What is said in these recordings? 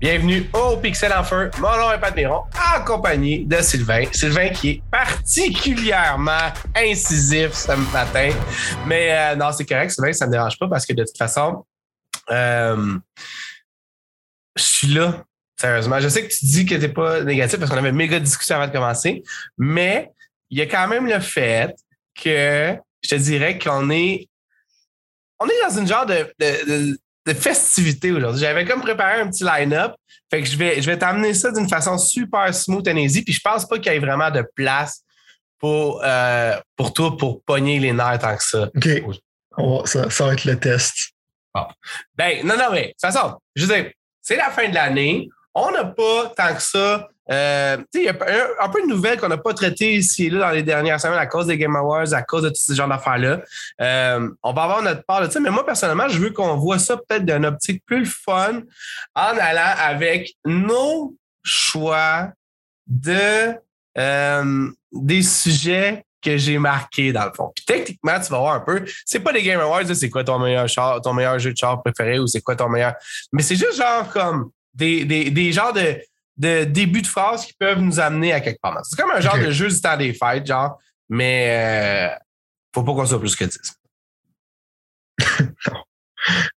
Bienvenue au Pixel en Feu. Mon nom est Pat Miron, en compagnie de Sylvain. Sylvain qui est particulièrement incisif ce matin. Mais euh, non, c'est correct, Sylvain, ça ne me dérange pas parce que de toute façon, euh, je suis là. Sérieusement, je sais que tu dis que t'es pas négatif parce qu'on avait une méga discussion avant de commencer, mais il y a quand même le fait que je te dirais qu'on est on est dans une genre de festivité aujourd'hui. J'avais comme préparé un petit line-up. Fait que je vais, je vais t'amener ça d'une façon super smooth and easy. Puis je pense pas qu'il y ait vraiment de place pour, euh, pour toi pour pogner les nerfs tant que ça. OK. ça, ça, va être le test. Bon. Ben, non, non, mais de toute façon, je veux dire, c'est la fin de l'année. On n'a pas tant que ça euh, il y a un, peu de nouvelles qu'on n'a pas traitées ici et là dans les dernières semaines à cause des Game Awards, à cause de tous ces genres d'affaires-là. Euh, on va avoir notre part de ça, mais moi, personnellement, je veux qu'on voit ça peut-être d'une optique plus fun en allant avec nos choix de euh, des sujets que j'ai marqués dans le fond. Puis techniquement, tu vas voir un peu, c'est pas des Game Awards, c'est quoi ton meilleur char, ton meilleur jeu de char préféré ou c'est quoi ton meilleur. Mais c'est juste genre comme des, des, des genres de de début de phrase qui peuvent nous amener à quelque part. C'est comme un genre de jeu du temps des fêtes, genre, mais euh, faut pas qu'on soit plus que 10. non.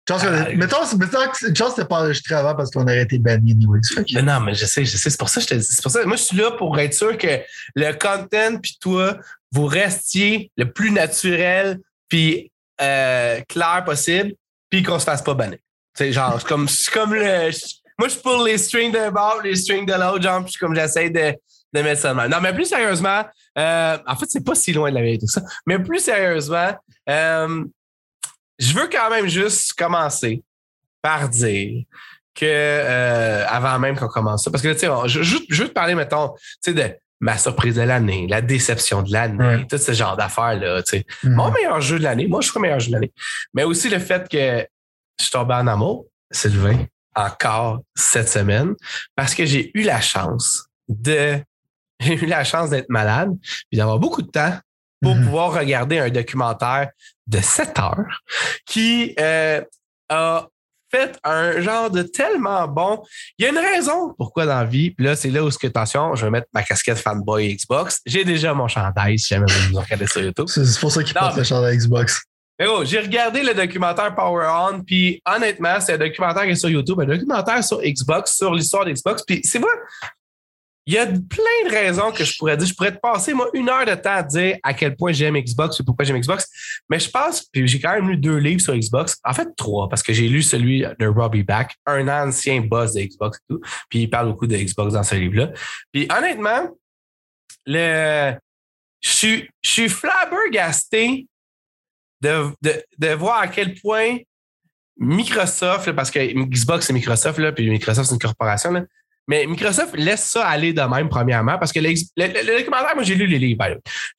Chance euh, mettons, mettons que chance pas enregistré avant parce qu'on aurait été banni anyway. Mais non, mais je sais, je sais. C'est pour ça que je te dis. C'est pour ça. Moi, je suis là pour être sûr que le content puis toi, vous restiez le plus naturel puis euh, clair possible puis qu'on se fasse pas banner. C'est genre, c'est comme, comme le moi, je pour les strings d'un bord, les strings de l'autre, genre, puis comme j'essaie de, de mettre ça mal. Non, mais plus sérieusement, euh, en fait, c'est pas si loin de la vérité, ça. Mais plus sérieusement, euh, je veux quand même juste commencer par dire que euh, avant même qu'on commence ça, parce que tu sais, je, je, veux te parler, mettons, tu sais, de ma surprise de l'année, la déception de l'année, tout ce genre d'affaires-là. Mm-hmm. Mon meilleur jeu de l'année, moi, je suis le meilleur jeu de l'année. Mais aussi le fait que je suis tombé en amour, Sylvain, encore cette semaine parce que j'ai eu la chance de j'ai eu la chance d'être malade puis d'avoir beaucoup de temps pour mhm. pouvoir regarder un documentaire de 7 heures qui euh, a fait un genre de tellement bon. Il y a une raison pourquoi dans la vie. Puis là, c'est là où, ce que, attention, je vais mettre ma casquette fanboy Xbox. J'ai déjà mon chandail si jamais vous regardez sur YouTube. C'est pour ça qu'il porte le chandail Xbox. Mais oh, j'ai regardé le documentaire Power On, puis honnêtement, c'est un documentaire qui est sur YouTube, un documentaire sur Xbox, sur l'histoire d'Xbox. Puis c'est vrai, il y a plein de raisons que je pourrais dire. Je pourrais te passer, moi, une heure de temps à dire à quel point j'aime Xbox et pourquoi j'aime Xbox. Mais je pense, puis j'ai quand même lu deux livres sur Xbox. En fait, trois, parce que j'ai lu celui de Robbie Back, un ancien boss de Xbox et tout. Puis il parle beaucoup de Xbox dans ce livre-là. Puis honnêtement, le, je suis flabbergasté de, de, voir à quel point Microsoft, parce que Xbox c'est Microsoft, là, puis Microsoft c'est une corporation, là, mais Microsoft laisse ça aller de même, premièrement, parce que le, documentaire, moi j'ai lu les livres.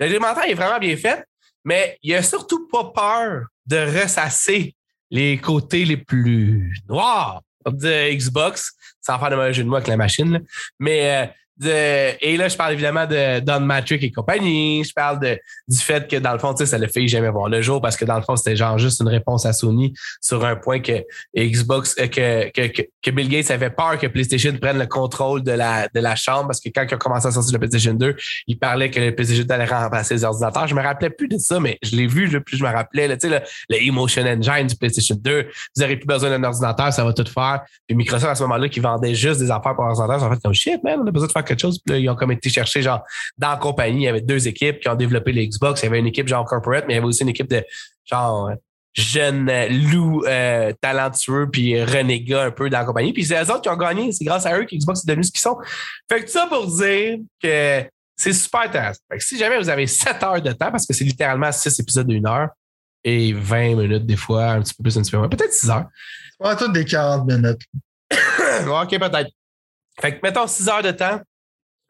Le documentaire est vraiment bien fait, mais il a surtout pas peur de ressasser les côtés les plus noirs de Xbox, sans faire de mauvais jeu de mots avec la machine. Mais euh, et là, je parle évidemment de Don Matrick et compagnie. Je parle de, du fait que dans le fond, ça le fait jamais voir le jour parce que dans le fond, c'était genre juste une réponse à Sony sur un point que Xbox, euh, que, que, que, Bill Gates avait peur que PlayStation prenne le contrôle de la, de la chambre parce que quand il a commencé à sortir le PlayStation 2, il parlait que le PlayStation 2 allait remplacer les ordinateurs. Je me rappelais plus de ça, mais je l'ai vu, plus je me rappelais, le, le, le Emotion Engine du PlayStation 2. Vous n'aurez plus besoin d'un ordinateur, ça va tout faire. Puis Microsoft, à ce moment-là, qui vendait juste des affaires pour ordinateur, en fait comme shit, man, on a besoin de faire quelque chose. Puis là, ils ont comme été chercher, genre, dans la compagnie, il y avait deux équipes qui ont développé les Xbox. Il y avait une équipe, genre, corporate, mais il y avait aussi une équipe de, genre, jeunes loups euh, talentueux puis renégats un peu dans la compagnie. Puis c'est eux autres qui ont gagné. C'est grâce à eux que Xbox est devenu ce qu'ils sont. Fait que ça pour dire que c'est super intéressant. Fait que si jamais vous avez 7 heures de temps, parce que c'est littéralement 6 épisodes d'une heure et 20 minutes des fois, un petit peu plus, un petit peu moins, peut-être 6 heures. C'est pas tout des 40 minutes. OK, peut-être. Fait que mettons 6 heures de temps,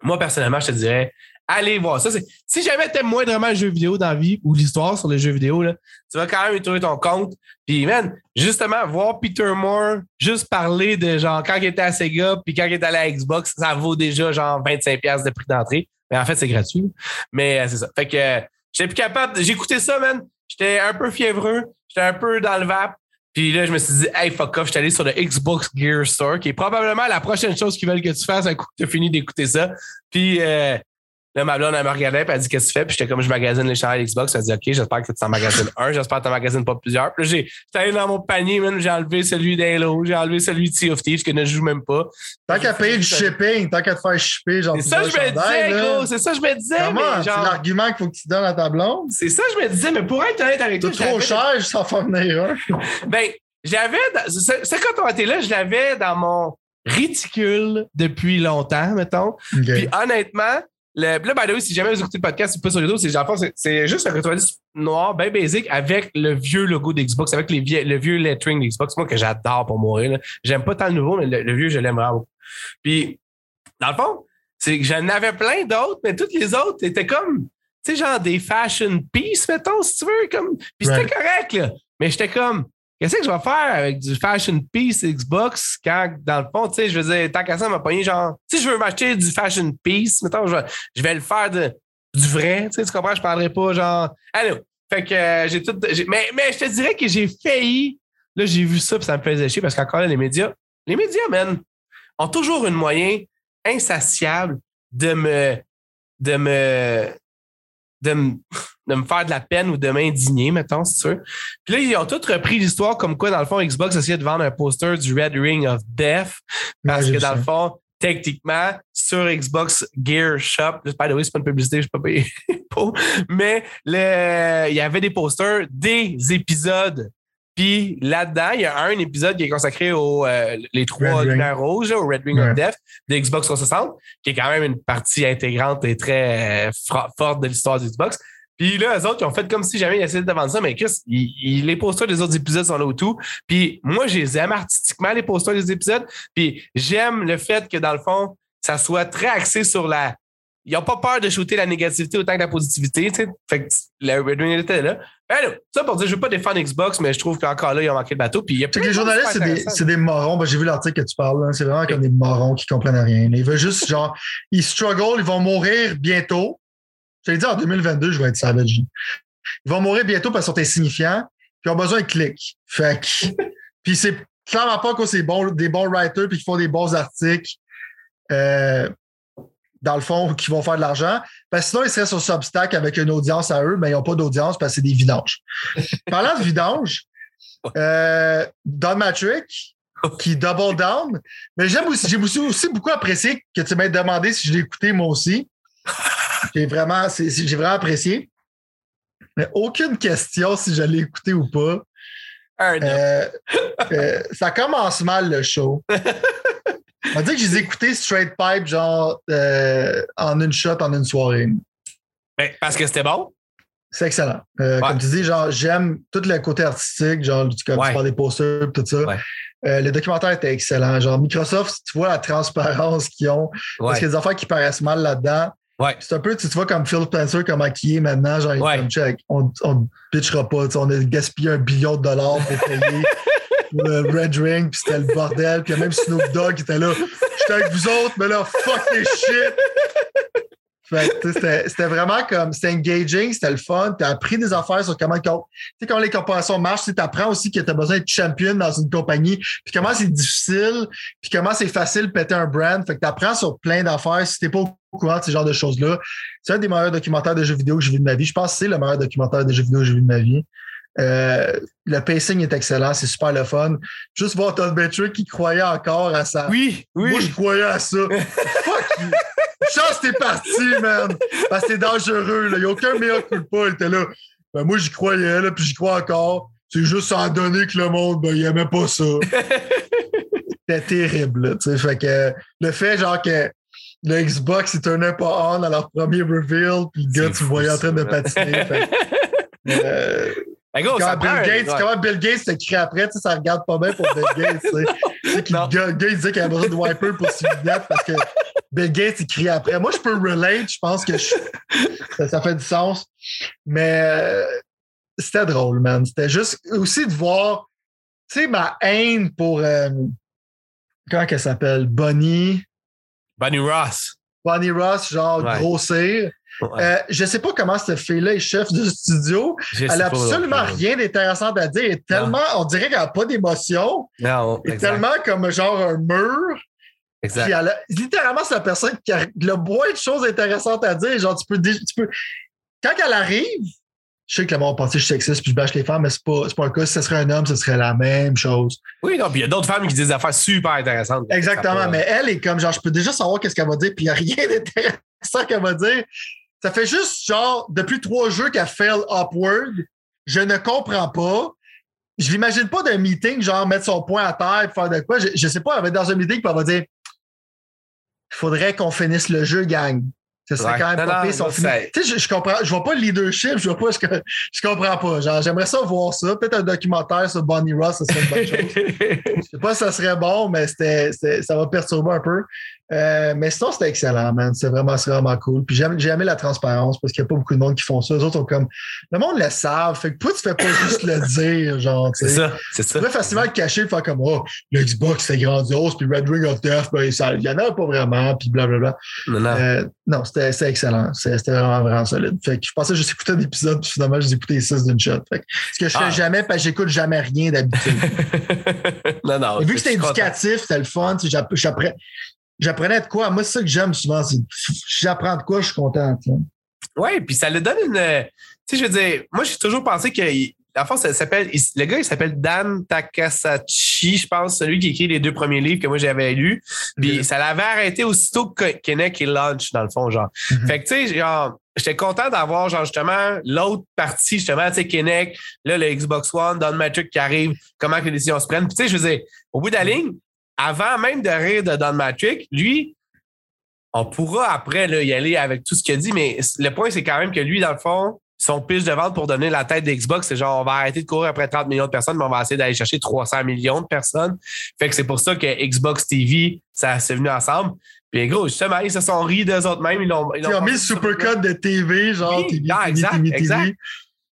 moi, personnellement, je te dirais, allez voir ça. Si jamais tu aimes moindrement le jeu vidéo dans la vie ou l'histoire sur les jeux vidéo, là, tu vas quand même y ton compte. Puis, man, justement, voir Peter Moore juste parler de genre quand il était à Sega puis quand il était à Xbox, ça vaut déjà genre 25$ de prix d'entrée. Mais en fait, c'est gratuit. Mais euh, c'est ça. Fait que euh, j'étais plus capable. Écouté ça, man. J'étais un peu fiévreux. J'étais un peu dans le vape. Puis là, je me suis dit, hey, fuck off, je suis allé sur le Xbox Gear Store, qui est probablement la prochaine chose qu'ils veulent que tu fasses un coup que tu as fini d'écouter ça. Puis euh, là, ma blonde, elle me regardait, puis elle dit, qu'est-ce que tu fais? Puis j'étais comme, je magasine les chandails Xbox. Elle dit, OK, j'espère que tu en magasines un, j'espère que tu en magasines pas plusieurs. Puis là, j'ai- j'étais allé dans mon panier, man, j'ai enlevé celui d'Halo, j'ai enlevé celui de Sea of Thieves, que ne joue même pas. Tant qu'à payer du C'est shipping, tant qu'à te faire shipper, genre. ça, je me disais, gros, c'est ça, je me disais. Comment? mais C'est genre, l'argument qu'il faut que tu donnes à ta blonde? c'est ça, je me disais, mais pour être honnête avec toi, C'est trop cher, je s'en venir un. Ben, j'avais. dans- ce- Ce quand on était là, je l'avais dans mon réticule depuis longtemps, mettons. Puis honnêtement, le, là, by the way, si jamais vous écoutez le podcast, c'est pas sur YouTube, c'est genre, c'est- c'est juste un 90 noir, bien basic, avec le vieux logo d'Xbox, avec les vie- le vieux lettering d'Xbox, moi que j'adore pour mourir. là. J'aime pas tant le nouveau, mais le, le vieux, je l'aime vraiment beaucoup. Puis, dans le fond, c'est que j'en avais plein d'autres, mais toutes les autres étaient comme, tu sais, genre des fashion pieces, mettons, si tu veux. Comme... Puis c'était Right. correct, là. Mais j'étais comme, qu'est-ce que je vais faire avec du fashion piece Xbox quand, dans le fond, tu sais, je veux dire, tant qu'à ça, m'a pogné genre, si je veux m'acheter du fashion piece, mettons, je vais, je vais le faire de, du vrai, tu sais, tu comprends? Je parlerai pas genre, allô. Fait que euh, j'ai tout, mais, mais je te dirais que j'ai failli, là, j'ai vu ça, puis ça me faisait chier parce qu'encore là, les médias, les médias, man, ont toujours un moyen insatiable de me, de me, de me, de me faire de la peine ou de m'indigner, mettons, si tu veux. Puis là, ils ont tous repris l'histoire comme quoi, dans le fond, Xbox essayait de vendre un poster du Red Ring of Death parce Ouais, que dans ça. le fond, techniquement, sur Xbox Gear Shop, by the way, c'est pas une publicité, je suis pas payé pour, mais le, il y avait des posters des épisodes. Puis là-dedans, il y a un épisode qui est consacré aux euh, les trois lumières rouges, au Red Ring Ouais. of Death de Xbox 360, qui est quand même une partie intégrante et très euh, forte de l'histoire du Xbox. Puis là, eux autres, ils ont fait comme si jamais ils essayaient de vendre ça, mais Chris, ils- ils- les posters des autres épisodes sont là au tout. Puis moi, je les aime artistiquement, les posters des épisodes. Puis j'aime le fait que, dans le fond, ça soit très axé sur la. Ils n'ont pas peur de shooter la négativité autant que la positivité. tu sais. Fait que le Red était là. Ben là, ça pour dire, je ne veux pas défendre Xbox, mais je trouve qu'encore là, ils ont manqué le bateau. Puis il y a les journalistes, c'est des, c'est des morons. Ben, j'ai vu l'article que tu parles. là. C'est vraiment comme des morons qui comprennent rien. Ils veulent juste, genre, ils struggle, ils vont mourir bientôt. Je t'ai dit, en 2022, je vais être savage. Ils vont mourir bientôt parce qu'ils sont insignifiants, puis ils ont besoin de clics. Fait que, puis c'est clairement pas que c'est bon, des bons writers, puis qui font des bons articles, euh, dans le fond, qui vont faire de l'argent. Parce que sinon, ils seraient sur Substack avec une audience à eux, mais ils n'ont pas d'audience parce que c'est des vidanges. Parlant de vidanges, euh, Don Matrick, qui double down. Mais j'aime aussi, j'ai aussi, aussi beaucoup apprécié que tu m'aies demandé si je l'ai écouté moi aussi. J'ai vraiment, j'ai vraiment apprécié. Mais aucune question si je l'ai écouté ou pas. Euh, euh, ça commence mal le show. On va dire que je les ai écoutés straight pipe, genre euh, en une shot, en une soirée. ben, parce que c'était bon? C'est excellent. Ouais. Comme tu dis, genre, j'aime tout le côté artistique, genre, tu- comme Ouais. tu parles des posters, tout ça. Ouais. Euh, le documentaire était excellent. Genre, Microsoft, tu vois la transparence qu'ils ont. Parce qu'il y a des affaires qui paraissent mal là-dedans. Ouais. C'est un peu, tu tu vois, comme Phil Spencer, comment il est maintenant. Genre, Ouais. comme, check, on ne pitchera pas. On a gaspillé un billion de dollars pour payer pour le Red Ring, puis c'était le bordel. Puis même Snoop Dogg qui était là. J'étais avec vous autres, mais là, fuck les shit. Fait que, tu sais, c'était vraiment comme, c'était engaging, c'était le fun. Tu as appris des affaires sur comment, tu sais, comment les corporations marchent. Tu apprends aussi que tu as besoin d'être champion dans une compagnie, puis comment c'est difficile, puis comment c'est facile de péter un brand. Fait que tu apprends sur plein d'affaires si tu pas au courant de ce genre de choses-là. C'est un des meilleurs documentaires de jeux vidéo que j'ai vu de ma vie. Je pense que c'est le meilleur documentaire de jeux vidéo que j'ai vu de ma vie. Euh, le pacing est excellent, c'est super le fun. Juste voir Todd Betrick qui croyait encore à ça. Oui, oui. Moi, je croyais à ça. Fuck you. Chance, t'es parti, man. Parce que c'est dangereux. Il n'y a aucun meilleur coup de pas. Il était là. Ben, moi, j'y croyais, là, puis j'y crois encore. C'est juste sans donner que le monde, ben, il aimait pas ça. C'était terrible, là. Fait que le fait, genre, que le Xbox, il tournait pas on à leur premier reveal, puis le gars, tu le voyais en train de patiner. fait euh, Ben, gros, quand ça Bill prend Gates, ouais. comment Bill Gates s'écrit après, tu sais, ça regarde pas bien pour Bill Gates. Le gars, le gars, il disait qu'il avait besoin de wiper pour ses lunettes parce que Bill Gates, il crie après. Moi, je peux relate, je pense que je- ça, ça fait du sens. Mais euh, c'était drôle, man. C'était juste aussi de voir, tu sais, ma haine pour. euh, comment qu'elle s'appelle? Bonnie. Bonnie Ross. Bonnie Ross, genre Ouais. grossir. Euh, je sais pas comment cette fille-là est chef de studio. elle a absolument rien d'intéressant à dire. Elle est tellement, on dirait qu'elle n'a pas d'émotion. Non, Elle est tellement comme genre un mur. Exact. littéralement, c'est la personne qui a le moins de choses intéressantes à dire. Genre, tu peux, tu peux, quand elle arrive, je sais que le monde pense que je suis sexiste puis je bâche les femmes, mais c'est pas, pas le cas. Si ce serait un homme, ce serait la même chose. Oui, non, puis il y a d'autres femmes qui disent des affaires super intéressantes. Exactement, mais elle est comme genre, je peux déjà savoir qu'est-ce qu'elle va dire, puis il n'y a rien d'intéressant qu'elle va dire. Ça fait juste genre, depuis trois jeux qu'elle fail upward, je ne comprends pas. Je l'imagine pas d'un meeting, genre mettre son point à terre et faire de quoi. Je, je sais pas, elle va être dans un meeting et elle va dire il faudrait qu'on finisse le jeu, gang. Ce serait quand même pas pire sais, je, je, comprends, je vois pas le leadership, je vois pas, je, je comprends pas. Genre, j'aimerais ça voir ça. Peut-être un documentaire sur Bonnie Ross, ça serait une bonne chose. je sais pas si ça serait bon, mais c'était, ça va perturber un peu. Euh, mais sinon, c'était excellent, man. C'est vraiment, vraiment cool. Puis j'ai aimé la transparence parce qu'il n'y a pas beaucoup de monde qui font ça. Les autres ont comme. Le monde le savent. Fait que pourquoi tu fais pas juste le dire, genre. C'est ça, c'est ça. Tu peux facilement le cacher et faire comme Oh, le Xbox c'est grandiose, puis Red Ring of Death, ben, il y en a pas vraiment, puis blablabla. Non, non. Euh, non c'était excellent. C'était vraiment, vraiment solide. Fait que je pensais juste écouter un épisode, puis finalement, j'ai écouté six d'une shot. Fait que, ce que je fais ah. jamais, parce que j'écoute jamais rien d'habitude. non, non. Et vu que c'était éducatif, c'était le fun, j'apprenais de quoi? Moi, c'est ça que j'aime souvent. J'apprends de quoi, je suis content. Oui, puis ça le donne une. Tu sais, je veux dire, moi, j'ai toujours pensé que. En fait, ça s'appelle. Le gars, il s'appelle Dan Takasachi, je pense, celui qui écrit les deux premiers livres que moi j'avais lus. Puis ça l'avait arrêté aussitôt que Kenneth et Launch, dans le fond, genre. Mm-hmm. Fait que, tu sais, genre, j'étais content d'avoir, genre, justement, l'autre partie, justement, tu sais, Kinect, là, le Xbox One, Don Matrix qui arrive, comment que les décisions se prennent. Puis, tu sais, je veux dire, au bout de la ligne, avant même de rire de Don Matrix, lui, on pourra après là, y aller avec tout ce qu'il a dit, mais le point, c'est quand même que lui, dans le fond, son pitch de vente pour donner la tête d'Xbox, c'est genre, on va arrêter de courir après 30 millions de personnes, mais on va essayer d'aller chercher 300 millions de personnes. Fait que c'est pour ça que Xbox TV, ça s'est venu ensemble. Puis gros, justement, ils se sont ris d'eux autres mêmes. Ils ont, ils ont, mis le supercut de TV, genre TV, ah, exact, exact.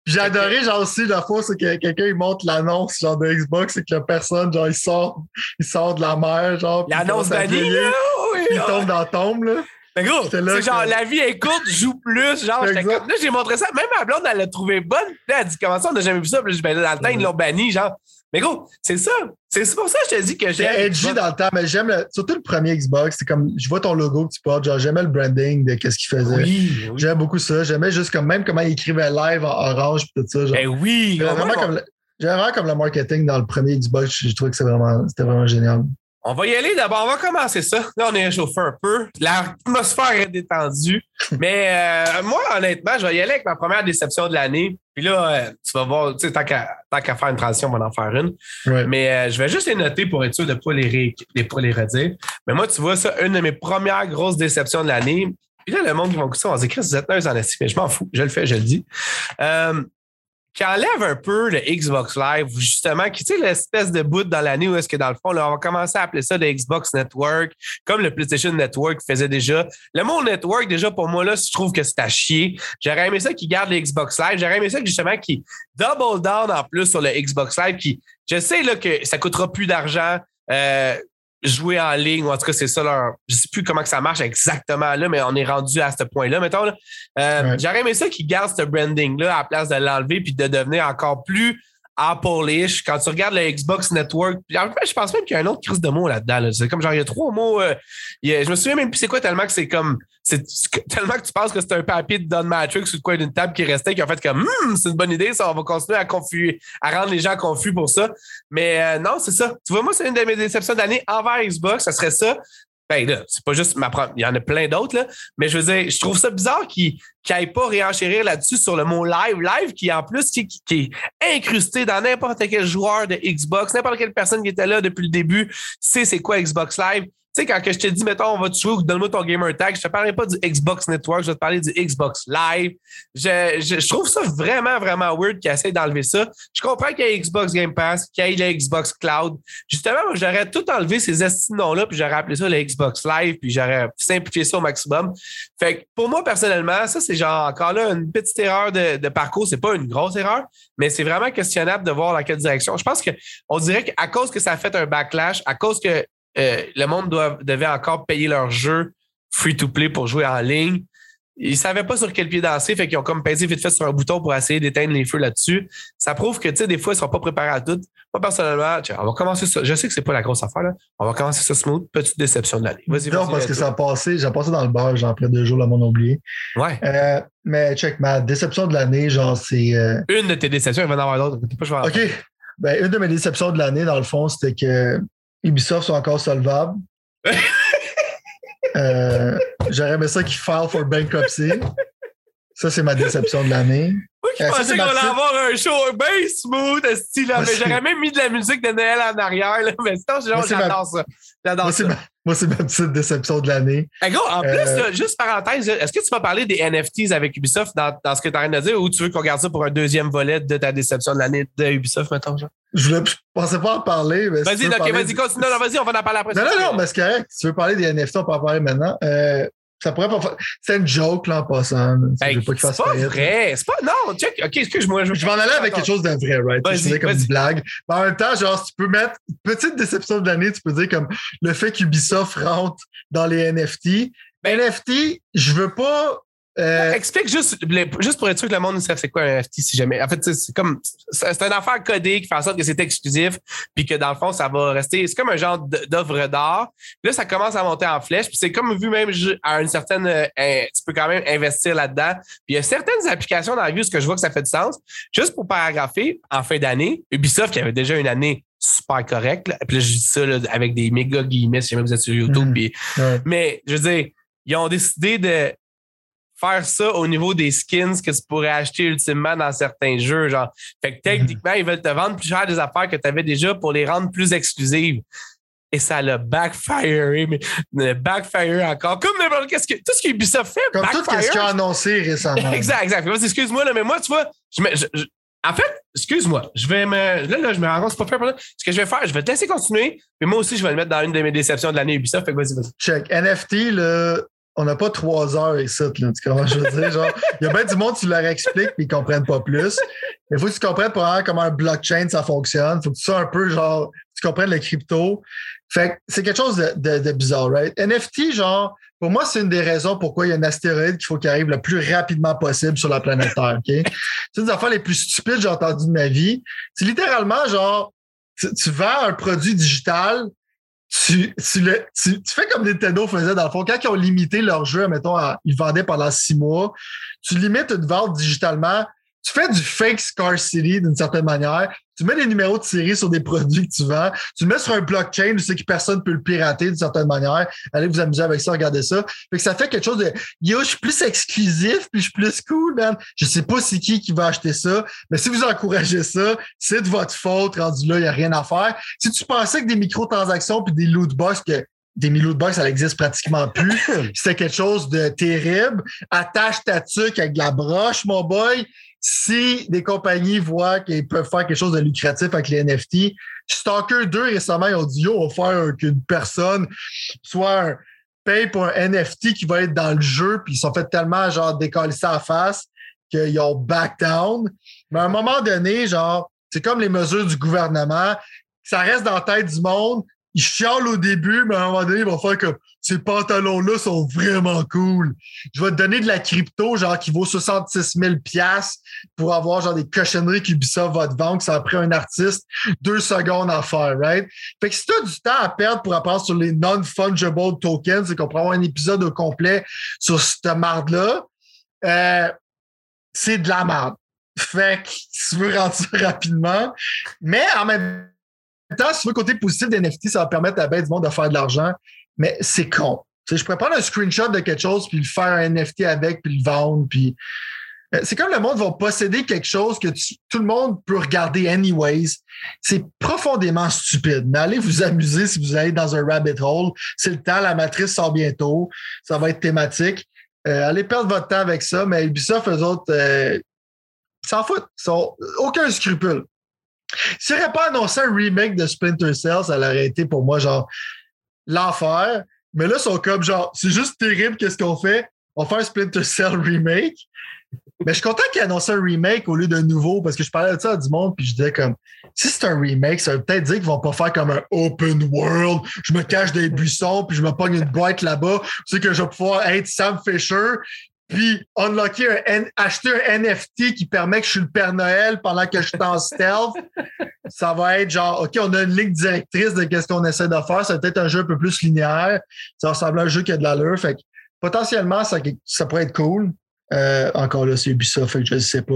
J'ai adoré, genre aussi, la fois, c'est que quelqu'un il montre l'annonce genre de Xbox et que la personne, genre, il sort, il sort de la mer, genre. L'annonce bannie, là! Oui, il tombe dans la tombe, là. Mais gros, c'est genre, la vie est courte, joue plus. Genre, comme, là, j'ai montré ça. Même ma blonde, elle l'a trouvé bonne. Elle dit, comment ça, on n'a jamais vu ça? Puis, ben, dans le temps, ils l'ont banni, genre. Mais gros, c'est ça. C'est pour ça que je te dis que j'aime. C'est edgy dans le temps, mais j'aime surtout le premier Xbox. C'est comme, je vois ton logo que tu portes. Genre, j'aimais le branding de qu'est-ce qu'il faisait. Oui, J'aime beaucoup ça. J'aimais juste comme, même comment il écrivait live en orange et tout ça. Genre. Ben oui. J'aimais vraiment, comme, vraiment comme le marketing dans le premier Xbox. Je trouvais que c'était vraiment, vraiment génial. On va y aller d'abord, on va commencer ça. Là, on est réchauffé un peu. L'atmosphère est détendue. Mais euh, moi, honnêtement, je vais y aller avec ma première déception de l'année. Puis là, euh, tu vas voir, tu sais, tant qu'à faire une transition, on va en faire une. Mais euh, je vais juste les noter pour être sûr de ne pas les, pas les redire. Mais moi, tu vois, ça, une de mes premières grosses déceptions de l'année. Puis là, le monde qui va écouter ça, on va se dire, Chris, vous êtes en estime. Mais je m'en fous. Je le fais, je le dis qui enlève un peu le Xbox Live, justement, qui, tu sais, l'espèce de bout dans l'année où est-ce que, dans le fond, là, on va commencer à appeler ça le Xbox Network, comme le PlayStation Network faisait déjà. Le mot Network, déjà, pour moi, là, je trouve que c'est à chier. J'aurais aimé ça qui garde le Xbox Live. J'aurais aimé ça, justement, qui double down en plus sur le Xbox Live, qui, je sais, là, que ça coûtera plus d'argent. Euh, jouer en ligne, ou en tout cas, c'est ça leur. Je sais plus comment que ça marche exactement là, mais on est rendu à ce point-là. Mettons, là, euh, j'aurais aimé ça qu'ils gardent ce branding-là à la place de l'enlever puis de devenir encore plus Apple-ish. Quand tu regardes le Xbox Network, en je pense même qu'il y a un autre crise de mots là-dedans. C'est comme genre, il y a trois mots. Euh, je me souviens même plus c'est quoi tellement que c'est comme. C'est tellement que tu penses que c'est un papier de Don Matrix ou quoi d'une table qui restait, qui a fait comme hum, c'est une bonne idée, ça, on va continuer à confus, à rendre les gens confus pour ça. Mais euh, non, c'est ça. Tu vois, moi, c'est une de mes déceptions d'année envers Xbox, ça serait ça. Ben là, c'est pas juste ma première. Il y en a plein d'autres, là. Mais je veux dire, je trouve ça bizarre qu'ils n'aillent pas réenchérir là-dessus sur le mot live. Live qui, en plus, qui, qui est incrusté dans n'importe quel joueur de Xbox, n'importe quelle personne qui était là depuis le début sait c'est quoi Xbox Live. Quand je te dis, mettons, on va te donne-moi ton gamer tag, je te parlerai pas du Xbox Network, je vais te parler du Xbox Live. Je, trouve ça vraiment, vraiment weird qu'ils essaient d'enlever ça. Je comprends qu'il y ait Xbox Game Pass, qu'il y ait le Xbox Cloud. Justement, j'aurais tout enlevé ces noms-là, puis j'aurais appelé ça le Xbox Live, puis j'aurais simplifié ça au maximum. Fait que pour moi, personnellement, ça, c'est genre encore là une petite erreur de, de parcours. C'est pas une grosse erreur, mais c'est vraiment questionnable de voir dans quelle direction. Je pense qu'on dirait qu'à cause que ça a fait un backlash, à cause que euh, le monde devait encore payer leur jeu free-to-play pour jouer en ligne. ils savaient pas sur quel pied danser, fait qu'ils ont comme pesé vite fait sur un bouton pour essayer d'éteindre les feux là-dessus. Ça prouve que, tu sais, des fois, ils sont pas préparés à tout. Moi, personnellement, on va commencer ça. Je sais que c'est pas la grosse affaire, là. On va commencer ça smooth. Petite déception de l'année. Vas-y, Non, parce que toi. ça a passé, j'ai passé dans le bar, genre après deux jours, là, mon oublié. Ouais. Euh, mais check, ma déception de l'année, genre, c'est. euh, Une de tes déceptions, il va y en avoir d'autres. OK. Ben, une de mes déceptions de l'année, dans le fond, c'était que Ubisoft sont encore solvables. Euh, J'aurais aimé ça qu'ils file for bankruptcy. Ça, c'est ma déception de l'année. Moi qui Euh, pensais qu'on allait avoir un show bien smooth, style, j'aurais même mis de la musique de Noël en arrière, là. Mais sinon, genre, ma- j'adore ça. J'adore Moi, ça. c'est ma, moi, c'est ma petite déception de l'année. Hey, gros, en plus, Euh, là, juste parenthèse, est-ce que tu vas parler des NFTs avec Ubisoft dans, dans ce que tu as rien de dire ou tu veux qu'on garde ça pour un deuxième volet de ta déception de l'année de Ubisoft, mettons, genre? Je ne pensais pas en parler. mais si Vas-y, parler vas-y, continue. Non, non, vas-y, on va en parler après. Non, non, non, mais c'est correct. Si tu veux parler des NFT, on peut en parler maintenant. Euh, ça pourrait pas C'est une joke, là, en passant. Hey, je pas c'est pas vrai. C'est pas. Non, check. Ok, excuse-moi. Je vais en aller avec quelque chose de vrai, right? Je faisais comme une blague. Mais en même temps, genre, si tu peux mettre petite déception de l'année, tu peux dire comme le fait qu'Ubisoft rentre dans les NFT. Ben- NFT, je veux pas. Euh, Explique juste, juste pour être sûr que le monde sait c'est quoi un NFT si jamais. En fait, c'est comme c'est une affaire codée qui fait en sorte que c'est exclusif, puis que dans le fond, ça va rester. C'est comme un genre d'œuvre d'art. Là, ça commence à monter en flèche. Puis c'est comme vu même à une certaine. euh, tu peux quand même investir là-dedans. Puis il y a certaines applications dans la vie où ce que je vois que ça fait du sens. Juste pour paragrapher, en fin d'année, Ubisoft qui avait déjà une année super correcte. là, Puis là, je dis ça là, avec des méga guillemets si jamais vous êtes sur YouTube. Puis ouais. mais je veux dire, ils ont décidé de faire ça au niveau des skins que tu pourrais acheter ultimement dans certains jeux. Genre. Fait que techniquement, ils veulent te vendre plus cher des affaires que tu avais déjà pour les rendre plus exclusives. Et ça l'a backfire, mais le backfire encore. Comme n'importe qu'est-ce que tout ce que Ubisoft fait, Comme tout ce qu'ils ont annoncé récemment. Exact, exact. Excuse-moi, là, mais moi, tu vois, je me- je- je- en fait, excuse-moi, je vais me. Là, là, je me rends compte, c'est pas fait pour. Ce que je vais faire, je vais te laisser continuer, mais moi aussi, je vais le mettre dans une de mes déceptions de l'année Ubisoft. Fait que vas-y, vas-y. Check. NFT, là, on n'a pas trois heures ici, là. Tu que je veux? Genre, il y a bien du monde, tu leur expliques, puis ils comprennent pas plus. Il faut que tu comprennes pour comment un blockchain, ça fonctionne. Il faut que tu sois un peu, genre, tu comprennes le crypto. Fait que c'est quelque chose de, bizarre, right? NFT, genre, pour moi, c'est une des raisons pourquoi il y a un astéroïde qu'il faut qu'il arrive le plus rapidement possible sur la planète Terre? C'est une des affaires les plus stupides que j'ai entendues de ma vie. C'est littéralement, genre, tu, tu vends un produit digital, tu, tu, le, tu, tu fais comme Nintendo faisait dans le fond. Quand ils ont limité leur jeu, mettons, ils vendaient pendant six mois, tu limites une vente digitalement. Tu fais du fake scarcity d'une certaine manière. Tu mets des numéros de série sur des produits que tu vends. Tu le mets sur un blockchain où c'est que personne ne peut le pirater d'une certaine manière. Allez vous amuser avec ça, regardez ça. Fait que ça fait quelque chose de Yo, je suis plus exclusif, puis je suis plus cool, man. Je sais pas c'est qui qui va acheter ça, mais si vous encouragez ça, c'est de votre faute. Rendu là, il n'y a rien à faire. Si tu pensais que des microtransactions puis des loot box, que des loot box, ça n'existe pratiquement plus, c'était quelque chose de terrible. Attache ta tuque avec de la broche, mon boy. Si des compagnies voient qu'ils peuvent faire quelque chose de lucratif avec les NFT, Stalker 2 récemment, ils ont dit Yo, on va faire qu'une personne soit un, paye pour un NFT qui va être dans le jeu, puis ils sont fait tellement genre décoller ça à face qu'ils ont back down. Mais à un moment donné, genre, c'est comme les mesures du gouvernement, ça reste dans la tête du monde. Ils chialent au début, mais à un moment donné, ils vont faire comme ces pantalons-là sont vraiment cool. Je vais te donner de la crypto, genre qui vaut 66 000 pour avoir genre des cochonneries qu'Ubisoft va te vendre, que ça a pris un artiste deux secondes à faire, right? Fait que si tu as du temps à perdre pour apprendre sur les non-fungible tokens, c'est qu'on pourrait avoir un épisode au complet sur cette marde-là, euh, c'est de la merde. Fait que tu veux rendre rapidement. Mais en même temps, si tu veux côté positif des NFT, ça va permettre à bête du monde de faire de l'argent. Mais c'est con. Je pourrais prendre un screenshot de quelque chose, puis le faire un NFT avec, puis le vendre, puis. Euh, C'est comme le monde va posséder quelque chose que tout le monde peut regarder anyways. C'est profondément stupide. Mais allez vous amuser si vous allez dans un rabbit hole. C'est le temps, la matrice sort bientôt. Ça va être thématique. Euh, allez perdre votre temps avec ça, mais Ubisoft, eux autres, euh, s'en foutent. Ils aucun scrupule. S'ils n'auraient pas annoncé un remake de Splinter Cell, ça aurait été pour moi genre l'enfer. Mais là, ils sont comme genre, c'est juste terrible qu'est-ce qu'on fait? On fait un Splinter Cell remake. Mais je suis content qu'ils annoncent un remake au lieu d'un nouveau parce que je parlais de ça à du monde puis je disais comme si c'est un remake, ça veut peut-être dire qu'ils vont pas faire comme un open world. Je me cache les buissons puis je me pogne une boîte là-bas. Tu sais que je vais pouvoir être Sam Fisher puis unlocker un, acheter un NFT qui permet que je suis le Père Noël pendant que je suis en stealth, ça va être genre, OK, on a une ligne directrice de qu'est-ce qu'on essaie de faire. Ça va être un jeu un peu plus linéaire. Ça ressemble à un jeu qui a de l'allure. Fait que potentiellement, ça, ça pourrait être cool. Euh, encore là, c'est Ubisoft, fait que je ne sais pas.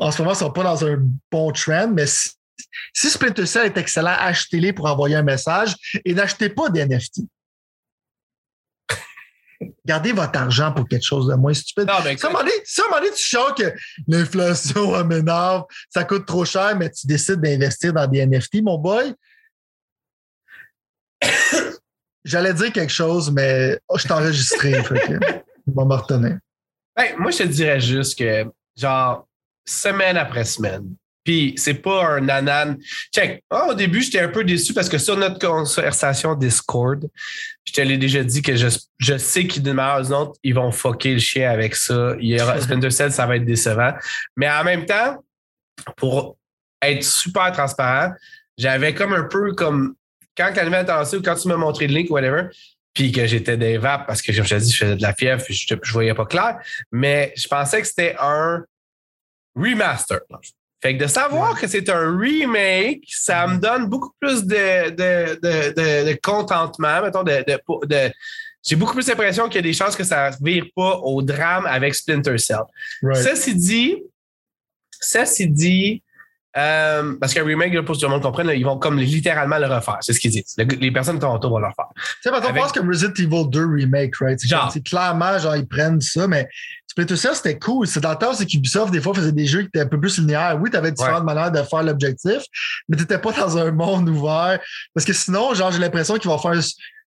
en ce moment, ils sont pas dans un bon trend, mais si, si Splinter Cell est excellent, achetez-les pour envoyer un message et n'achetez pas des NFT. Gardez votre argent pour quelque chose de moins stupide. Non, mais un moment donné, tu sens que l'inflation m'énerve, ça coûte trop cher, mais tu décides d'investir dans des NFT, mon boy. J'allais dire quelque chose, mais oh, je t'ai enregistré. me retenir. Ben, moi, je te dirais juste que, genre, semaine après semaine, puis c'est pas un nanan. Check. Ah, au début, j'étais un peu déçu parce que sur notre conversation Discord, je te l'ai déjà dit que je, je sais qu'ils d'une manière ou d'une autre, ils vont fucker le chien avec ça. Il y aura Splinter Cell, ça va être décevant. Mais en même temps, pour être super transparent, j'avais comme un peu comme quand la nouvelle ou quand tu m'as montré le link ou whatever, puis que j'étais des vapes parce que je me suis dit je faisais de la fièvre, puis je, je voyais pas clair. Mais je pensais que c'était un remaster. Fait que de savoir que c'est un remake, ça me donne beaucoup plus de, de, de, de, contentement, mettons, de, j'ai beaucoup plus l'impression qu'il y a des chances que ça ne vire pas au drame avec Splinter Cell. Ça, c'est dit, ça, c'est dit, euh, parce qu'un remake, pour que tout le monde comprenne, ils vont comme littéralement le refaire. C'est ce qu'ils disent. les personnes de Toronto vont le refaire. Tu sais, on pense comme Resident Evil 2 remake, right? C'est clairement, genre, ils prennent ça, mais Splinter Cell, c'était cool. C'est dans le temps, c'est qu'Ubisoft, des fois, faisait des jeux qui étaient un peu plus linéaires. Oui, tu avais différentes manières de faire l'objectif, mais tu n'étais pas dans un monde ouvert. Parce que sinon, genre, j'ai l'impression qu'ils vont faire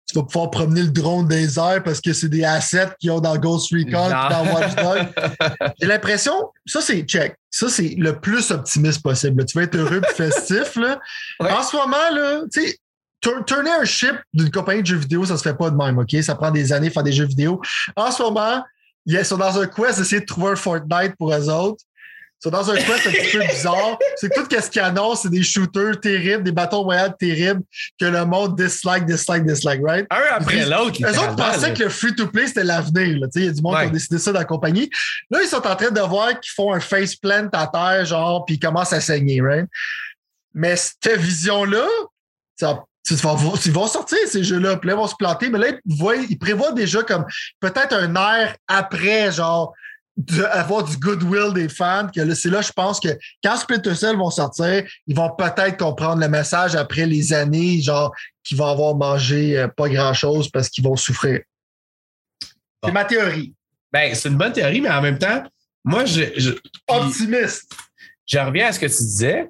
tu vas pouvoir promener le drone des airs parce que c'est des assets qu'ils ont dans Ghost Recon dans Watch Dogs. J'ai l'impression, ça c'est check. Ça, c'est le plus optimiste possible. Tu vas être heureux et festif. Là. En ce moment, là, tu sais, tourner un ship d'une compagnie de jeux vidéo, ça se fait pas de même, OK? Ça prend des années de faire des jeux vidéo. En ce moment, ils sont dans un quest d'essayer de trouver un Fortnite pour eux autres. C'est dans un quest un petit peu bizarre. C'est tout ce qu'ils annoncent, c'est des shooters terribles, des bâtons royaux terribles que le monde dislike, dislike, dislike, right? Un après l'autre. Eux autres pensaient que le free-to-play, c'était l'avenir. Il y a du monde qui a décidé ça dans la compagnie. Là, ils sont en train de voir qu'ils font un face plant à terre, genre, puis ils commencent à saigner, right? Mais cette vision-là, ils vont sortir ces jeux-là, puis là, ils vont se planter, mais là, ils, ils prévoient déjà comme peut-être un air après, genre, d'avoir du goodwill des fans, que c'est là, je pense que quand Splinter Cell vont sortir, ils vont peut-être comprendre le message après les années, genre, qu'ils vont avoir mangé euh, pas grand-chose parce qu'ils vont souffrir. C'est ma théorie. Ben, c'est une bonne théorie, mais en même temps, moi, je. Optimiste. Je reviens à ce que tu disais.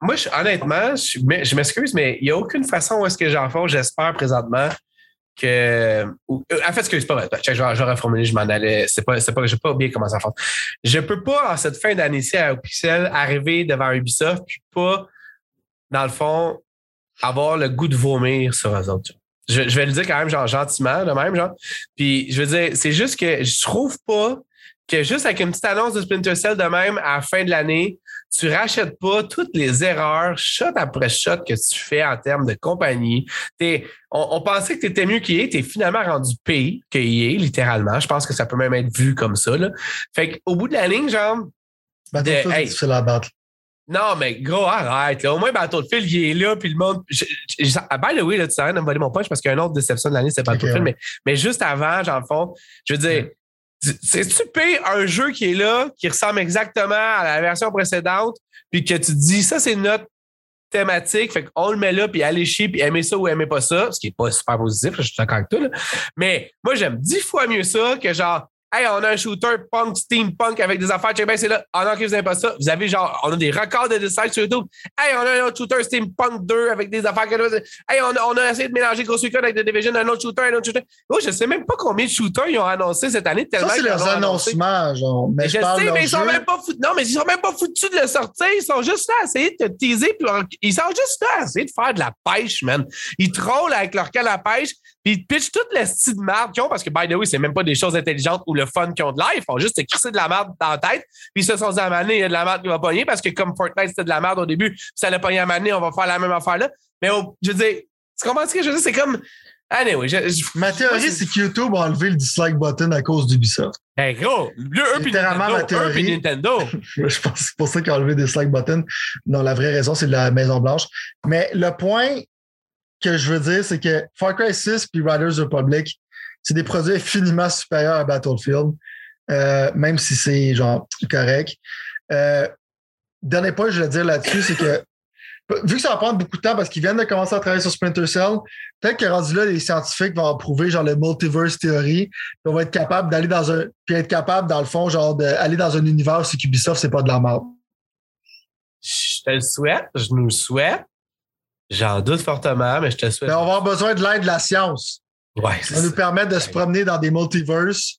Moi, honnêtement, je, m'excuse, mais il n'y a aucune façon où est-ce que j'en fais, j'espère présentement, que. Euh, en fait, c'est pas vrai. J'aurais formulé, je m'en allais. C'est pas, c'est pas, j'ai pas oublié comment ça fonctionne. Je peux pas, en cette fin d'année-ci à Pixel, arriver devant Ubisoft, puis pas, dans le fond, avoir le goût de vomir sur eux autres. Je, je vais le dire quand même, genre, gentiment, de même, genre. Puis, je veux dire, c'est juste que je trouve pas que juste avec une petite annonce de Splinter Cell de même à la fin de l'année, tu rachètes pas toutes les erreurs, shot après shot que tu fais en termes de compagnie. on, pensait que tu étais mieux qu'IA, tu es finalement rendu pire que EA, littéralement. Je pense que ça peut même être vu comme ça. Là. Fait qu'au bout de la ligne, genre. Battlefield, tu la battle. Non, mais gros, arrête. Au moins, Battlefield, il est là, puis le monde. Je, by the way, là, tu sais rien de me voler mon punch parce qu'il y a autre déception de l'année, c'est Battlefield. mais, mais juste avant, genre, le fond, je veux dire, c'est-tu un jeu qui est là, qui ressemble exactement à la version précédente, puis que tu te dis, ça, c'est notre thématique, fait qu'on le met là, puis allez chier, puis aimer ça ou aimer pas ça, ce qui est pas super positif, je suis d'accord avec toi, là. Mais moi, j'aime dix fois mieux ça que genre, Hey, on a un shooter punk, steampunk avec des affaires. Ben, c'est là. Ah non, que vous n'avez pas ça. Vous avez genre, on a des records de dislikes sur YouTube. Hey, on a un autre shooter steampunk 2 avec des affaires. Hey, on a, on a essayé de mélanger Ghost Recon avec The Division, un autre shooter, un autre shooter. Oh, je sais même pas combien de shooters ils ont annoncé cette année. Tellement ça, c'est leurs annoncements, genre. Mais je, sais, mais ils sont même pas foutus. Non, mais ils sont même pas foutus de le sortir. Ils sont juste là à essayer de te teaser. Puis ils sont juste là à essayer de faire de la pêche, man. Ils trollent avec leur canne à pêche. Puis ils pitchent toute la style de merde qu'ils ont parce que, by the way, c'est même pas des choses intelligentes ou le fun qu'ils ont de live. Ils font juste se crisser de la merde dans la tête. Puis ils se sont dit à il y a de la merde qui va pogner parce que comme Fortnite, c'était de la merde au début, ça l'a pogné à un on va faire la même affaire là. Mais je veux dire, tu comprends ce que je veux dire? C'est comme. Anyway, je, je- Ma théorie, c'est que YouTube a enlevé le dislike button à cause d'Ubisoft. Hey, gros, le, eux puis Nintendo. eux. Nintendo. Je pense que c'est pour ça qu'ils ont enlevé des dislike buttons. Non, la vraie raison, c'est de la Maison-Blanche. Mais le point que je veux dire, c'est que Far Cry 6 puis Riders Republic, c'est des produits infiniment supérieurs à Battlefield, euh, même si c'est genre correct. Euh, dernier point je voulais dire là-dessus, c'est que vu que ça va prendre beaucoup de temps parce qu'ils viennent de commencer à travailler sur Splinter Cell, peut-être que rendu là, les scientifiques vont approuver genre le multiverse théorie, puis on va être capable d'aller dans un. puis être capable, dans le fond, genre d'aller dans un univers où Ubisoft, c'est pas de la merde. Je te le souhaite, je nous le souhaite. J'en doute fortement, mais je te souhaite. Mais on va avoir besoin de l'aide de la science. Ouais, Ça va nous permettre de se promener dans des multiverses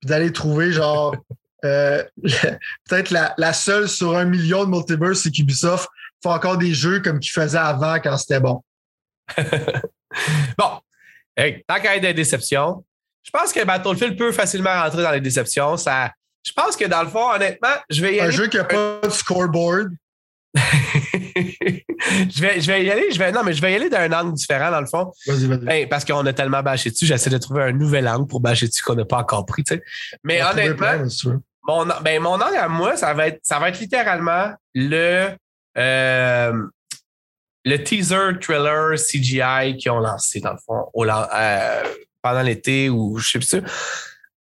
puis d'aller trouver genre euh, peut-être la, la seule sur un million de multiverses, c'est qu'Ubisoft fait encore des jeux comme qu'ils faisaient avant quand c'était bon. Bon, hey, tant qu'à être des déceptions, je pense que Battlefield peut facilement rentrer dans les déceptions. Ça, je pense que dans le fond, honnêtement, je vais y Un aller. jeu qui n'a pas de scoreboard. Je, vais, je vais y aller. Je vais, non, mais je vais y aller d'un angle différent, dans le fond. Vas-y, vas-y. Hey, parce qu'on a tellement bâché dessus, j'essaie de trouver un nouvel angle pour bâcher dessus qu'on n'a pas encore pris. Mais On honnêtement, mon, ben, mon angle à moi, ça va être, ça va être littéralement le, euh, le teaser trailer CGI qu'ils ont lancé, dans le fond, au, euh, pendant l'été ou je sais plus.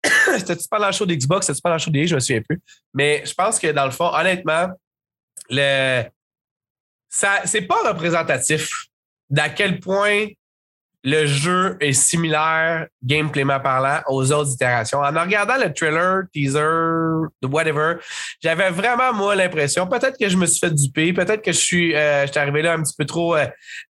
C'était-tu pendant le show d'Xbox, c'était-tu pendant le show d'EA, je me souviens plus. Mais je pense que dans le fond, honnêtement, le, ça, c'est pas représentatif d'à quel point le jeu est similaire, gameplayment parlant, aux autres itérations. En regardant le trailer, teaser, whatever, j'avais vraiment, moi, l'impression, peut-être que je me suis fait duper, peut-être que je suis, euh, j'étais arrivé là un petit peu trop, euh,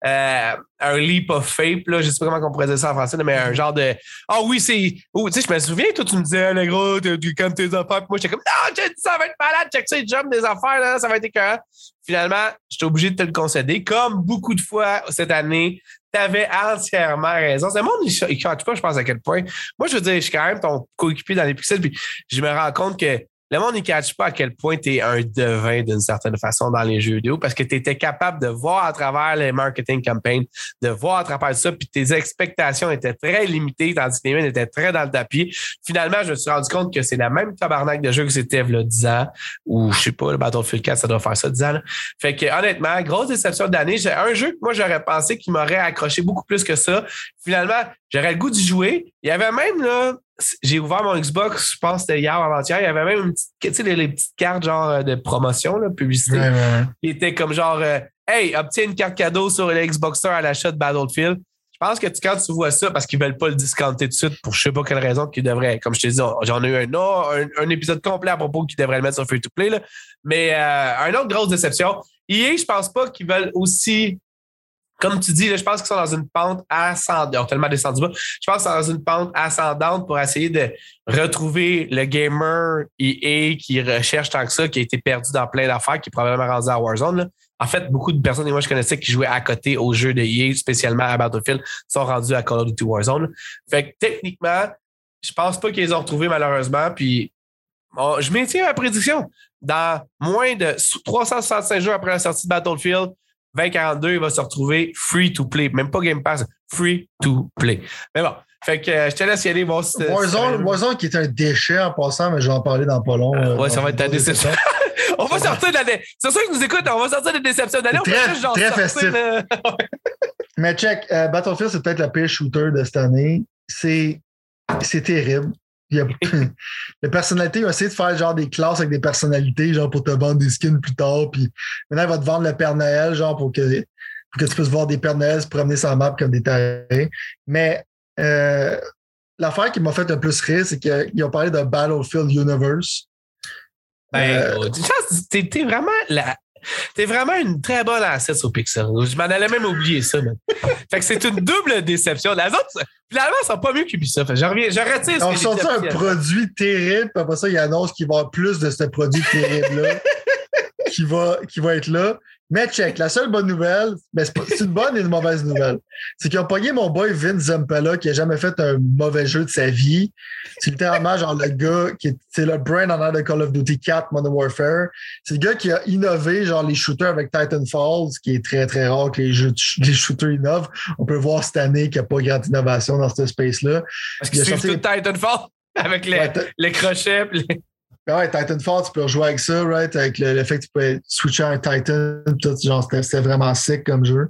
euh, un leap of faith, là, je sais pas comment on pourrait dire ça en français, mais un genre de, ah oui, c'est, oh, tu sais, je me souviens, toi, tu me disais, Ah, le gros, tu calmes tes affaires, puis moi, j'étais comme, non, j'ai dit, ça va être malade, check ça, jump des affaires, là, ça va être écœurant. Finalement, j'étais obligé de te le concéder, comme beaucoup de fois cette année, tu avais entièrement raison. C'est le monde, il ne pas, je pense, à quel point. Moi, je veux dire, je suis quand même ton coéquipier dans les pixels, puis je me rends compte que le monde ne catch pas à quel point tu es un devin d'une certaine façon dans les jeux vidéo parce que tu étais capable de voir à travers les marketing campaigns, de voir à travers ça, puis tes expectations étaient très limitées, tandis que les miennes étaient très dans le tapis. Finalement, je me suis rendu compte que c'est la même tabarnak de jeu que c'était il y a 10 ans, ou je sais pas, le Battlefield 4, ça doit faire ça 10 ans. Fait que honnêtement, grosse déception d'année. J'ai un jeu que moi j'aurais pensé qui m'aurait accroché beaucoup plus que ça. Finalement, j'aurais le goût d'y jouer. Il y avait même là, j'ai ouvert mon Xbox, je pense que c'était hier ou avant-hier, il y avait même une petite, tu sais, les, les petites cartes genre euh, de promotion, là, publicité, Ouais, ouais, ouais. qui étaient comme genre euh, Hey, obtiens une carte cadeau sur le Xboxer à l'achat de Battlefield. Je pense que tu- quand tu vois ça, parce qu'ils veulent pas le discounter tout de suite pour je sais pas quelle raison qu'ils devraient. Comme je te dis, j'en ai eu un, un, un épisode complet à propos qu'ils devraient le mettre sur Free to Play. Là. Mais euh, un autre grosse déception. EA, je pense pas qu'ils veulent aussi. Comme tu dis, je pense qu'ils sont dans une pente ascendante. Tellement descendu. Je pense qu'ils sont dans une pente ascendante pour essayer de retrouver le gamer EA qui recherche tant que ça, qui a été perdu dans plein d'affaires, qui est probablement rendu à Warzone. En fait, beaucoup de personnes que moi je connaissais qui jouaient à côté aux jeux de EA, spécialement à Battlefield, sont rendus à Call of Duty Warzone. Fait que techniquement, je pense pas qu'ils les ont retrouvés malheureusement. Puis je maintiens ma prédiction. Dans moins de 365 jours après la sortie de Battlefield, 2042, il va se retrouver free to play. Même pas Game Pass, free to play. Mais bon, fait que euh, je te laisse y aller voir si Warzone, Warzone qui est un déchet en passant, mais je vais en parler dans pas long. Euh, ouais, ça va être ta déception. On va sortir de la. dé- C'est sûr que nous écoute, on va sortir des déceptions d'année. On peut Très- juste genre très sortir, festif. là. Mais check, euh, Battlefield, c'est peut-être le pire shooter de cette année. C'est, c'est terrible. Il y a, les personnalités ont essayé de faire genre des classes avec des personnalités, genre pour te vendre des skins plus tard. Puis maintenant, il va te vendre le Père Noël, genre pour que, pour que tu puisses voir des Pères Noël se promener sur la map comme des tarés. Mais euh, l'affaire qui m'a fait le plus rire, c'est qu'ils ont parlé de Battlefield Universe. Ben, Euh, t'es vraiment la. T'es vraiment une très bonne asset sur Pixel. Je m'en allais même oublier ça, man. fait que c'est une double déception. Les autres, finalement, ils sont pas mieux qu'Ubisoft. Je reviens, je retire ce Ils ont que j'ai sorti dit un produit terrible, puis après ça, ils annoncent qu'il va y avoir plus de ce produit terrible-là qui, va, qui va être là. Mais check, la seule bonne nouvelle, mais c'est une bonne et une mauvaise nouvelle. C'est qu'ils ont pogné mon boy Vince Zampella qui a jamais fait un mauvais jeu de sa vie. C'est littéralement genre le gars qui est, c'est le brain en de Call of Duty 4 Modern Warfare. C'est le gars qui a innové genre les shooters avec Titanfall, ce qui est très très rare que les, jeux, les shooters innovent. On peut voir cette année qu'il n'y a pas grande innovation dans ce space-là. Parce que c'est tout Titanfall avec les, les crochets. Les... Ben ouais, Titanfall, tu peux rejouer avec ça, right? Avec le, fait que tu peux switcher un Titan, tout, genre, c'était vraiment sick comme jeu.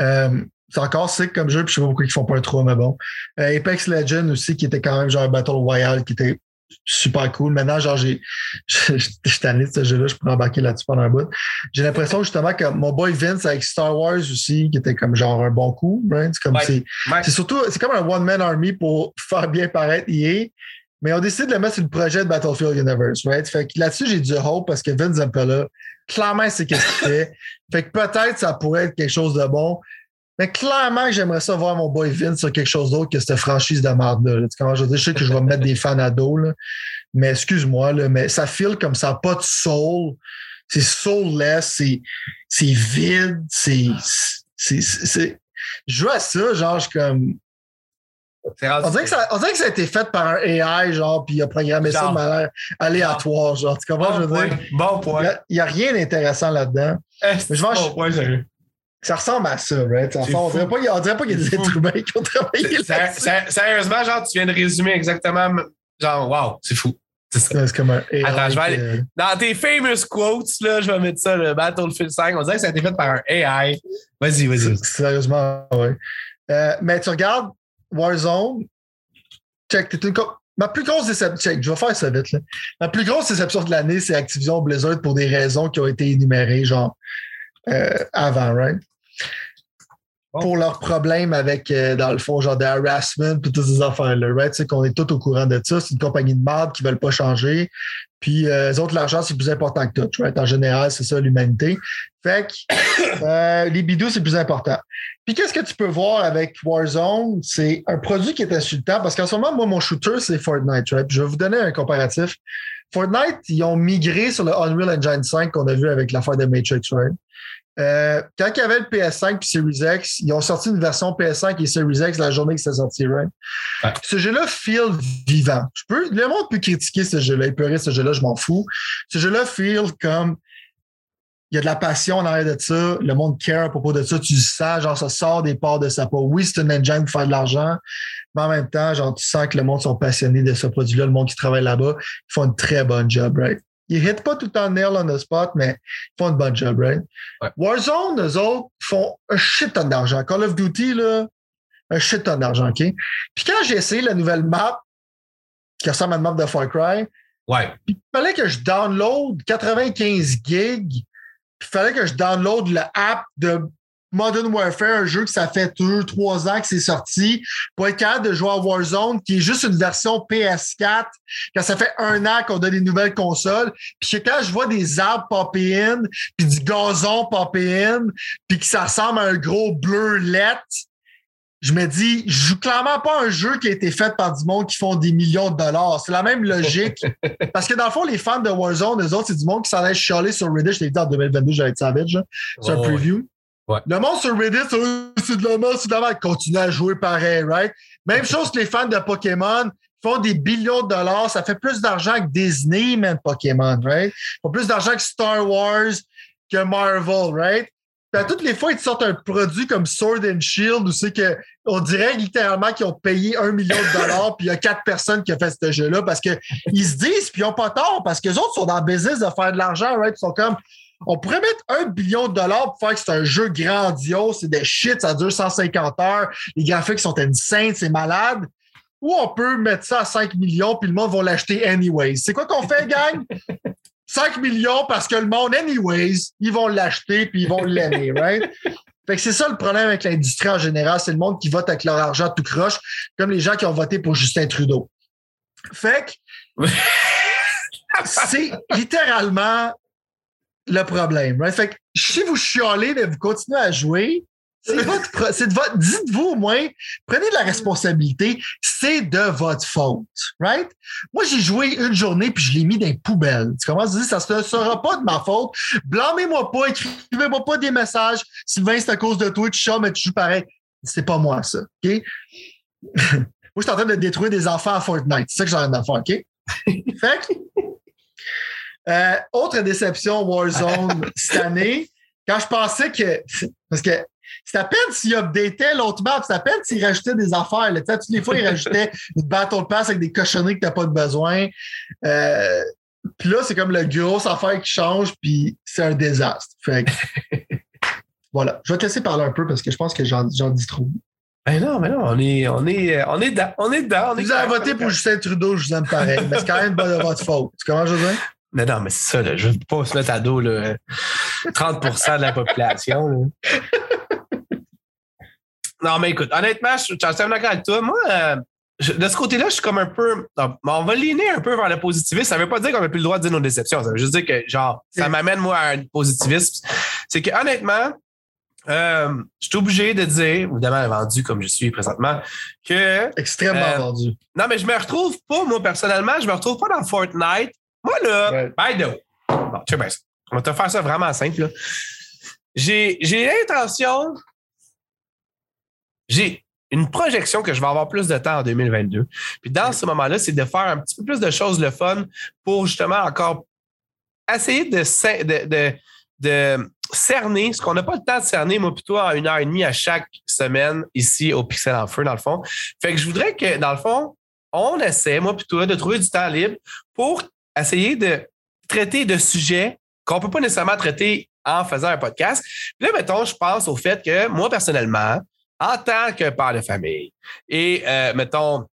Euh, c'est encore sick comme jeu, puis je sais pas pourquoi ils font pas un 3, mais bon. Euh, Apex Legends aussi, qui était quand même genre un Battle Royale, qui était super cool. Maintenant, genre, j'ai, je suis tanné de ce jeu-là, je pourrais embarquer là-dessus pendant un bout. J'ai l'impression justement que mon boy Vince avec Star Wars aussi, qui était comme genre un bon coup, right? C'est comme, c'est, c'est surtout, c'est comme un one-man army pour faire bien paraître EA. Mais on décide de le mettre sur le projet de Battlefield Universe, right? Fait que là-dessus, j'ai du hope parce que Vince là. clairement, c'est ce qu'il fait. Fait que peut-être ça pourrait être quelque chose de bon. Mais clairement, j'aimerais ça voir mon boy Vince sur quelque chose d'autre que cette franchise de merde-là. Comment je veux dire? Je sais que je vais mettre des fans à dos, là. mais excuse-moi, là, mais ça file comme ça, pas de soul. C'est soulless, c'est vide, c'est. Je joue à ça, genre, je suis comme. On dirait, que ça, on dirait que ça a été fait par un AI, genre, puis il a programmé ça de manière aléatoire, genre. Tu comprends, je veux dire? Bon point. Il n'y a, rien d'intéressant là-dedans. Mais je bon je, point, Ça ressemble à ça, right? on dirait pas, dirait pas qu'il y a des êtres humains qui ont travaillé là Sérieusement, genre, tu viens de résumer exactement, genre, wow, c'est fou. C'est comme un AI Attends, je vais aller. Dans tes famous quotes, là, je vais mettre ça, le Battlefield 5. On dirait que ça a été fait par un AI. Vas-y, vas-y. Sérieusement, oui. Euh, mais tu regardes, Warzone, check, t'es une Ma plus grosse déception, check, je vais faire ça vite. Là. Ma plus grosse déception de l'année, c'est Activision Blizzard pour des raisons qui ont été énumérées, genre, euh, avant, right? Pour leurs problèmes avec, euh, dans le fond, genre de harassment et toutes ces affaires-là, right? C'est qu'on est tous au courant de ça. C'est une compagnie de merde qui ne veulent pas changer. Puis, euh, les autres, l'argent, c'est plus important que tout, right? En général, c'est ça, l'humanité. Fait que les bidous, c'est plus important. Puis qu'est-ce que tu peux voir avec Warzone? C'est un produit qui est insultant parce qu'en ce moment, moi, mon shooter, c'est Fortnite. Right? je vais vous donner un comparatif. Fortnite, ils ont migré sur le Unreal Engine 5 qu'on a vu avec l'affaire de Matrix. Right? Euh, quand il y avait le PS5 et Series X, ils ont sorti une version PS5 et Series X la journée que c'est sorti, right? Ce jeu-là feel vivant. Je peux, le monde peut critiquer ce jeu-là, il peut rire ce jeu-là, je m'en fous. Ce jeu-là feel comme il y a de la passion en arrière de ça, le monde care à propos de ça, tu sens, genre, ça sort des parts de sa peau. Oui, c'est une engine pour faire de l'argent, mais en même temps, genre, tu sens que le monde sont passionnés de ce produit-là, le monde qui travaille là-bas, ils font une très bonne job, right? Ils hit pas tout le temps nail on the spot, mais ils font une bonne job, right? Warzone, eux autres, font un shit ton d'argent. Call of Duty, là, un shit ton d'argent, OK? Puis quand j'ai essayé la nouvelle map, qui ressemble à une map de Far Cry, ouais. il fallait que je download 95 gigs il fallait que je download l'app de Modern Warfare, un jeu que ça fait deux, trois ans que c'est sorti, pour être capable de jouer à Warzone, qui est juste une version PS4, quand ça fait un an qu'on a des nouvelles consoles, puis que quand je vois des arbres popper in, puis du gazon popper in, puis que ça ressemble à un gros bleu let, je me dis, je joue clairement pas un jeu qui a été fait par du monde qui font des millions de dollars. C'est la même logique. Parce que dans le fond, les fans de Warzone, eux autres, c'est du monde qui s'en allait chialer sur Reddit. Je t'ai dit en 2022, j'allais être savage. C'est un preview. Le monde sur Reddit, c'est de merde, c'est de la. Continue à jouer pareil, right? Même chose que les fans de Pokémon font des billions de dollars. Ça fait plus d'argent que Disney, même Pokémon, right? Ils font plus d'argent que Star Wars, que Marvel, right? à toutes les fois, ils te sortent un produit comme Sword and Shield où c'est que on dirait littéralement qu'ils ont payé un million de dollars, puis il y a quatre personnes qui ont fait ce jeu-là parce qu'ils se disent, puis ils n'ont pas tort, parce que les autres sont dans le business de faire de l'argent, right? Ils sont comme on pourrait mettre un billion de dollars pour faire que c'est un jeu grandiose, c'est des shit, ça dure 150 heures, les graphiques sont insane, c'est malade. Ou on peut mettre ça à 5 millions, puis le monde va l'acheter anyways. C'est quoi qu'on fait, gang? 5 millions parce que le monde, anyways, ils vont l'acheter puis ils vont l'aimer, right? Fait que c'est ça le problème avec l'industrie en général, c'est le monde qui vote avec leur argent tout croche, comme les gens qui ont voté pour Justin Trudeau. Fait que c'est littéralement le problème. Right? Fait que si vous chialez, mais vous continuez à jouer, C'est votre, c'est de votre, dites-vous au moins, prenez de la responsabilité, c'est de votre faute, right? Moi, j'ai joué une journée puis je l'ai mis dans les poubelles. Tu commences à dire, ça ne sera pas de ma faute. Blâmez-moi pas, écrivez-moi pas des messages. Sylvain, c'est à cause de toi, tu chats, mais tu joues pareil. C'est pas moi, ça, OK? moi, je suis en train de détruire des enfants à Fortnite. C'est ça que j'ai envie de faire, OK? fait que, euh, autre déception Warzone cette année, quand je pensais que. Parce que c'est à peine s'il updatait l'autre map, c'est à peine s'il rajoutait des affaires. Là. Toutes les fois, il rajoutait une Battle Pass avec des cochonneries que tu n'as pas de besoin. Euh, puis là, c'est comme la grosse affaire qui change, puis c'est un désastre. Fait que, voilà. Je vais te laisser parler un peu parce que je pense que j'en dis trop. Ben non, mais non, on est, on est, on est dedans. On est dedans. vous avez voté pour Justin Trudeau, je vous aime pareil. mais c'est quand même de votre faute. Tu comprends, José? Non, non, mais c'est ça, là, je ne veux pas se mettre à dos là, 30 de la population. non, mais écoute, honnêtement, je suis d'accord avec toi. Moi, euh, de ce côté-là, je suis comme un peu. on va ligner un peu vers le positivisme. Ça ne veut pas dire qu'on n'a plus le droit de dire nos déceptions. Ça veut juste dire que, genre, ça m'amène, moi, à un positivisme. C'est que, honnêtement, euh, je suis obligé de dire, évidemment, vendu comme je suis présentement, que. Extrêmement euh, vendu. Non, mais je me retrouve pas, moi, personnellement, je me retrouve pas dans Fortnite moi, là, by the way, bon, tu sais, on va te faire ça vraiment simple. J'ai l'intention, j'ai une projection que je vais avoir plus de temps en 2022. Puis dans ce moment-là, c'est de faire un petit peu plus de choses le fun pour justement encore essayer de, de, de, cerner, ce qu'on n'a pas le temps de cerner, moi, plutôt en une heure et demie à chaque semaine ici au Pixel en Feu, dans le fond. Fait que je voudrais que, dans le fond, on essaie, moi, plutôt, de trouver du temps libre pour essayer de traiter de sujets qu'on ne peut pas nécessairement traiter en faisant un podcast. Là, mettons, je pense au fait que moi, personnellement, en tant que père de famille et, euh, mettons,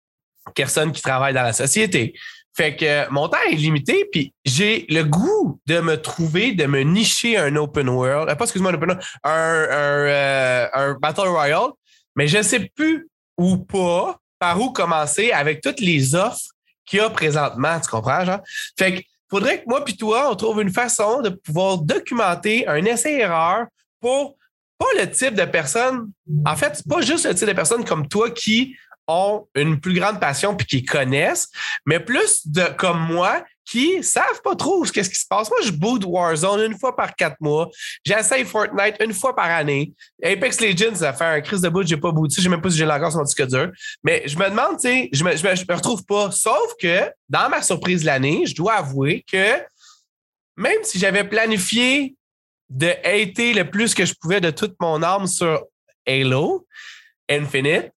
personne qui travaille dans la société, fait que mon temps est limité, puis j'ai le goût de me trouver, de me nicher un open world, euh, pas excuse-moi un open world, un, euh, un Battle Royale, mais je ne sais plus ou pas par où commencer avec toutes les offres qu'il y a présentement, tu comprends, genre? Fait que faudrait que moi puis toi, on trouve une façon de pouvoir documenter un essai-erreur pour pas le type de personne. En fait, pas juste le type de personnes comme toi qui ont une plus grande passion puis qui connaissent, mais plus de comme moi qui savent pas trop ce qui se passe. Moi, je boot Warzone une fois par quatre mois. J'essaye Fortnite une fois par année. Apex Legends, ça fait un crise de boot, j'ai pas booté. Je sais même pas si j'ai encore sur mon disque dur. Mais je me demande, tu sais, je me, je, me, retrouve pas. Sauf que, dans ma surprise de l'année, je dois avouer que même si j'avais planifié de hater le plus que je pouvais de toute mon âme sur Halo Infinite,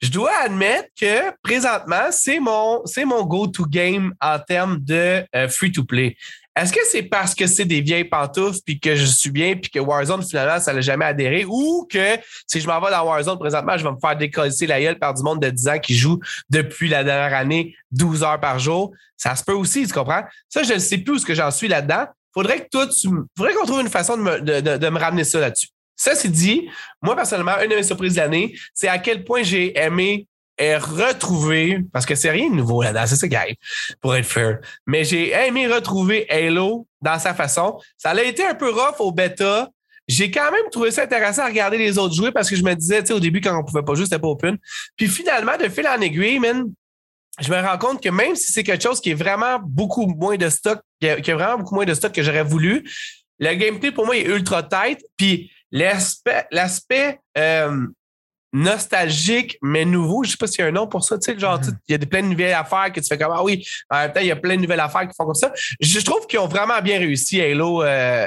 je dois admettre que présentement, c'est mon, c'est mon go-to game en termes de euh, free-to-play. Est-ce que c'est parce que c'est des vieilles pantoufles puis que je suis bien puis que Warzone finalement ça n'a jamais adhéré ou que si je m'en vais dans Warzone présentement, je vais me faire décoller la gueule par du monde de 10 ans qui joue depuis la dernière année 12 heures par jour? Ça se peut aussi, tu comprends? Ça, je ne sais plus où ce que j'en suis là-dedans. Faudrait que toi, tu, faudrait qu'on trouve une façon de me, de, de me ramener ça là-dessus. Ça, c'est dit, moi, personnellement, une de mes surprises de l'année, c'est à quel point j'ai aimé et retrouver, parce que c'est rien de nouveau là-dedans, c'est ça qui pour être fair. Mais j'ai aimé retrouver Halo dans sa façon. Ça a été un peu rough au bêta. J'ai quand même trouvé ça intéressant à regarder les autres jouer parce que je me disais, tu sais, au début, quand on pouvait pas jouer, c'était pas open. Puis finalement, de fil en aiguille, man, je me rends compte que même si c'est quelque chose qui est vraiment beaucoup moins de stock, qui a, vraiment beaucoup moins de stock que j'aurais voulu, le gameplay pour moi est ultra tight. Puis L'aspect, l'aspect euh, nostalgique, mais nouveau, je sais pas s'il y a un nom pour ça, tu sais, genre, mm-hmm. il y a plein de nouvelles affaires que tu fais comme, ah oui, en même temps, il y a plein de nouvelles affaires qui font comme ça. Je trouve qu'ils ont vraiment bien réussi, Halo, euh,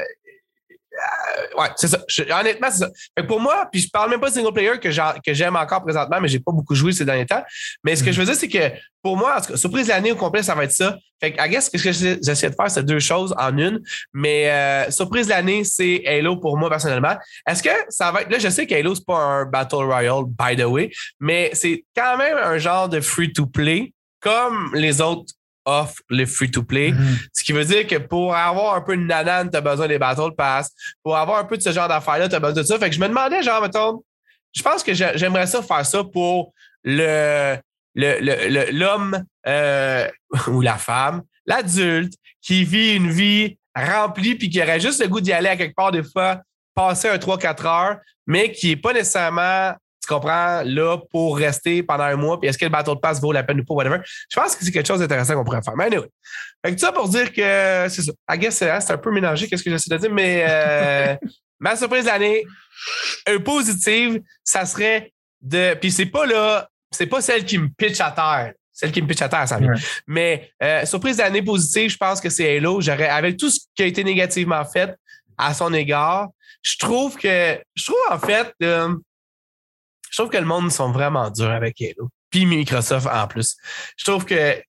ouais, c'est ça. honnêtement, c'est ça. pour moi, puis je parle même pas de single player que j'aime encore présentement, mais j'ai pas beaucoup joué ces derniers temps. Mais ce que je veux dire, c'est que pour moi, en tout cas, surprise l'année au complet, ça va être ça. Fait que, I guess, ce que j'essaie de faire, c'est deux choses en une. Mais euh, surprise l'année, c'est Halo pour moi personnellement. Est-ce que ça va être. Là, je sais qu'Halo, c'est pas un Battle Royale, by the way, mais c'est quand même un genre de free-to-play comme les autres offre le free-to-play. Mm-hmm. Ce qui veut dire que pour avoir un peu de nanane, tu as besoin des Battle Pass. Pour avoir un peu de ce genre d'affaires-là, tu as besoin de ça. Fait que je me demandais, genre, mettons, je pense que j'aimerais ça faire ça pour le l'homme euh, ou la femme, l'adulte qui vit une vie remplie puis qui aurait juste le goût d'y aller à quelque part des fois passer un 3-4 heures, mais qui n'est pas nécessairement, tu comprends, là pour rester pendant un mois, puis est-ce que le bateau de passe vaut la peine ou pas, whatever. Je pense que c'est quelque chose d'intéressant qu'on pourrait faire. Mais anyway. Fait que ça pour dire que c'est ça. I guess hein, c'est un peu mélangé, qu'est-ce que j'essaie de dire, mais euh, ma surprise de l'année, un positive, ça serait de. Puis c'est pas là, c'est pas celle qui me pitch à terre. Celle qui me pitch à terre, ça vient. Mais euh, surprise d'année positive, je pense que c'est Hello. J'aurais, avec tout ce qui a été négativement fait à son égard, je trouve que, je trouve en fait, euh, je trouve que le monde sont vraiment durs avec Halo. Puis Microsoft en plus. Je trouve que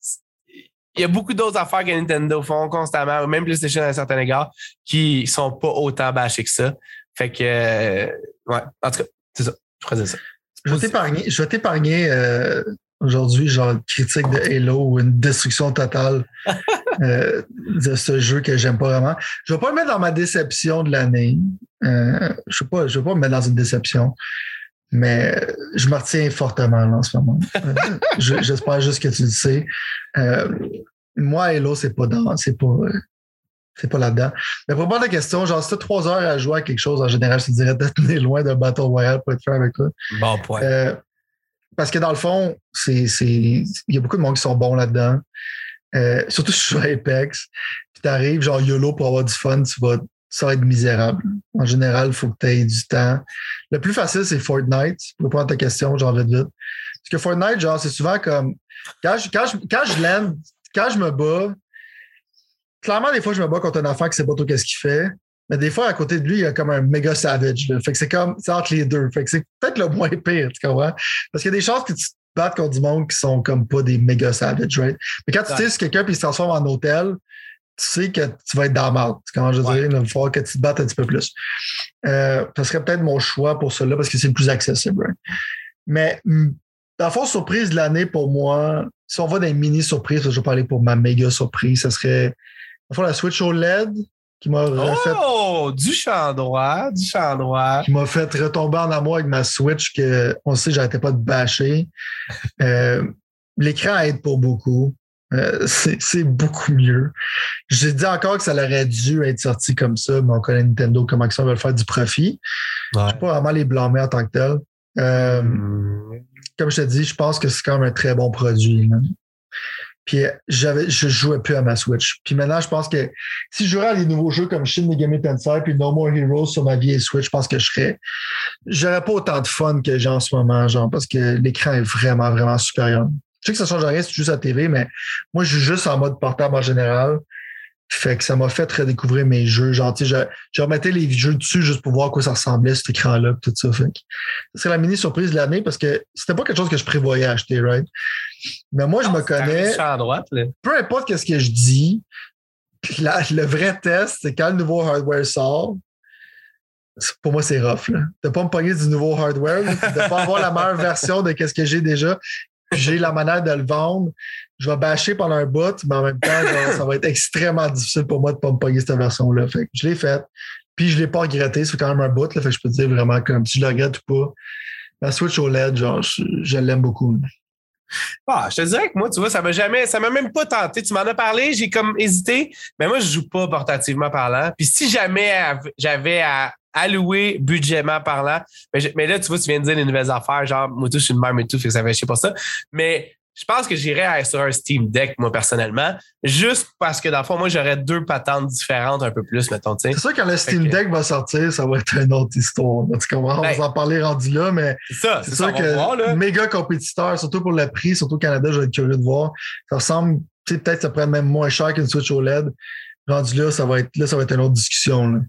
il y a beaucoup d'autres affaires que Nintendo font constamment, ou même PlayStation à un certain égard, qui sont pas autant bâchés que ça. Fait que, euh, ouais, en tout cas, c'est ça. Je faisais ça. Je vais t'épargner euh, aujourd'hui, genre critique de Halo ou une destruction totale euh, de ce jeu que j'aime pas vraiment. Je vais pas le mettre dans ma déception de l'année. Je ne vais, vais, pas me mettre dans une déception. Mais je me retiens fortement là, en ce moment. Euh, j'espère juste que tu le sais. moi, Halo, c'est pas dans, c'est pas, c'est pas là-dedans. Mais pour répondre à la question, genre, si tu as trois heures à jouer à quelque chose, en général, je te dirais de tenir loin d'un Battle Royale pour être fait avec toi. Bon point. Parce que dans le fond, c'est, il y a beaucoup de monde qui sont bons là-dedans. Euh, surtout si tu joues à Apex. Puis t'arrives, genre YOLO pour avoir du fun, tu vas, ça va être misérable. En général, il faut que tu aies du temps. Le plus facile, c'est Fortnite. Pour prendre ta question, genre vite vite. Parce que Fortnite, genre, c'est souvent comme. Quand je, quand je, quand je l'aime, quand je me bats, clairement, des fois, je me bats contre un enfant qui sait pas trop qu'est-ce qu'il fait. Mais des fois, à côté de lui, il y a comme un méga savage. Fait que c'est comme, c'est entre les deux. Fait que c'est peut-être le moins pire, tu comprends? Parce qu'il y a des chances que tu te battes contre du monde qui sont comme pas des méga savage, right? Mais quand tu sais quelqu'un puis il se transforme en hôtel, sais que tu vas être dans la marde. Comment je dirais, il va falloir que tu te battes un petit peu plus. Euh, ça serait peut-être mon choix pour cela parce que c'est le plus accessible, right? Mais la force surprise de l'année pour moi, si on va dans les mini surprises, je vais parler pour ma méga surprise, ça serait la Switch OLED qui m'a oh, du champ droit, du champ droit. Qui m'a fait retomber en amour avec ma Switch que on sait j'arrêtais pas de bâcher. Euh, l'écran aide pour beaucoup. Euh, c'est beaucoup mieux. J'ai dit encore que ça aurait dû être sorti comme ça, mais on connaît Nintendo, comment ça veut faire du profit. Je ne vais pas vraiment les blâmer en tant que tel. Euh, hmm. Comme je te dis, je pense que c'est quand même un très bon produit. Puis j'avais, je jouais plus à ma Switch. Puis maintenant, je pense que si je jouais à des nouveaux jeux comme Shin Megami Tensei puis No More Heroes sur ma vieille Switch, je pense que je serais, j'aurais pas autant de fun que j'ai en ce moment, genre, parce que l'écran est vraiment, vraiment supérieur. Je sais que ça change rien tu joues à la TV, mais moi, je joue juste en mode portable en général. Fait que ça m'a fait redécouvrir mes jeux. Genre, tu sais, je, remettais les jeux dessus juste pour voir à quoi ça ressemblait, cet écran-là, tout ça. Fait que c'est la mini surprise de l'année parce que c'était pas quelque chose que je prévoyais acheter, right? Mais moi, je me connais. droite, Peu importe ce que je dis, le vrai test, c'est quand le nouveau hardware sort. Pour moi, c'est rough. De ne pas me pogner du nouveau hardware, de ne pas avoir la meilleure version de ce que j'ai déjà. J'ai la manière de le vendre. Je vais bâcher pendant un bout, mais en même temps, ça va être extrêmement difficile pour moi de ne pas me pogner cette version-là. Fait je l'ai faite. Puis je ne l'ai pas regretté. C'est quand même un bout. Là, fait que je peux te dire vraiment comme si je le regrette ou pas. La Switch OLED, genre, je l'aime beaucoup. Ah, je te dirais que moi, tu vois, ça m'a jamais, ça m'a même pas tenté. Tu m'en as parlé, j'ai comme hésité, mais moi, je joue pas portativement parlant. Puis si jamais j'avais à allouer budgément parlant, mais, là, tu vois, tu viens de dire les nouvelles affaires, genre, moi, tout, je suis une mère, et tout, fait que ça fait chier pour ça. Mais je pense que j'irais sur un Steam Deck, moi, personnellement, juste parce que, dans le fond, moi, j'aurais deux patentes différentes un peu plus, mettons, C'est sûr que quand le Steam Deck va sortir, ça va être une autre histoire. Tu on va ben, en parler rendu là, mais c'est sûr que méga compétiteur, surtout pour le prix, surtout au Canada, je vais être curieux de voir. Ça ressemble, tu sais, peut-être ça pourrait être même moins cher qu'une Switch OLED. Rendu là, ça va être là, ça va être une autre discussion.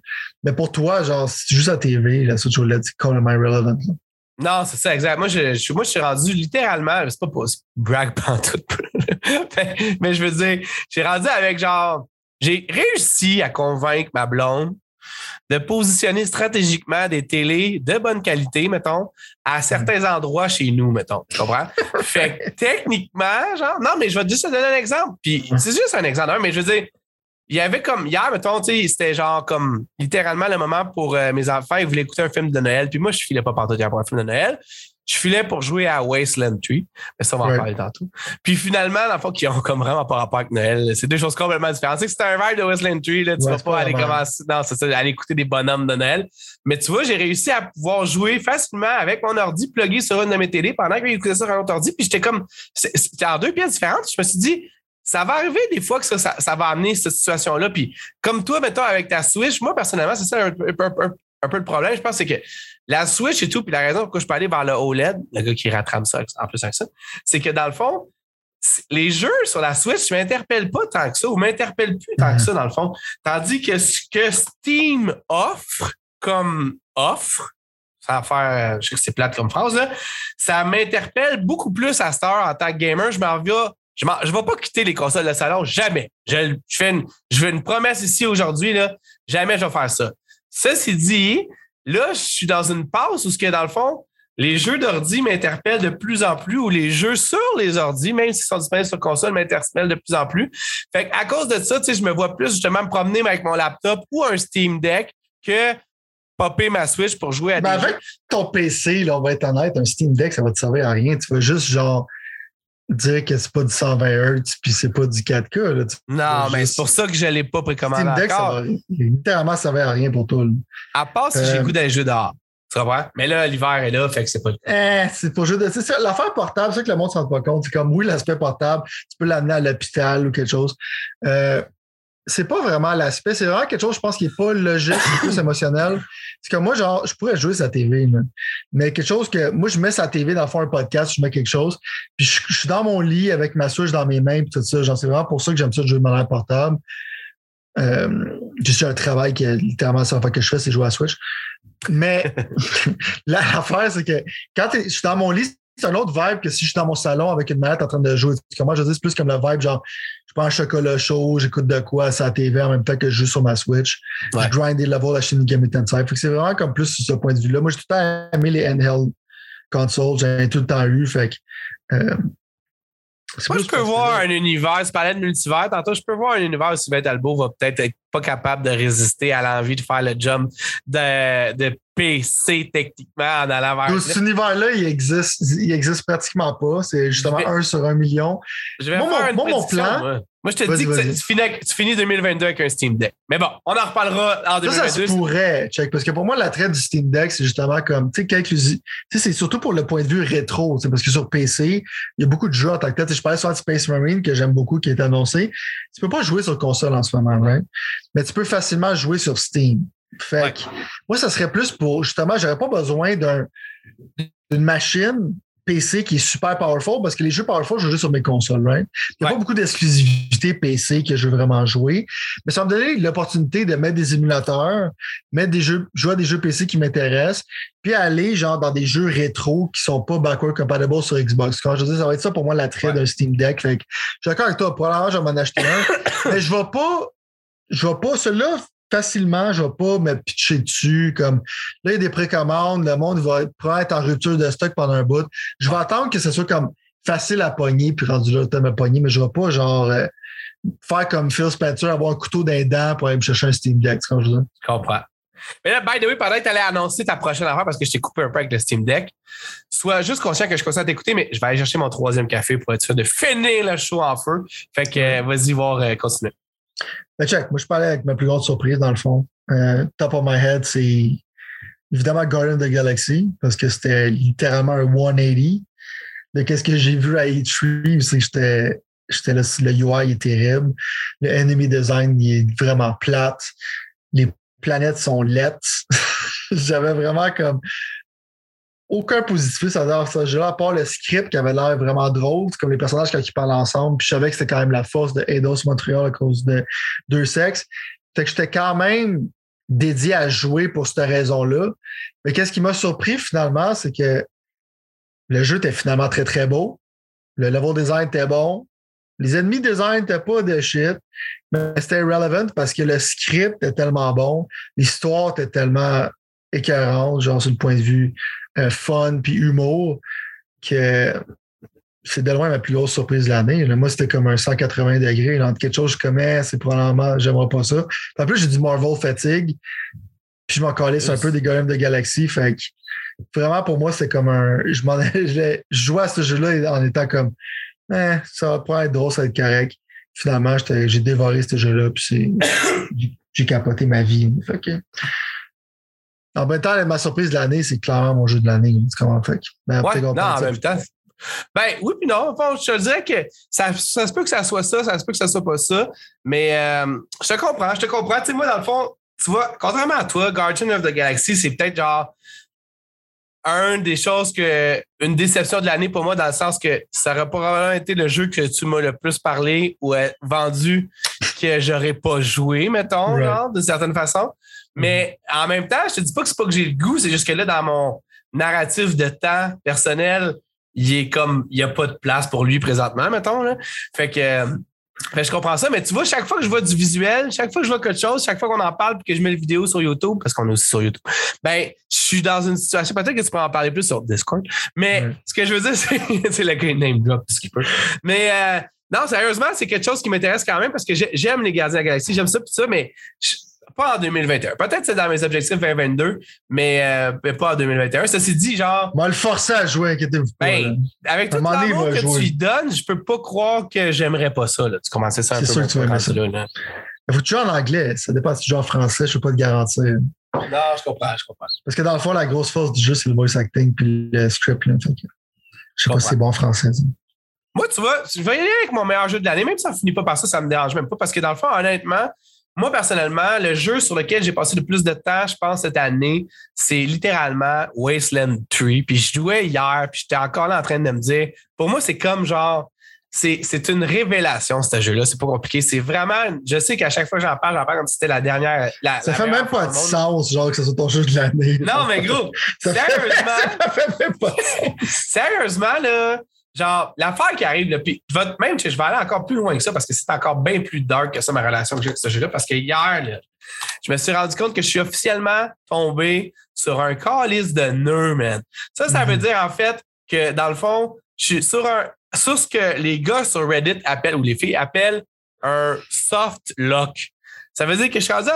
Mais pour toi, genre, si tu joues à TV, la Switch OLED, c'est complètement irrelevant. Non, c'est ça, exact. Moi, je, moi, je suis rendu littéralement, c'est pas pour brag tout, mais, mais je veux dire, j'ai rendu avec genre, j'ai réussi à convaincre ma blonde de positionner stratégiquement des télés de bonne qualité, mettons, à certains endroits chez nous, mettons. Tu comprends? fait que techniquement, genre, non, mais je vais juste te donner un exemple. Puis c'est juste un exemple, hein, mais je veux dire, il y avait comme hier, mettons, tu sais, c'était genre comme littéralement le moment pour euh, mes enfants, ils voulaient écouter un film de Noël. Puis moi, je filais pas partout pour un film de Noël. je filais pour jouer à Wasteland 3. Mais ça, on va en parler tantôt. Puis finalement, dans le fond, qui ont comme vraiment pas rapport avec Noël. C'est deux choses complètement différentes. Tu sais c'est un vibe de Wasteland 3, là, tu Ouais, vas pas aller vraiment. commencer. Non, c'est ça, aller écouter des bonhommes de Noël. Mais tu vois, j'ai réussi à pouvoir jouer facilement avec mon ordi plugué sur une de mes télé pendant que j'écoutais ça sur un autre ordi. Puis j'étais comme, c'était en deux pièces différentes. Je me suis dit, ça va arriver des fois que ça, ça, ça va amener cette situation-là. Puis comme toi, mettons, avec ta Switch, moi, personnellement, c'est ça un, peu- un peu- un- un peu le problème. Je pense c'est que la Switch et tout, puis la raison pourquoi je peux aller vers le OLED, le gars qui rattrape ça en plus avec ça, c'est que dans le fond, les jeux sur la Switch ne m'interpellent pas tant que ça ou m'interpellent plus tant que ça, dans le fond. Tandis que ce que Steam offre comme offre, sans faire, je sais que c'est plate comme phrase, là, ça m'interpelle beaucoup plus à cette heure en tant que gamer. Je m'en reviens. Je ne vais pas quitter les consoles de salon, jamais. Je, je fais, une, je fais une promesse ici aujourd'hui, là, jamais je vais faire ça. Ceci dit, là, je suis dans une passe où, ce que, dans le fond, les jeux d'ordi m'interpellent de plus en plus, ou les jeux sur les ordis, même s'ils sont disponibles sur console, m'interpellent de plus en plus. Fait à cause de ça, tu sais, je me vois plus justement me promener avec mon laptop ou un Steam Deck que popper ma Switch pour jouer à Ben, des avec jeux. ton PC, là, on va être honnête, un Steam Deck, ça va te servir à rien. Tu vas juste, genre, dire que c'est pas du 120 Hz puis c'est pas du 4K. Là. Non, mais juste- c'est pour ça que je ne l'ai pas précommandé Steam Deck, ça encore. va littéralement servir à rien pour toi. là. À part si j'ai Euh, le goût d'un jeu dehors. Tu comprends? Mais là, l'hiver est là, fait que c'est pas le Eh, c'est pour jeu de. C'est ça, l'affaire portable, c'est ça que le monde ne se rend pas compte. C'est comme, oui, l'aspect portable, tu peux l'amener à l'hôpital ou quelque chose. Euh, c'est pas vraiment l'aspect, c'est vraiment quelque chose, je pense, qui est pas logique, c'est plus émotionnel. C'est que moi, genre, je pourrais jouer sa TV, mais quelque chose que moi, je mets sa TV dans le fond un podcast, je mets quelque chose, puis je, suis dans mon lit avec ma Switch dans mes mains, puis tout ça. Genre, c'est vraiment pour ça que j'aime ça de jouer de manière portable. Euh, j'ai un travail qui est littéralement ça que je fais, c'est jouer à Switch. Mais la- l'affaire, c'est que quand je suis dans mon lit, c'est un autre vibe que si je suis dans mon salon avec une manette en train de jouer. Comment je dis, c'est plus comme le vibe, genre, je prends un chocolat chaud, j'écoute de quoi sur la TV en même temps que je joue sur ma Switch. Ouais. Je grind des levels à Shin Megami Tensei. Fait que c'est vraiment comme plus sur ce point de vue-là. Moi, j'ai tout le temps aimé les handheld consoles. J'en ai tout le temps eu. Fait que, euh, Moi, je peux voir un univers, tu parlais de multivers, tantôt, je peux voir un univers où Sylvain Talbot va peut-être être pas capable de résister à l'envie de faire le jump de, de PC techniquement en allant vers. Cet univers-là, il existe, il existe pratiquement pas. C'est justement vais- un sur un million. Je vais Moi, faire mon- une moi, mon prédiction, plan- Moi, Moi, je te dis que tu finis, avec- tu finis 2022 avec un Steam Deck. Mais bon, on en reparlera en Ça, ça se 2022. pourrait, check. Parce que pour moi, l'attrait du Steam Deck, c'est justement comme, tu sais, quelques. Tu sais, c'est surtout pour le point de vue rétro, tu sais, parce que sur PC, il y a beaucoup de jeux en tant que tel. Je parlais souvent de Space Marine, que j'aime beaucoup, qui est annoncé. Tu peux pas jouer sur console en ce moment, right? Mais tu peux facilement jouer sur Steam. Fait Ouais. que, moi, ça serait plus pour, justement, j'aurais pas besoin d'un, d'une machine PC qui est super powerful parce que les jeux powerful, je joue sur mes consoles, right? Il n'y a Ouais. pas beaucoup d'exclusivité PC que je veux vraiment jouer. Mais ça va me donner l'opportunité de mettre des émulateurs, mettre des jeux, jouer à des jeux PC qui m'intéressent, puis aller genre dans des jeux rétro qui sont pas backward compatible sur Xbox. Quand je dis, ça va être ça pour moi l'attrait Ouais. d'un Steam Deck. Fait que je suis d'accord avec toi, probablement je vais m'en acheter un. mais je vais pas, je vais pas, celui-là, facilement, je vais pas me pitcher dessus comme là, il y a des précommandes, le monde va être, être en rupture de stock pendant un bout. Je vais attendre que ce soit comme facile à pogner, puis rendu là, tu me pogner, mais je vais pas genre euh, faire comme Phil Spencer, avoir un couteau d'un dent pour aller me chercher un Steam Deck, je comprends. Mais là, by the way, pendant que tu allais annoncer ta prochaine affaire parce que je t'ai coupé un peu avec le Steam Deck, sois juste conscient que je continue à t'écouter, mais je vais aller chercher mon troisième café pour être sûr de finir le show en feu. Fait que euh, vas-y voir, euh, continue. Check, moi je parlais avec ma plus grande surprise dans le fond. Euh, top of my head, c'est évidemment Guardian the Galaxy, parce que c'était littéralement un 180 de qu'est-ce que j'ai vu à E3, c'est j'étais. J'étais là, le UI est terrible. Le enemy design est vraiment plate. Les planètes sont lettres. J'avais vraiment comme aucun positif à ça jeu-là, à part le script qui avait l'air vraiment drôle, comme les personnages quand ils parlent ensemble. Puis je savais que c'était quand même la force de Eidos Montreal à cause de deux sexes. Fait que j'étais quand même dédié à jouer pour cette raison-là. Mais qu'est-ce qui m'a surpris finalement, c'est que le jeu était finalement très très beau. Le level design était bon. Les ennemis design n'étaient pas de shit, mais c'était relevant parce que le script était tellement bon, l'histoire était tellement écœurante, genre sur le point de vue euh, fun puis humour, que c'est de loin ma plus grosse surprise de l'année. Moi, c'était comme un 180 degrés. là, entre quelque chose que je commets, c'est probablement, j'aimerais pas ça. Puis en plus, j'ai du Marvel fatigue. Puis je m'en calisse un Yes. peu des Golems de Galaxy. Fait que vraiment, pour moi, c'est comme un. Je, m'en, je, jouais à ce jeu-là en étant comme. Eh, ça va pas être drôle, ça va être correct. Finalement, j'ai dévoré ce jeu-là, puis j'ai capoté ma vie. Fait que, en même temps, ma surprise de l'année, c'est clairement mon jeu de l'année. Comment fait? Ben, ouais, non, en même temps. Ben oui, puis non. je te dirais que ça, ça, se peut que ça soit ça, ça se peut que ça soit pas ça. Mais euh, je te comprends, je te comprends. Tu sais, moi, dans le fond, tu vois, contrairement à toi, Guardian of the Galaxy, c'est peut-être genre un des choses que une déception de l'année pour moi dans le sens que ça aurait probablement été le jeu que tu m'as le plus parlé ou vendu que j'aurais pas joué mettons de certaine façon mais mm-hmm. en même temps je te dis pas que c'est pas que j'ai le goût c'est juste que là dans mon narratif de temps personnel il est comme il y a pas de place pour lui présentement mettons là. fait que ben, je comprends ça, mais tu vois, chaque fois que je vois du visuel, chaque fois que je vois quelque chose, chaque fois qu'on en parle et que je mets les vidéos sur YouTube, parce qu'on est aussi sur YouTube, ben, je suis dans une situation, peut-être que tu peux en parler plus sur Discord, mais ce que je veux dire, c'est le name drop, ce qu'il peut. Mais euh, non, sérieusement, c'est quelque chose qui m'intéresse quand même parce que j'aime les Gardiens de la Galaxie, j'aime ça, tout ça, mais pas en 2021. Peut-être c'est dans mes objectifs 2022, mais, euh, mais pas en 2021. Ça s'est dit, genre. On va le forcer à jouer, inquiétez-vous pas. Ben, avec tout l'amour que jouer. tu lui donnes, je peux pas croire que j'aimerais pas ça. Là. Tu commençais ça un peu. C'est sûr que tu vas aimer ça. Là, faut que tu joues en anglais. Ça dépend si tu joues en français, je peux pas te garantir. Non, je comprends, je comprends. Parce que dans le fond, la grosse force du jeu, c'est le voice acting puis le script. Là, fait que je sais pas si c'est bon en français. Moi, tu vois, je vais y aller avec mon meilleur jeu de l'année, même si ça finit pas par ça, ça me dérange même pas. Parce que dans le fond, honnêtement, moi, personnellement, le jeu sur lequel j'ai passé le plus de temps, je pense, cette année, c'est littéralement Wasteland 3. Puis je jouais hier, puis j'étais encore là en train de me dire, pour moi, c'est comme genre, c'est une révélation, ce jeu-là. C'est pas compliqué. C'est vraiment, je sais qu'à chaque fois que j'en parle, j'en parle comme si c'était la dernière. ça fait même pas de sens, genre, que ce soit ton jeu de l'année. Non, mais gros, sérieusement. ça fait même pas sérieusement, là, genre, l'affaire qui arrive, là, puis même je vais aller encore plus loin que ça parce que c'est encore bien plus dark que ça, ma relation que j'ai avec ce jeu-là. Parce que hier, je me suis rendu compte que je suis officiellement tombé sur un calice de nœuds, man. Ça, ça veut mhm. dire en fait que dans le fond, je suis sur un sur ce que les gars sur Reddit appellent ou les filles appellent un soft lock. Ça veut dire que je suis rendu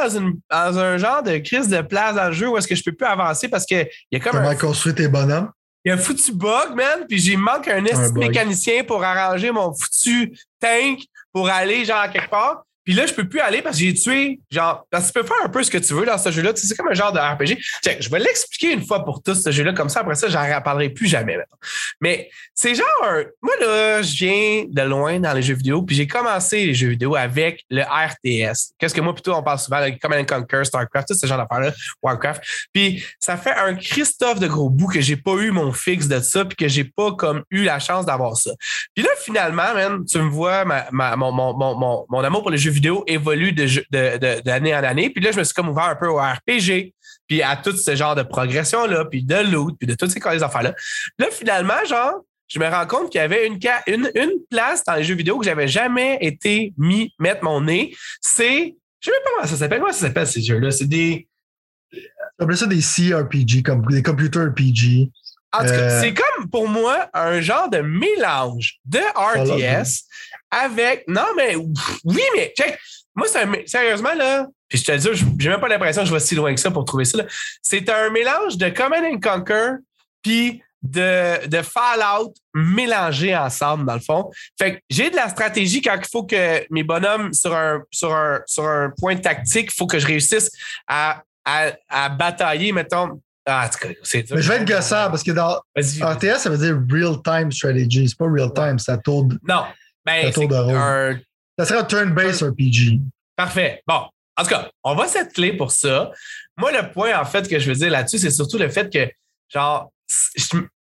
dans, un genre de crise de place dans le jeu où est-ce que je peux plus avancer parce qu'il y a comme. Comment construire tes bonhommes? Il y a un foutu bug, man, puis j'ai manque un, un mécanicien pour arranger mon foutu tank pour aller genre quelque part. Puis là, je peux plus aller parce que j'ai tué, genre, parce que tu peux faire un peu ce que tu veux dans ce jeu-là. Tu sais, c'est comme un genre de RPG. je vais l'expliquer une fois pour tous, ce jeu-là, comme ça. Après ça, j'en reparlerai plus jamais. Mais c'est genre, moi, là, je viens de loin dans les jeux vidéo, puis j'ai commencé les jeux vidéo avec le RTS. Qu'est-ce que moi, plutôt, on parle souvent, avec Command Conquer, StarCraft, tout ce genre d'affaires-là, Warcraft. Puis ça fait un Christophe de gros bout que j'ai pas eu mon fixe de ça, puis que j'ai pas comme eu la chance d'avoir ça. Puis là, finalement, tu me vois, ma, mon, mon, mon, mon amour pour les jeux vidéo vidéo évolue d'année en année. Puis là, je me suis comme ouvert un peu au RPG, puis à tout ce genre de progression-là, puis de loot, puis de toutes ces affaires-là. Là, finalement, genre, je me rends compte qu'il y avait une, une, une, place dans les jeux vidéo que j'avais jamais été mis mettre mon nez. C'est. Je sais même pas comment ça s'appelle. Comment ça s'appelle ces jeux-là? C'est des. On ça des CRPG, comme des computer RPG. En tout cas, euh, c'est comme pour moi un genre de mélange de RTS avec. Non, mais oui, mais check. Moi, c'est un, sérieusement, là, puis je te dis, j'ai même pas l'impression que je vais si loin que ça pour trouver ça. C'est un mélange de Command and Conquer puis de, de Fallout mélangés ensemble, dans le fond. Fait que j'ai de la stratégie quand il faut que mes bonhommes, sur un, sur un, sur un point tactique, il faut que je réussisse à, à, à batailler, mettons, ah, c'est dur. Mais je vais être gossant parce que dans RTS, ça veut dire real-time strategy. C'est pas real-time, ça tourne. Non. Ben, ça Un... Ça serait un turn-based RPG. Parfait. Bon. En tout cas, on va s'atteler pour ça. Moi, le point, en fait, que je veux dire là-dessus, c'est surtout le fait que, genre,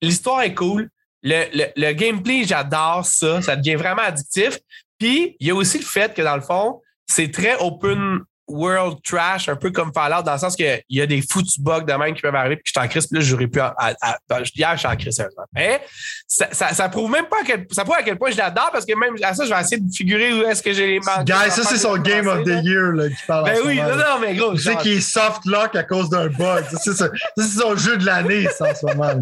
l'histoire est cool. Le, le, le gameplay, j'adore ça. Ça devient vraiment addictif. Puis, il y a aussi le fait que, dans le fond, c'est très open world trash, un peu comme Fallout, dans le sens qu'il y a des foutus bugs de même qui peuvent arriver, puis que je suis en crise, puis là, j'aurais pu. À, à, hier, je suis en crise, sérieusement. Mais ça, ça, ça, prouve même pas à quel, ça prouve à quel point je l'adore, parce que même à ça, je vais essayer de figurer où est-ce que j'ai les manques. Guys, ça, c'est son Game of the Year là, qui parle Ben oui, non, non, mais gros. Tu sais qu'il est soft lock à cause d'un bug. c'est son jeu de l'année, ça, en ce moment.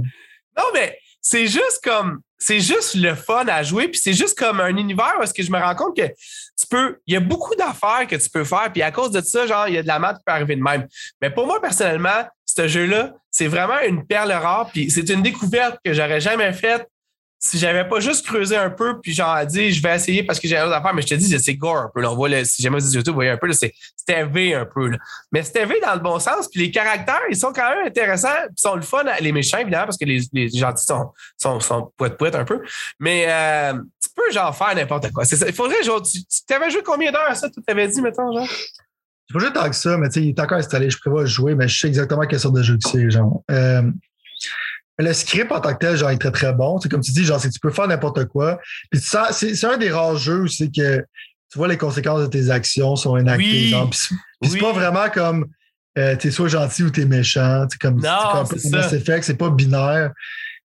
Non, mais c'est juste comme c'est juste le fun à jouer puis c'est juste comme un univers où que je me rends compte que tu peux il y a beaucoup d'affaires que tu peux faire puis à cause de ça genre il y a de la maths qui peut arriver de même mais pour moi personnellement ce jeu-là, c'est vraiment une perle rare. Puis c'est une découverte que j'aurais jamais faite si j'avais pas juste creusé un peu, puis genre dit, je vais essayer parce que j'ai d'autres affaires, mais je te dis, c'est gore un peu. Là. On voit si jamais vous dites YouTube, vous voyez un peu, c'est V un peu. Là. Mais V dans le bon sens, puis les caractères, ils sont quand même intéressants, puis sont le fun, les méchants, évidemment, parce que les, les gentils sont, sont, sont un peu. Mais euh, tu peux genre faire n'importe quoi. Il faudrait, genre, tu, tu avais joué combien d'heures ça, tu t'avais dit, mettons, genre? C'est pas juste tant que ça, mais tu sais, il est encore installé. Je prévois jouer, mais je sais exactement quelle sorte de jeu que c'est, genre. Euh, le script en tant que tel, genre, est très, très bon. C'est comme tu dis, genre, c'est tu peux faire n'importe quoi. Puis ça, c'est un des rares jeux où c'est que tu vois les conséquences de tes actions sont enactées. Oui. Puis c'est pas vraiment comme euh, t'es soit gentil ou t'es méchant. C'est comme, non, c'est ça. c'est pas binaire.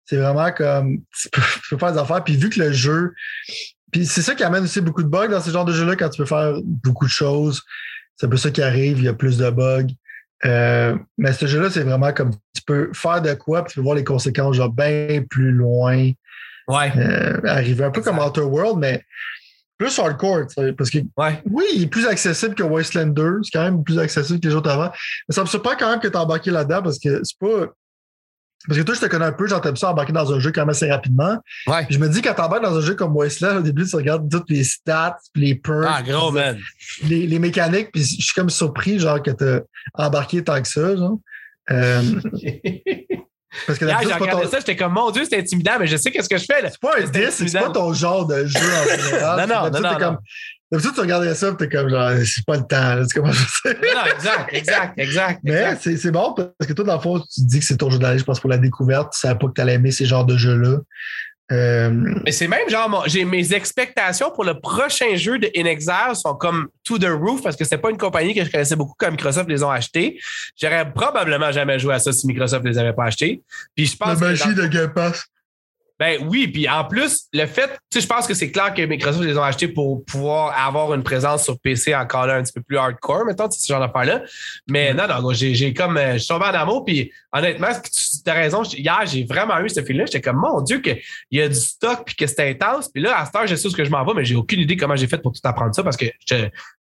C'est vraiment comme tu peux, tu peux, faire des affaires. Puis vu que le jeu. Puis c'est ça qui amène aussi beaucoup de bugs dans ce genre de jeu-là quand tu peux faire beaucoup de choses. C'est un peu ça qui arrive, il y a plus de bugs. Euh, mais ce jeu-là, c'est vraiment comme tu peux faire de quoi, puis tu peux voir les conséquences genre bien plus loin. Ouais. Euh, arriver un peu comme Outer World, mais plus hardcore, parce que ouais. oui, il est plus accessible que Wasteland 2, c'est quand même plus accessible que les autres avant. Mais ça me surprend quand même que tu as embarqué là-dedans parce que c'est pas. Parce que toi, je te connais un peu, j'entends ça embarquer dans un jeu quand même assez rapidement. Ouais. je me dis, quand t'embarques dans un jeu comme Wasteland, au début, tu regardes toutes les stats, les perks. Ah, gros, man. Les, les, mécaniques, puis je suis comme surpris, genre, que t'as embarqué tant que ça, genre. Euh, parce que Là, j'ai regardé ton... ça, j'étais comme, mon Dieu, c'est intimidant, mais je sais qu'est-ce que je fais, là. C'est pas un 10, c'est pas ton genre de jeu en général. non, non, non, non, comme, D'habitude, tu regardais ça, t'es comme genre, c'est pas le temps, là, tu commences à Non, exact, exact, exact. Mais c'est bon parce que toi, dans le fond, tu te dis que c'est ton jeu d'aller, je pense, pour la découverte. Tu savais pas que tu allais aimer ces genres de jeux-là. Euh... Mais c'est même genre, j'ai mes expectations pour le prochain jeu de In Exile sont comme to the roof parce que c'est pas une compagnie que je connaissais beaucoup comme Microsoft les ont achetés. J'aurais probablement jamais joué à ça si Microsoft les avait pas achetés. Puis je pense La magie de Game Pass. Ben oui, puis en plus, le fait, tu sais, je pense que c'est clair que Microsoft les ont achetés pour pouvoir avoir une présence sur PC encore là un petit peu plus hardcore, mettons, ce genre d'affaire-là. Mais non, non, j'ai comme, euh, je suis tombé en amour, puis honnêtement, tu as raison, hier, j'ai vraiment eu ce film-là. J'étais comme, mon Dieu, qu'il y a du stock, puis que c'est intense. Puis là, à cette heure, je sais où que je m'en vais, mais j'ai aucune idée comment j'ai fait pour tout apprendre ça parce que